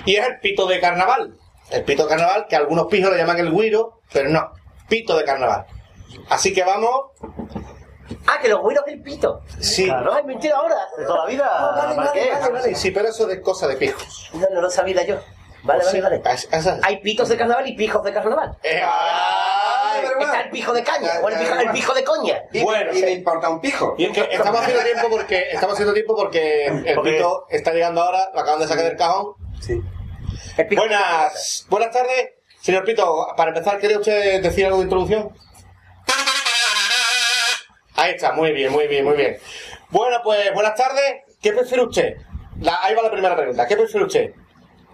Y es el pito de carnaval. El pito de carnaval, que algunos pijos le llaman el guiro, pero no, pito de carnaval. Así que vamos. Ah, que los güiros del pito. Sí. No, es mentira ahora. De toda la vida, Ah, vale, vale, vale, vale. Sí, sí, pero eso de cosa de pijos. No, no lo sabía yo. Vale, Sí, vale, vale. es- es- Hay pitos de carnaval y pijos de carnaval. Eh, ay, Está el pijo de caña o el pijo, el pijo de coña. Y, Bueno, y me importa un pijo. Y es que estamos haciendo tiempo porque estamos haciendo tiempo porque el Porque- pito está llegando ahora, lo acaban de sacar del cajón. Sí. Buenas, buenas tardes, señor Pito. Para empezar, ¿quiere usted decir algo de introducción? Ahí está, muy bien, muy bien, muy bien. Bueno, pues buenas tardes. ¿Qué prefiere usted? La- ahí va la primera pregunta. ¿Qué prefiere usted?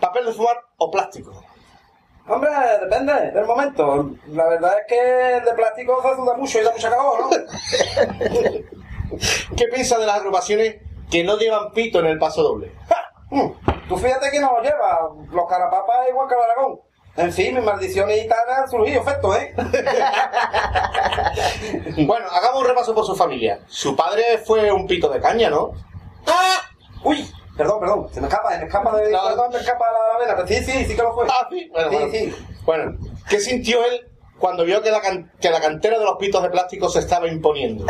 ¿Papel de fumar o plástico? Hombre, depende del momento. La verdad es que el de plástico se suda mucho y da mucha calor, ¿no? ¿Qué piensa de las agrupaciones que no llevan pito en el paso doble? Mm, Tú fíjate que no lo lleva. Los carapapas igual que el Aragón. En fin, mis maldiciones gitanas han surgido efectos, ¿eh? Bueno, hagamos un repaso por su familia. Su padre fue un pito de caña, ¿no? ¡Ah! ¡Uy! Perdón, perdón. Se me escapa, se me escapa de... No. Perdón, me escapa la, vena. Pero sí, sí, sí que lo fue. Ah, sí. Bueno, sí, bueno. sí. Bueno, ¿qué sintió él cuando vio que la, can- que la cantera de los pitos de plástico se estaba imponiendo?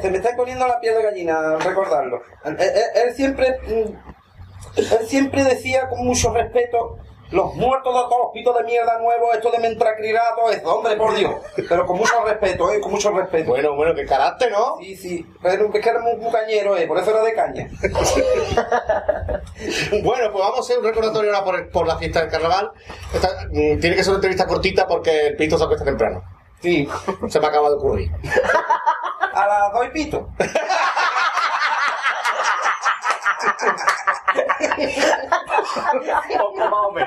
Se me está poniendo la piel de gallina al recordarlo. Él, él- él siempre... Él siempre decía con mucho respeto... Los muertos de todos los pitos de mierda nuevos, esto de mentracrilato, es hombre, por Dios. Pero con mucho respeto, eh, con mucho respeto. Bueno, bueno, qué carácter, ¿no? Sí, sí. Pero es que era muy, muy cañero, eh, por eso era de caña. Bueno, pues vamos a hacer un recordatorio ahora por, por la fiesta del carnaval. Esta- mm, tiene que ser una entrevista cortita porque el pito se acuesta temprano. Sí. Se me acaba de ocurrir. A las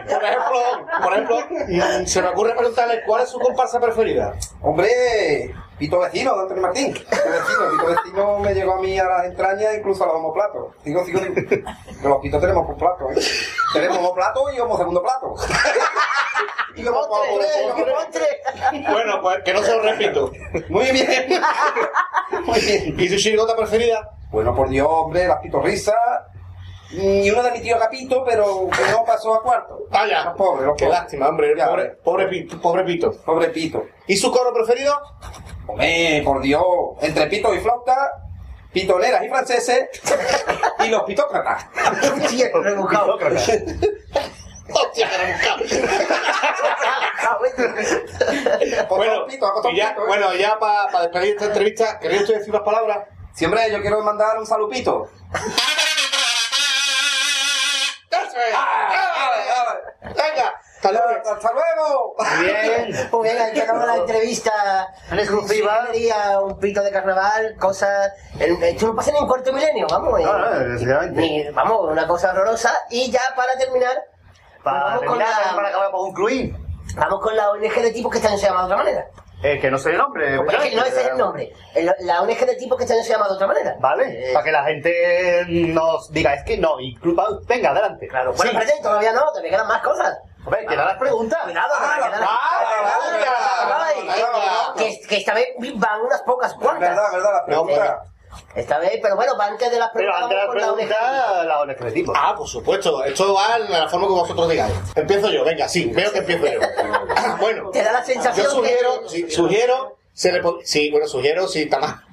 Por ejemplo, por ejemplo, se me ocurre preguntarle cuál es su comparsa preferida. Hombre, Pito Vecino, de Antonio Martín. Pito Vecino, Pito Vecino me llegó a mí a las entrañas, incluso a los homoplatos. Sigo, sigo, digo. Que los pitos tenemos por plato, ¿eh? Tenemos homoplato y homo segundo plato. y Bueno, pues que no se lo repito. Muy bien. Muy bien. ¿Y su chirigota preferida? Bueno, por Dios, hombre, las pitorrisas. Y uno de mi tío Capito, pero que no pasó a cuarto. Vaya, Los pobres, los qué pobres. lástima, hombre. Ya, Pobre, pobre, Pito, pobre Pito. Pobre Pito. ¿Y su coro preferido? Hombre, por Dios, entre pito y flauta, pitoneras y franceses y los pitócratas. Hostia, qué rebuscado. Hostia, que Bueno, pito, ha costado y ya, ¿eh? bueno, ya para despedir esta entrevista, ¿queréis usted decir unas palabras? Sí, hombre, yo quiero mandar un salupito. Venga, hasta luego. ¡Hasta luego! Bien. Muy bien, aquí acabamos la entrevista En exclusiva. Un pito de carnaval, cosas... el- Esto no pasa ni en cuarto milenio, vamos. No, eh, no, efectivamente. ni- vamos, una cosa horrorosa. Y ya para terminar, Para vamos con terminar, la- para acabar, para concluir. vamos con la ONG de tipos que este año se llama de otra manera. Eh, que no sé el nombre. Pues es que no ese es el nombre. El- La ONG de tipos que este año se llama de otra manera. Vale, Eh, para que la gente nos diga, es que no, y venga, adelante. Claro, bueno, Sí. presente, todavía no, todavía quedan más cosas. Hombre, que da las preguntas. Cuidado, que Ah, quedan las- ah, Cuidado, ah, que, que esta vez van unas pocas Es cuantas. verdad, verdad, la pregunta. Esta vez, pero bueno, antes de las Pero preguntas. antes de las preguntas, la ONG de tipo. Ah, por supuesto. Esto va en la forma que vosotros digáis. Empiezo yo, venga, sí, veo que empiezo yo. bueno, Te da la sensación yo sugiero, que- sí, sugiero, se le sí, bueno, sugiero, sí, está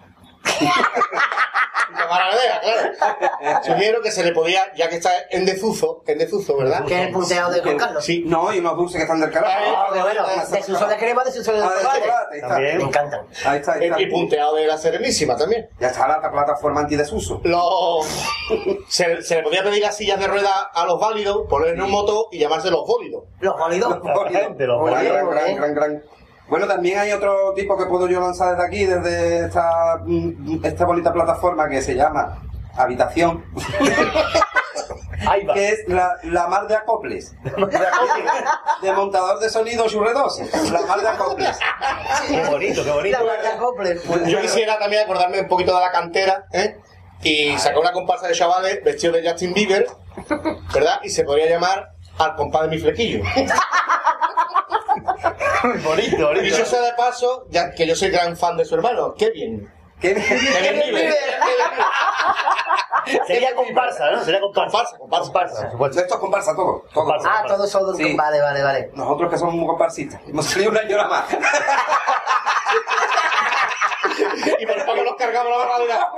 Maradea, claro. Sugiero que se le podía, ya que está en desuso, en desuso, ¿verdad? Que es el punteado de Juan Carlos. Sí. No, y unos dulces que están del carajo. Ah, que bueno, de su de crema, de su de Ah, de chocolate. chocolate, ahí está. También. Me encantan. Ahí está, ahí está. Y punteado de la Serenísima también. Ya está la plataforma antidesuso. Lo- se, se le podía pedir las sillas de ruedas a los válidos, poner en un moto y llamarse los bólidos. Los bólidos. Los bólidos. gran, gran, gran, gran. Bueno, también hay otro tipo que puedo yo lanzar desde aquí, desde esta, mm, esta bonita plataforma que se llama Habitación. que es la, la mar de acoples. de montador de sonido churredos. La mar de acoples. Qué bonito, qué bonito. La marca Copler. Yo quisiera también acordarme un poquito de la cantera, ¿eh? Y sacar una comparsa de chavales vestidos de Justin Bieber, ¿verdad? Y se podría llamar Al compás de mi flequillo. bonito, bonito. Dicho sea de paso, ya que yo soy gran fan de su hermano, Kevin. Kevin Kevin Bieber. Sería comparsa, ¿no? Sería comparsa. Comparsa, comparsa. Esto es comparsa todo. todo. Ah, todos son. Sí. Vale, vale, vale. Nosotros que somos muy comparsistas. Hemos salido una llora más. Y por poco nos cargamos la barradura.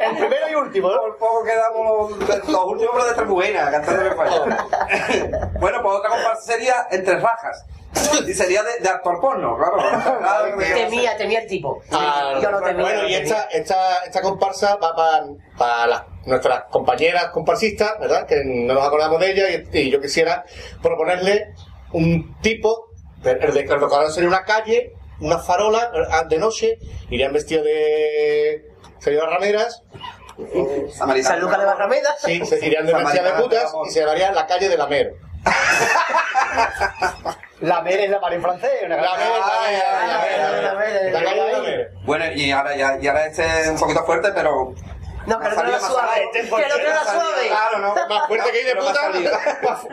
El primero y último, ¿no? Por poco quedamos los, los últimos pero de Trebujena, cantando de bueno, pues otra comparsa sería Entre Rajas. Y sería de, de actor porno, claro. Temía, temía el tipo. Ah, Yo no temía. bueno, no y esta, esta, esta comparsa va para las, nuestras compañeras comparsistas, ¿verdad? Que no nos acordamos de ellas y, y yo quisiera proponerle un tipo, el de el decorado sería una calle, una farola eh, de noche, irían vestidos de señoras rameras, San Lucas de Barrameda. sí, se irían de de putas y se llamaría la calle de la Mer. La mer es la mar en francés. Una La Mer, la Mer, la Mer, la Mer, la calle de la Mer. Bueno, y ahora, ya, y ahora este es un poquito fuerte, pero. No, que otro ha era suave. Que otro era suave. Claro, ¿no? Más fuerte que ir de Pero puta.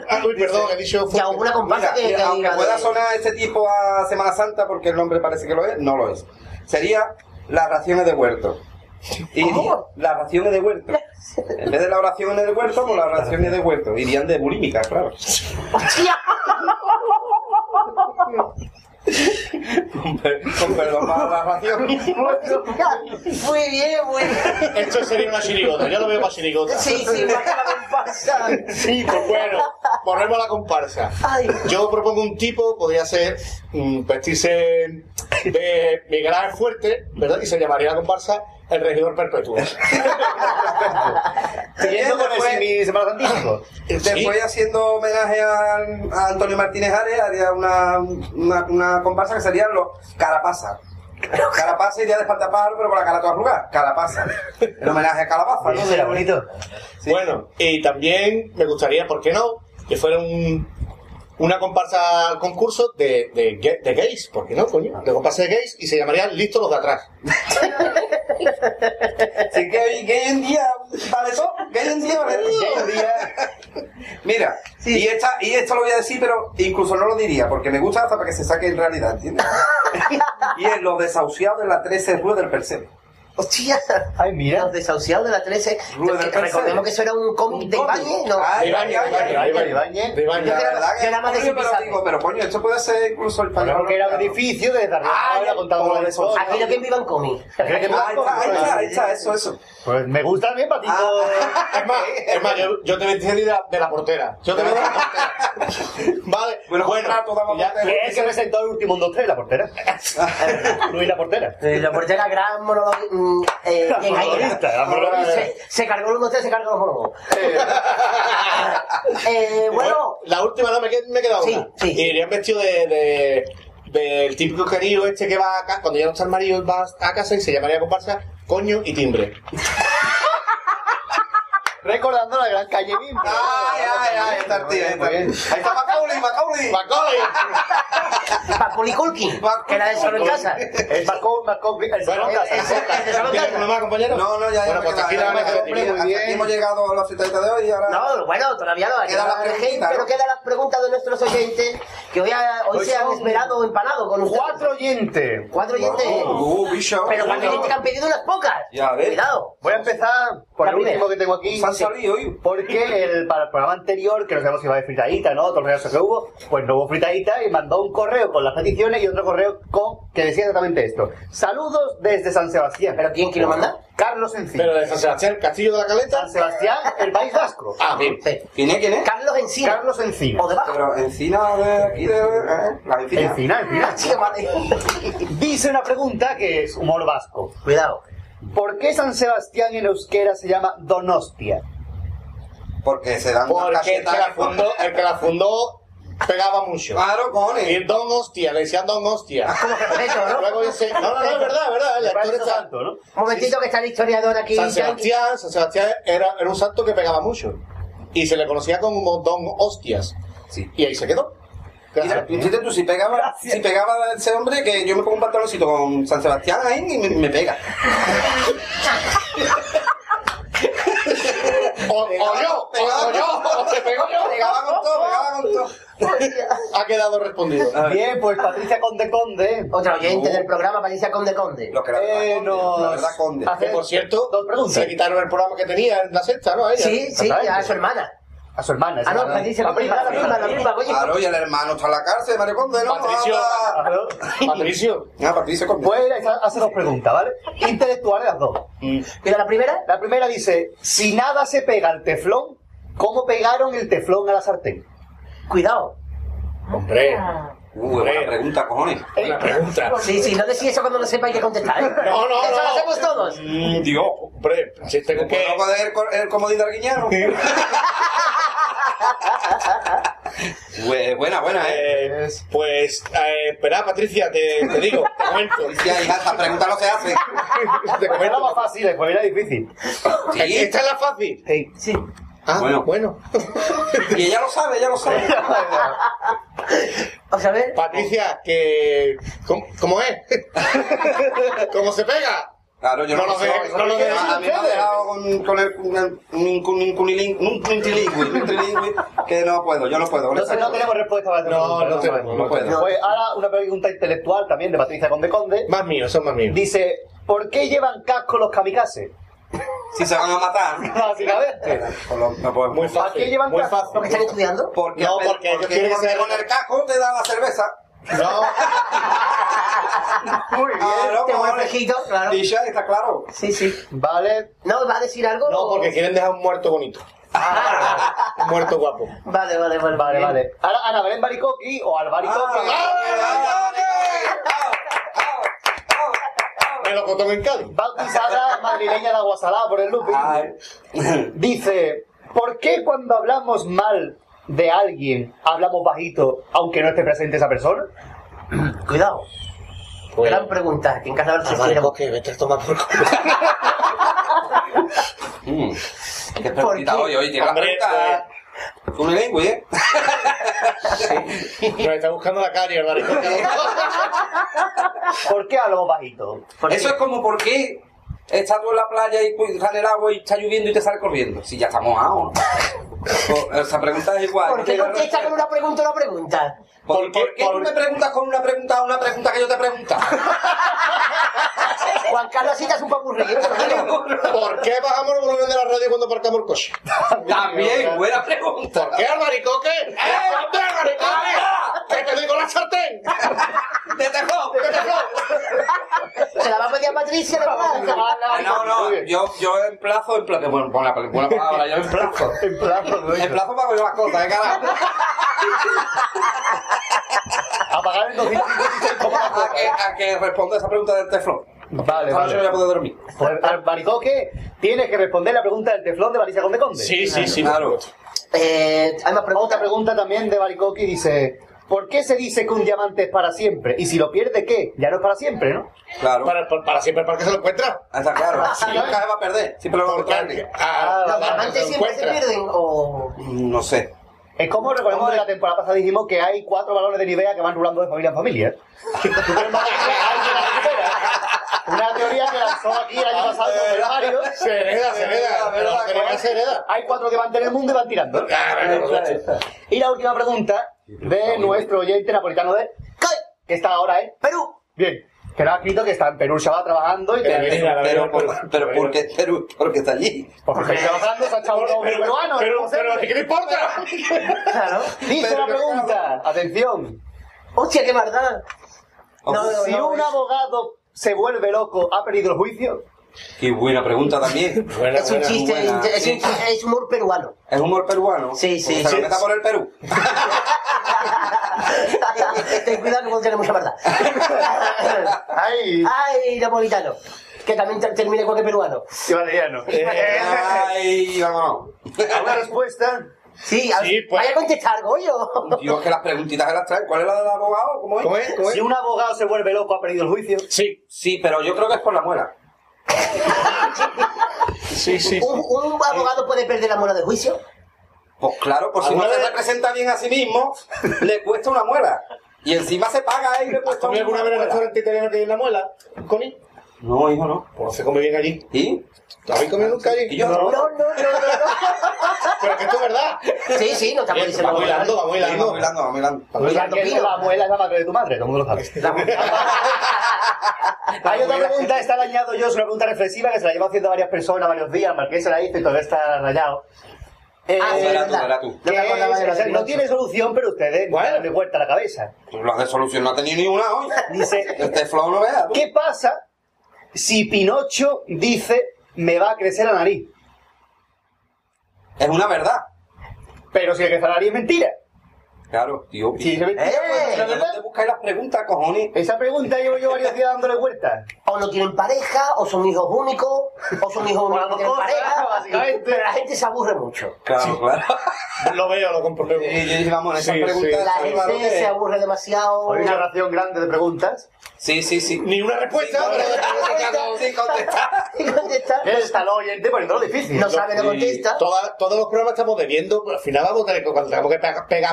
Ah, Uy, perdón, he dicho Ya hubo una comparsa que, aunque pueda de- sonar este tipo a Semana Santa, porque el nombre parece que lo es, no lo es. Sería las raciones de huerto. Y las raciones de huerto. En vez de las oraciones de huerto, pues las raciones de huerto. Irían de bulímicas, claro. con, per- con perdón para la ración. Muy bien, muy bien. Esto sería una chirigota, yo lo veo para chirigota. Sí, sí, más que la comparsa. Sí, pues bueno, volvemos a la comparsa. Ay. Yo propongo un tipo, podría ser mm, vestirse de Miguel Ángel Fuerte, ¿verdad? Y se llamaría la comparsa el regidor perpetuo. Siguiendo con el simi Semana. Después, haciendo homenaje a, a Antonio Martínez Ares, haría una, una, una comparsa que serían los Carapasa. Carapasa iría de espantapájaro, pero con la cara toda arrugada. Carapasa. En homenaje a Calabaza, ¿no? Será bonito. Bueno, y también me gustaría, ¿por qué no? Que fuera un, una comparsa al concurso de, de, ga- de gays, ¿por qué no, coño? De comparsa de gays y se llamarían Listos los de atrás. Sí que hoy, en día vale. Que hoy en día vale en día- Mira, y, esta, y esto lo voy a decir, pero incluso no lo diría, porque me gusta hasta para que se saque en realidad, ¿entiendes? y es los desahuciados de la 13 Rue del Percebe. Hostia. Ay, mira. Los desahuciados de la 13. Rue del Percebe. Recordemos que eso era un cómic de Ibañez, ¿no? Ah, De Ibañez, de Ibañez, de Ibañez, de Ibañez. La Yo era- verdad yo que era más de pero Zipizape. digo, pero coño, esto puede ser incluso el español. Porque era un edificio de Darwin. Ah, la eso. historia. Aquello que viva en cómic. Ah, ahí está, eso, eso. Pues me gusta también, Patito. Es más, es más yo, te de la, de la portera. Yo te vendí de la portera. Vale, Bueno, bueno, damos ya- portera. ¿Quién es el que presentó el último 1, 2, 3? La portera. Luis la portera. Eh, La portera gran monólogo. mm, eh, La monologuista, monologuista. Se, se cargó el 1, 3, se cargó los monólogos. Eh, bueno, la última no me, me he quedado Sí, una. sí. Irían vestido de, de- del típico querido este que va a casa, cuando ya no está el marido, va a casa y se llamaría comparsa coño y timbre. Recordando la gran calle misma. Ay, ay, ay, ahí está el tío, ahí está. Ahí está Macaulay, Macaulay. ¡Macaulay! Macaulay Culkin, que era de solo en casa. El Marco, Marco, el solo en ¿Tienes casa. más, compañero? No, no, ya, ya Bueno, pues bien. hemos llegado a la citadita de hoy y ahora... No, bueno, todavía no. Queda la Queda preguntita, pero ¿no? quedan las preguntas de nuestros oyentes que hoy, hoy Hoy se han esperado o empanado con ustedes. Cuatro oyentes. Cuatro oyentes. Uh, bicho. pero cuatro oyentes que han pedido unas pocas. Ya. Cuidado. Voy a empezar por el último que tengo aquí. Han salido Porque el, para el programa anterior, que no sabemos si iba a haber fritadita, ¿no? Todo el resto que hubo, pues no hubo fritadita y mandó un correo con las peticiones y otro correo con que decía exactamente esto. Saludos desde San Sebastián. ¿Pero quién quiere mandar? Carlos Encina. Pero de San Sebastián, Castillo de la Caleta. San Sebastián, el País Vasco. Ah, bien. ¿Quién es? ¿Quién es? Carlos Encina. Carlos Encina. O de Baja. Pero encina de aquí, de. ¿eh? La encina. Encina, Encina. Vale. Dice una pregunta que es humor vasco. Cuidado. ¿Por qué San Sebastián en euskera se llama Donostia? Porque se dan una Porque el que la fundó, el que la fundó pegaba mucho. Claro, cojones. Y el Don Hostia, le decían Don Hostia. Como respeto, ¿no? Luego dice, no, no, no, es verdad, es verdad. La historia está- santo, ¿no? Un momentito que está el historiador aquí. San Sebastián, San Sebastián era, era un santo que pegaba mucho. Y se le conocía como Don Hostias. Y ahí se quedó. Mira, fíjate tú, si pegaba, si pegaba ese hombre, que yo me pongo un pantaloncito con San Sebastián ahí y me, me pega. O, o yo, o, o yo, o se pegó yo. Pegaba con todo, pegaba con todo. Ha quedado respondido. Bien, pues Patricia Conde Conde. Otra oyente del programa, Patricia Conde Conde. Lo que la Eh, nos la verdad, conde. hace Que por cierto, dos preguntas. se quitaron el programa que tenía en la sexta, ¿no? Ella. Sí, sí, a su hermana. A su hermana. Ah, no, Patricia, la prima, la prima, la prima, coño. Claro, y el hermano está en la cárcel, Mario Conde, ¿no? Patricio. Anda. Patricio. Ah, Patricio Conde. Pues hace dos preguntas, ¿vale? Intelectuales las dos. Mira, la primera. La primera dice, si nada se pega al teflón, ¿cómo pegaron el teflón a la sartén? Cuidado. Hombre, Uh, buena pregunta, cojones. buena pregunta. Sí, sí, no decís eso cuando no sepáis qué contestar. ¿eh? No, no, Eso no. lo hacemos todos. Mm, Dios. Hombre, si tengo que... ¿Puedo poder el, comodín de Arguiñano? Bu- buena, buena, ¿eh? Eh, pues, eh, espera, Patricia, te, te digo, te comento. Ya, hija, esa pregunta no se hace. Te Pues era comento. más fácil, después era difícil. Sí. ¿Esta es la fácil? Sí. Ah, Bueno. bueno. Y ella lo sabe, ella lo sabe. Vamos a ver. Patricia, que... ¿Cómo, cómo es? ¿Cómo se pega? Claro, yo no, No lo sé. no lo de- a, mí me ha dejado con, con el, un, trilingüe, que no puedo, yo no puedo. Entonces no tenemos respuesta para No, pregunta, no tenemos, no puedo. Pues ahora una pregunta intelectual también de Patricia Conde Conde. Más mío, son más míos. Dice, ¿por qué llevan casco los kamikazes? Si se van a matar. Básicamente. No. Muy ¿Para qué fácil, llevan muy casco? fácil. ¿Porque están estudiando? Porque, No, porque porque, quieren porque ser- con el casco te dan la cerveza. No, Muy bien. Te buen cojones. fresquito, claro. Y ya está claro. Sí, sí. Vale. ¿No va a decir algo? no, o- porque quieren dejar un muerto bonito. Un muerto guapo. Vale, vale, vale. Vale, vale. Ahora Ana Belén Baricoqui o Albaricoqui. Melocotón en Cádiz. bautizada madrileña de Aguasalá por el Lupi. Dice, ¿por qué cuando hablamos mal de alguien hablamos bajito aunque no esté presente esa persona? Cuidado. Pues, Gran pregunta. que en casa de ah, vale, porque vete a tomar por culo. Mm. Qué hoy, hoy Hombre, pregunta. Un lengua, ¿eh? Nos está buscando la caria, el. ¿Por qué hablamos bajito? Eso es como por qué estás tú en la playa y pues, sale el agua y está lloviendo y te sale corriendo. Si ya está mojado. ¿no? Esa pregunta es igual. ¿Por qué contesta con una pregunta una pregunta? ¿Por, ¿Por qué? por qué tú me preguntas con una pregunta a una pregunta que yo te pregunta? Juan Carlos, sí te hace un. ¿eh? ¿Por qué bajamos el volumen de la radio cuando aparcamos el coche? También, buena pregunta. ¿Por qué, albaricoque? ¡Eh, ¿Dónde, albaricoque? ¡Que te digo la sartén! ¡Te dejó! ¡Que te dejó! Se la va a pedir a Patricia de verdad. No, no, yo, yo emplazo, emplazo, bueno, buena, buena palabra, yo emplazo. En plazo, Emplazo para coger las cosas, ¿eh, carajo? Apagar el 256 como la A que, a que responda esa pregunta del teflón. Vale, Ahora yo voy vale. a poder dormir. Pues Albaricoque tienes que responder la pregunta del teflón de Marisa Conde Conde. Sí, sí, sí. Claro. Eh, hay más Otra preguntas. pregunta también de Baricoqui dice, ¿por qué se dice que un diamante es para siempre? Y si lo pierde, ¿qué? Ya no es para siempre, ¿no? Claro. Para, para, para siempre, ¿para qué se lo encuentra? Está claro. Nunca se va a perder. Siempre lo va a Porque encontrar. ah, ¿Los que diamantes siempre se encuentra. pierden o...? No sé. Es como recordemos de la temporada pasada dijimos que hay cuatro balones de Nivea que van rulando de familia en familia. ¿Tú crees que recupera? Una teoría que lanzó aquí el año pasado con Mario. Se hereda, se hereda. Hereda se hereda. Hay cuatro diamantes en el mundo y van tirando. Ah. Y la última pregunta de nuestro oyente napolitano de... Que está ahora en... Perú. Bien. Que no ha escrito que está en Perú, se va trabajando y que... Pero, por- pero ¿por qué Perú? Porque está allí. Porque está trabajando, se ha echado un Pero- peruano. pero- no sé. pero, ¿qué le importa? Claro. Dice Pero la que- pregunta. Atención. Hostia, qué maldad. No, no, si no, un es- abogado se vuelve loco, ¿ha perdido el juicio? Qué buena pregunta también. es un chiste, buena, es, un chiste- es humor peruano. ¿Es humor peruano? Sí, sí, se sí. lo meta por el Perú. Ten cuidado que tener mucha verdad. Ay, Ay, napolitano. Que también te- termine cualquier peruano. qué valeriano. Ay, vámonos. ¿Alguna respuesta? Sí, a- Sí, pues. vaya a contestar, Goyo. Dios, que las preguntitas se las traen. ¿Cuál es la del abogado? ¿Cómo es? ¿Cómo es? ¿Cómo es? Si un abogado se vuelve loco, ¿ha perdido el juicio? Sí, Sí, pero yo creo que es por la muela. Sí, sí. ¿Un, un abogado puede perder la muela de juicio? Pues claro, por si no ¿Alguna se representa bien a sí mismo, le cuesta una muela. Y encima se paga le ¿Has cuesta comido una alguna vez en el restaurante italiano que hay en la muela, Connie? No, hijo, no. Pues se come bien allí. ¿Y? ¿Tú habéis comido nunca allí? ¿Y yo? No, no, no, no. Pero que esto es verdad. Sí, sí, no estamos Bien, diciendo va muy nada. hilando, va muy Sí, hilando. vamos hilando, vamos hilando. Mirando que pino. la abuela es la madre de tu madre, todo el mundo lo sabe. Hay otra pregunta, esta la añado yo, es una pregunta reflexiva que se la llevo haciendo varias personas varios días, Marqués se la hizo y todavía está rayado. Eh, Ah, sí, verá es tú, verá tú. No me la es- no tiene solución, pero ustedes Bueno. de vuelta a la cabeza. Pues las de solución no ha tenido ni una hoy. Dice, Este flow no veas. tú. ¿qué pasa si Pinocho dice me va a crecer la nariz? Es una verdad. Pero si le crece la nariz es mentira. Claro, tío. Si es mentira, Eh, pues, la ¿Pero verdad. dónde buscáis las preguntas, cojones? Esa pregunta llevo yo varios días dándole vueltas. O no tienen pareja, o son hijos únicos, o son hijos únicos que tienen cosas, pareja. básicamente. Pero la gente se aburre mucho. Claro, claro. Lo veo, lo compruebo. Y yo dije, vamos, Sí, preguntas... La gente se aburre demasiado. Hoy una ración grande de preguntas. Sí, sí, sí. Ni una respuesta, Sin contestar. Y contesta. Está el oyente poniéndolo difícil. No sabe, no contesta. Toda- todos los programas estamos debiendo, al final vamos a tener que, cuando tengamos que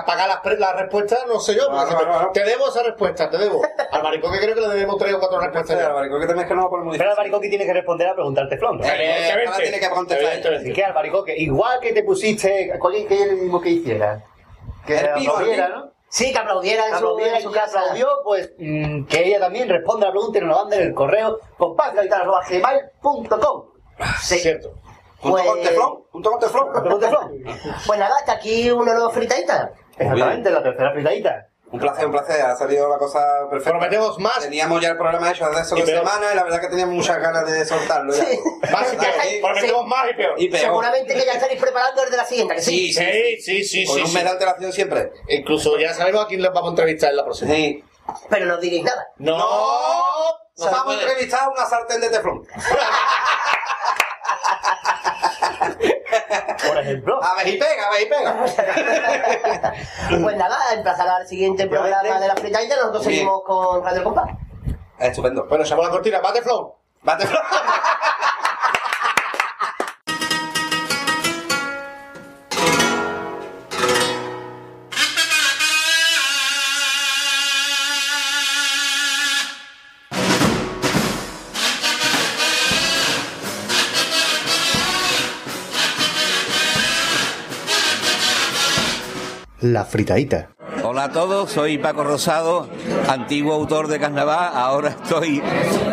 pagar las, respuestas, no sé yo, claro. te debo esa respuesta, te debo. Al maricón que creo que le debemos tres o cuatro respuestas que también es que no va por muy Pero Albaricoque tiene que responder a preguntarte Flon. Eh, ahora tiene que. Evidentemente. ¿Y qué, Albaricoque? Igual que te pusiste... ¿Cuál que le mismo que hiciera? Que El aplaudiera, el. ¿no? Sí, que aplaudiera en su, Aplaudiera en su que casa. aplaudió, pues mm, que ella también responda a la pregunta y nos la mande en el correo compazgaitana.gmail.com Sí. Cierto. Junto Pues- con teflón, junto con teflón. Pregunta Flon. Pues nada, hasta aquí una nueva fritadita. Exactamente, la tercera fritadita. Un placer, un placer. Ha salido la cosa perfecta. Prometemos más. Teníamos ya el programa hecho desde hace dos semanas y la verdad que teníamos muchas ganas de soltarlo ya. Sí. Más y peor. Sí. Prometemos más y peor. Y peor. Seguramente que ya estaréis preparando el de la siguiente, ¿que sí? Sí, sí, Sí, sí, sí, Con sí. un sí. mes de alteración siempre. Incluso ya sabemos a quién les vamos a entrevistar en la próxima. Sí. Pero no diréis nada. No. Nos vamos a entrevistar a una sartén de teflón. Por ejemplo. A ver y pega, a ver y pega. Pues nada, emplazar al siguiente programa de la fritadita, nosotros bien. seguimos con Radio Compás. Estupendo. Bueno, echamos la cortina. Bate flow. La fritadita. Hola a todos, soy Paco Rosado, antiguo autor de carnaval, ahora estoy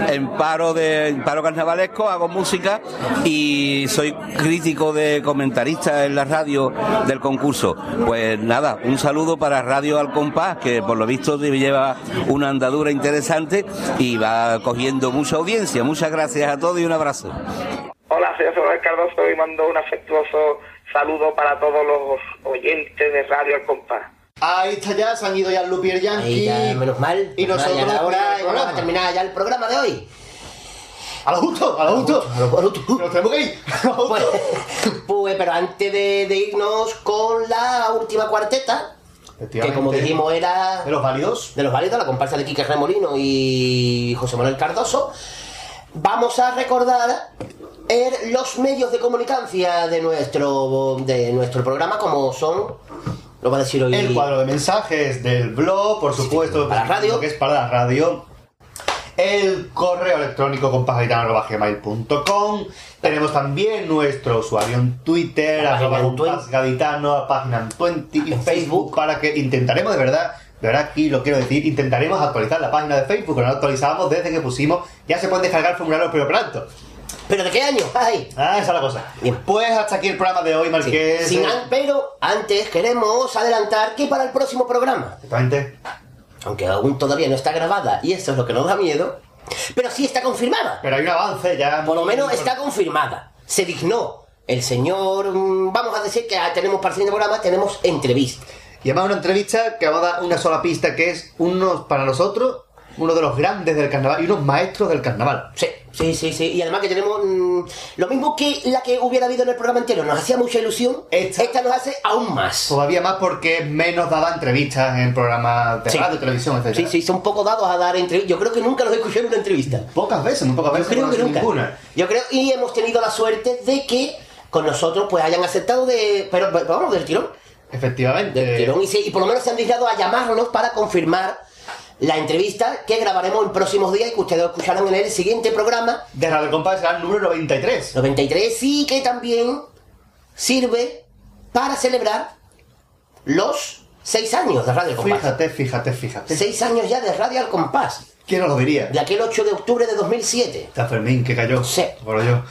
en paro de en paro carnavalesco, hago música y soy crítico de comentarista en la radio del concurso. Pues nada, un saludo para Radio Al Compás, que por lo visto lleva una andadura interesante y va cogiendo mucha audiencia. Muchas gracias a todos y un abrazo. Hola, soy José Cardoso y mando un afectuoso saludo para todos los oyentes de Radio El Compás. Ahí está ya, se han ido ya el Lupi y el Ahí Yankee. ya, menos mal. Y Menos mal, nosotros ya ahora vamos a programa. terminar ya el programa de hoy. A lo justo, a lo justo. Nos tenemos que ir. A lo justo. Pues, pues, pero antes de, de irnos con la última cuarteta, que como dijimos era De los válidos. de los válidos, la comparsa de Quique Remolino y José Manuel Cardoso, vamos a recordar eh, los medios de comunicancia de nuestro, de nuestro programa, como son, lo va a decir hoy... El cuadro de mensajes del blog, por supuesto, para la radio. que es para la radio. El correo electrónico compasgaditano.gmail.com Tenemos también nuestro usuario en Twitter, La arroba la página en, Twenty y Facebook, para que intentaremos de verdad Pero ahora aquí lo quiero decir, intentaremos actualizar la página de Facebook, que no la actualizábamos desde que pusimos, ya se pueden descargar el formulario pero pronto. ¿Pero de qué año? Ay. Ah, esa es la cosa. Pues hasta aquí el programa de hoy, Marqués. Sin an- pero antes queremos adelantar que para el próximo programa, Exactamente. aunque aún todavía no está grabada, y eso es lo que nos da miedo, pero sí está confirmada. Pero hay un avance ya. Por lo menos está confirmada. Se dignó. El señor, mm, vamos a decir que ah, tenemos para el siguiente programa, tenemos entrevista. Y además una entrevista que vamos a dar una sola pista, que es uno, para nosotros, uno de los grandes del carnaval y unos maestros del carnaval. Sí, sí, sí, sí. Y además que tenemos mm, lo mismo que la que hubiera habido en el programa anterior. Nos hacía mucha ilusión. Esta, nos hace aún más. Todavía más porque menos daba entrevistas en programas de Sí. radio, televisión, etc. Sí, sí, son poco dados a dar entrevistas. Yo creo que nunca los he escuchado en una entrevista. Pocas veces, muy pocas veces. Yo creo no que nunca. ninguna. Yo creo, y hemos tenido la suerte de que con nosotros pues hayan aceptado de. Pero, pero vamos, del tirón. Efectivamente. Del tirón. Y, sí, y por lo menos se han dignado a llamarnos para confirmar la entrevista que grabaremos en próximos días y que ustedes escucharán en el siguiente programa. De Radio Compás será el número 93. 93 y que también sirve para celebrar los seis años de Radio Al Compás. Fíjate, fíjate, fíjate. Seis años ya de Radio al Compás. ¿Quién nos lo diría? De aquel 8 de octubre de 2007. Está Fermín, que cayó. Sí. Por yo.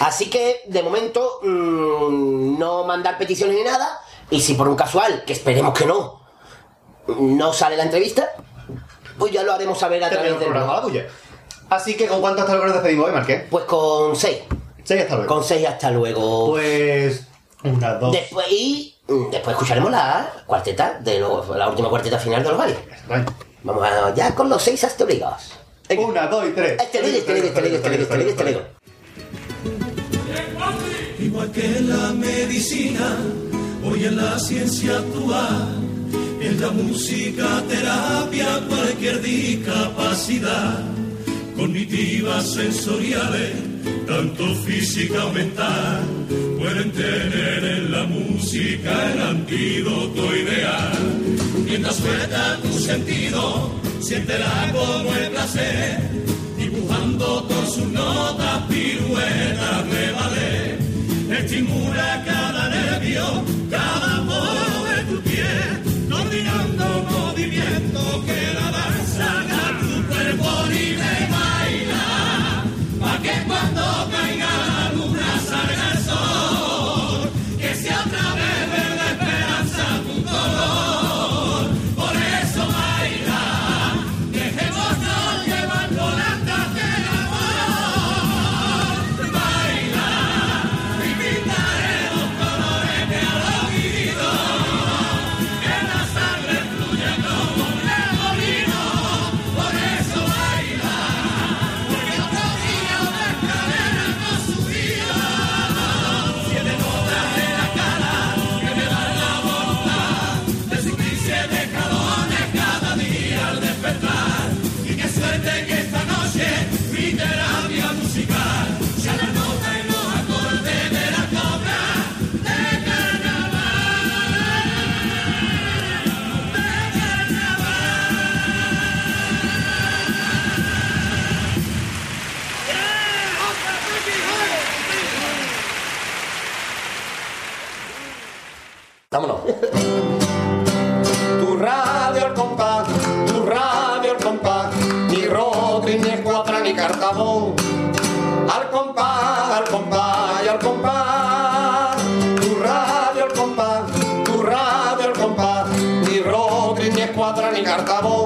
Así que, de momento, mm, no mandar peticiones ni nada. Y si por un casual, que esperemos que no, no sale la entrevista, pues ya lo haremos saber a través el del programa, blog. la tuya. Así que, ¿con cuánto hasta luego nos despedimos hoy, Marqués? Pues con seis. Seis hasta luego. Con seis hasta luego. Pues. Una, dos. Después, y después escucharemos la cuarteta, de los- la última cuarteta final de los valles. Vamos a, ya con los seis asteroides. Una, dos y tres. Este ligue, este ligue, este ligue, este ligue, este ligue, este. Igual que la medicina, hoy en la ciencia actual, en la música terapia, cualquier discapacidad, cognitivas, sensoriales, tanto física o mental, pueden tener en la música el antídoto ideal. Mientras suelta tu sentido, siéntela como el placer, dibujando con sus notas piruetas de ballet. Estimula cada nervio, pa' que Tu radio al compás, tu radio al compás, ni Rodri, ni Escuadra, ni Cartabón. Al compás, al compás y al compás. Tu radio al compás, tu radio al compás, ni Rodri, ni Escuadra, ni Cartabón.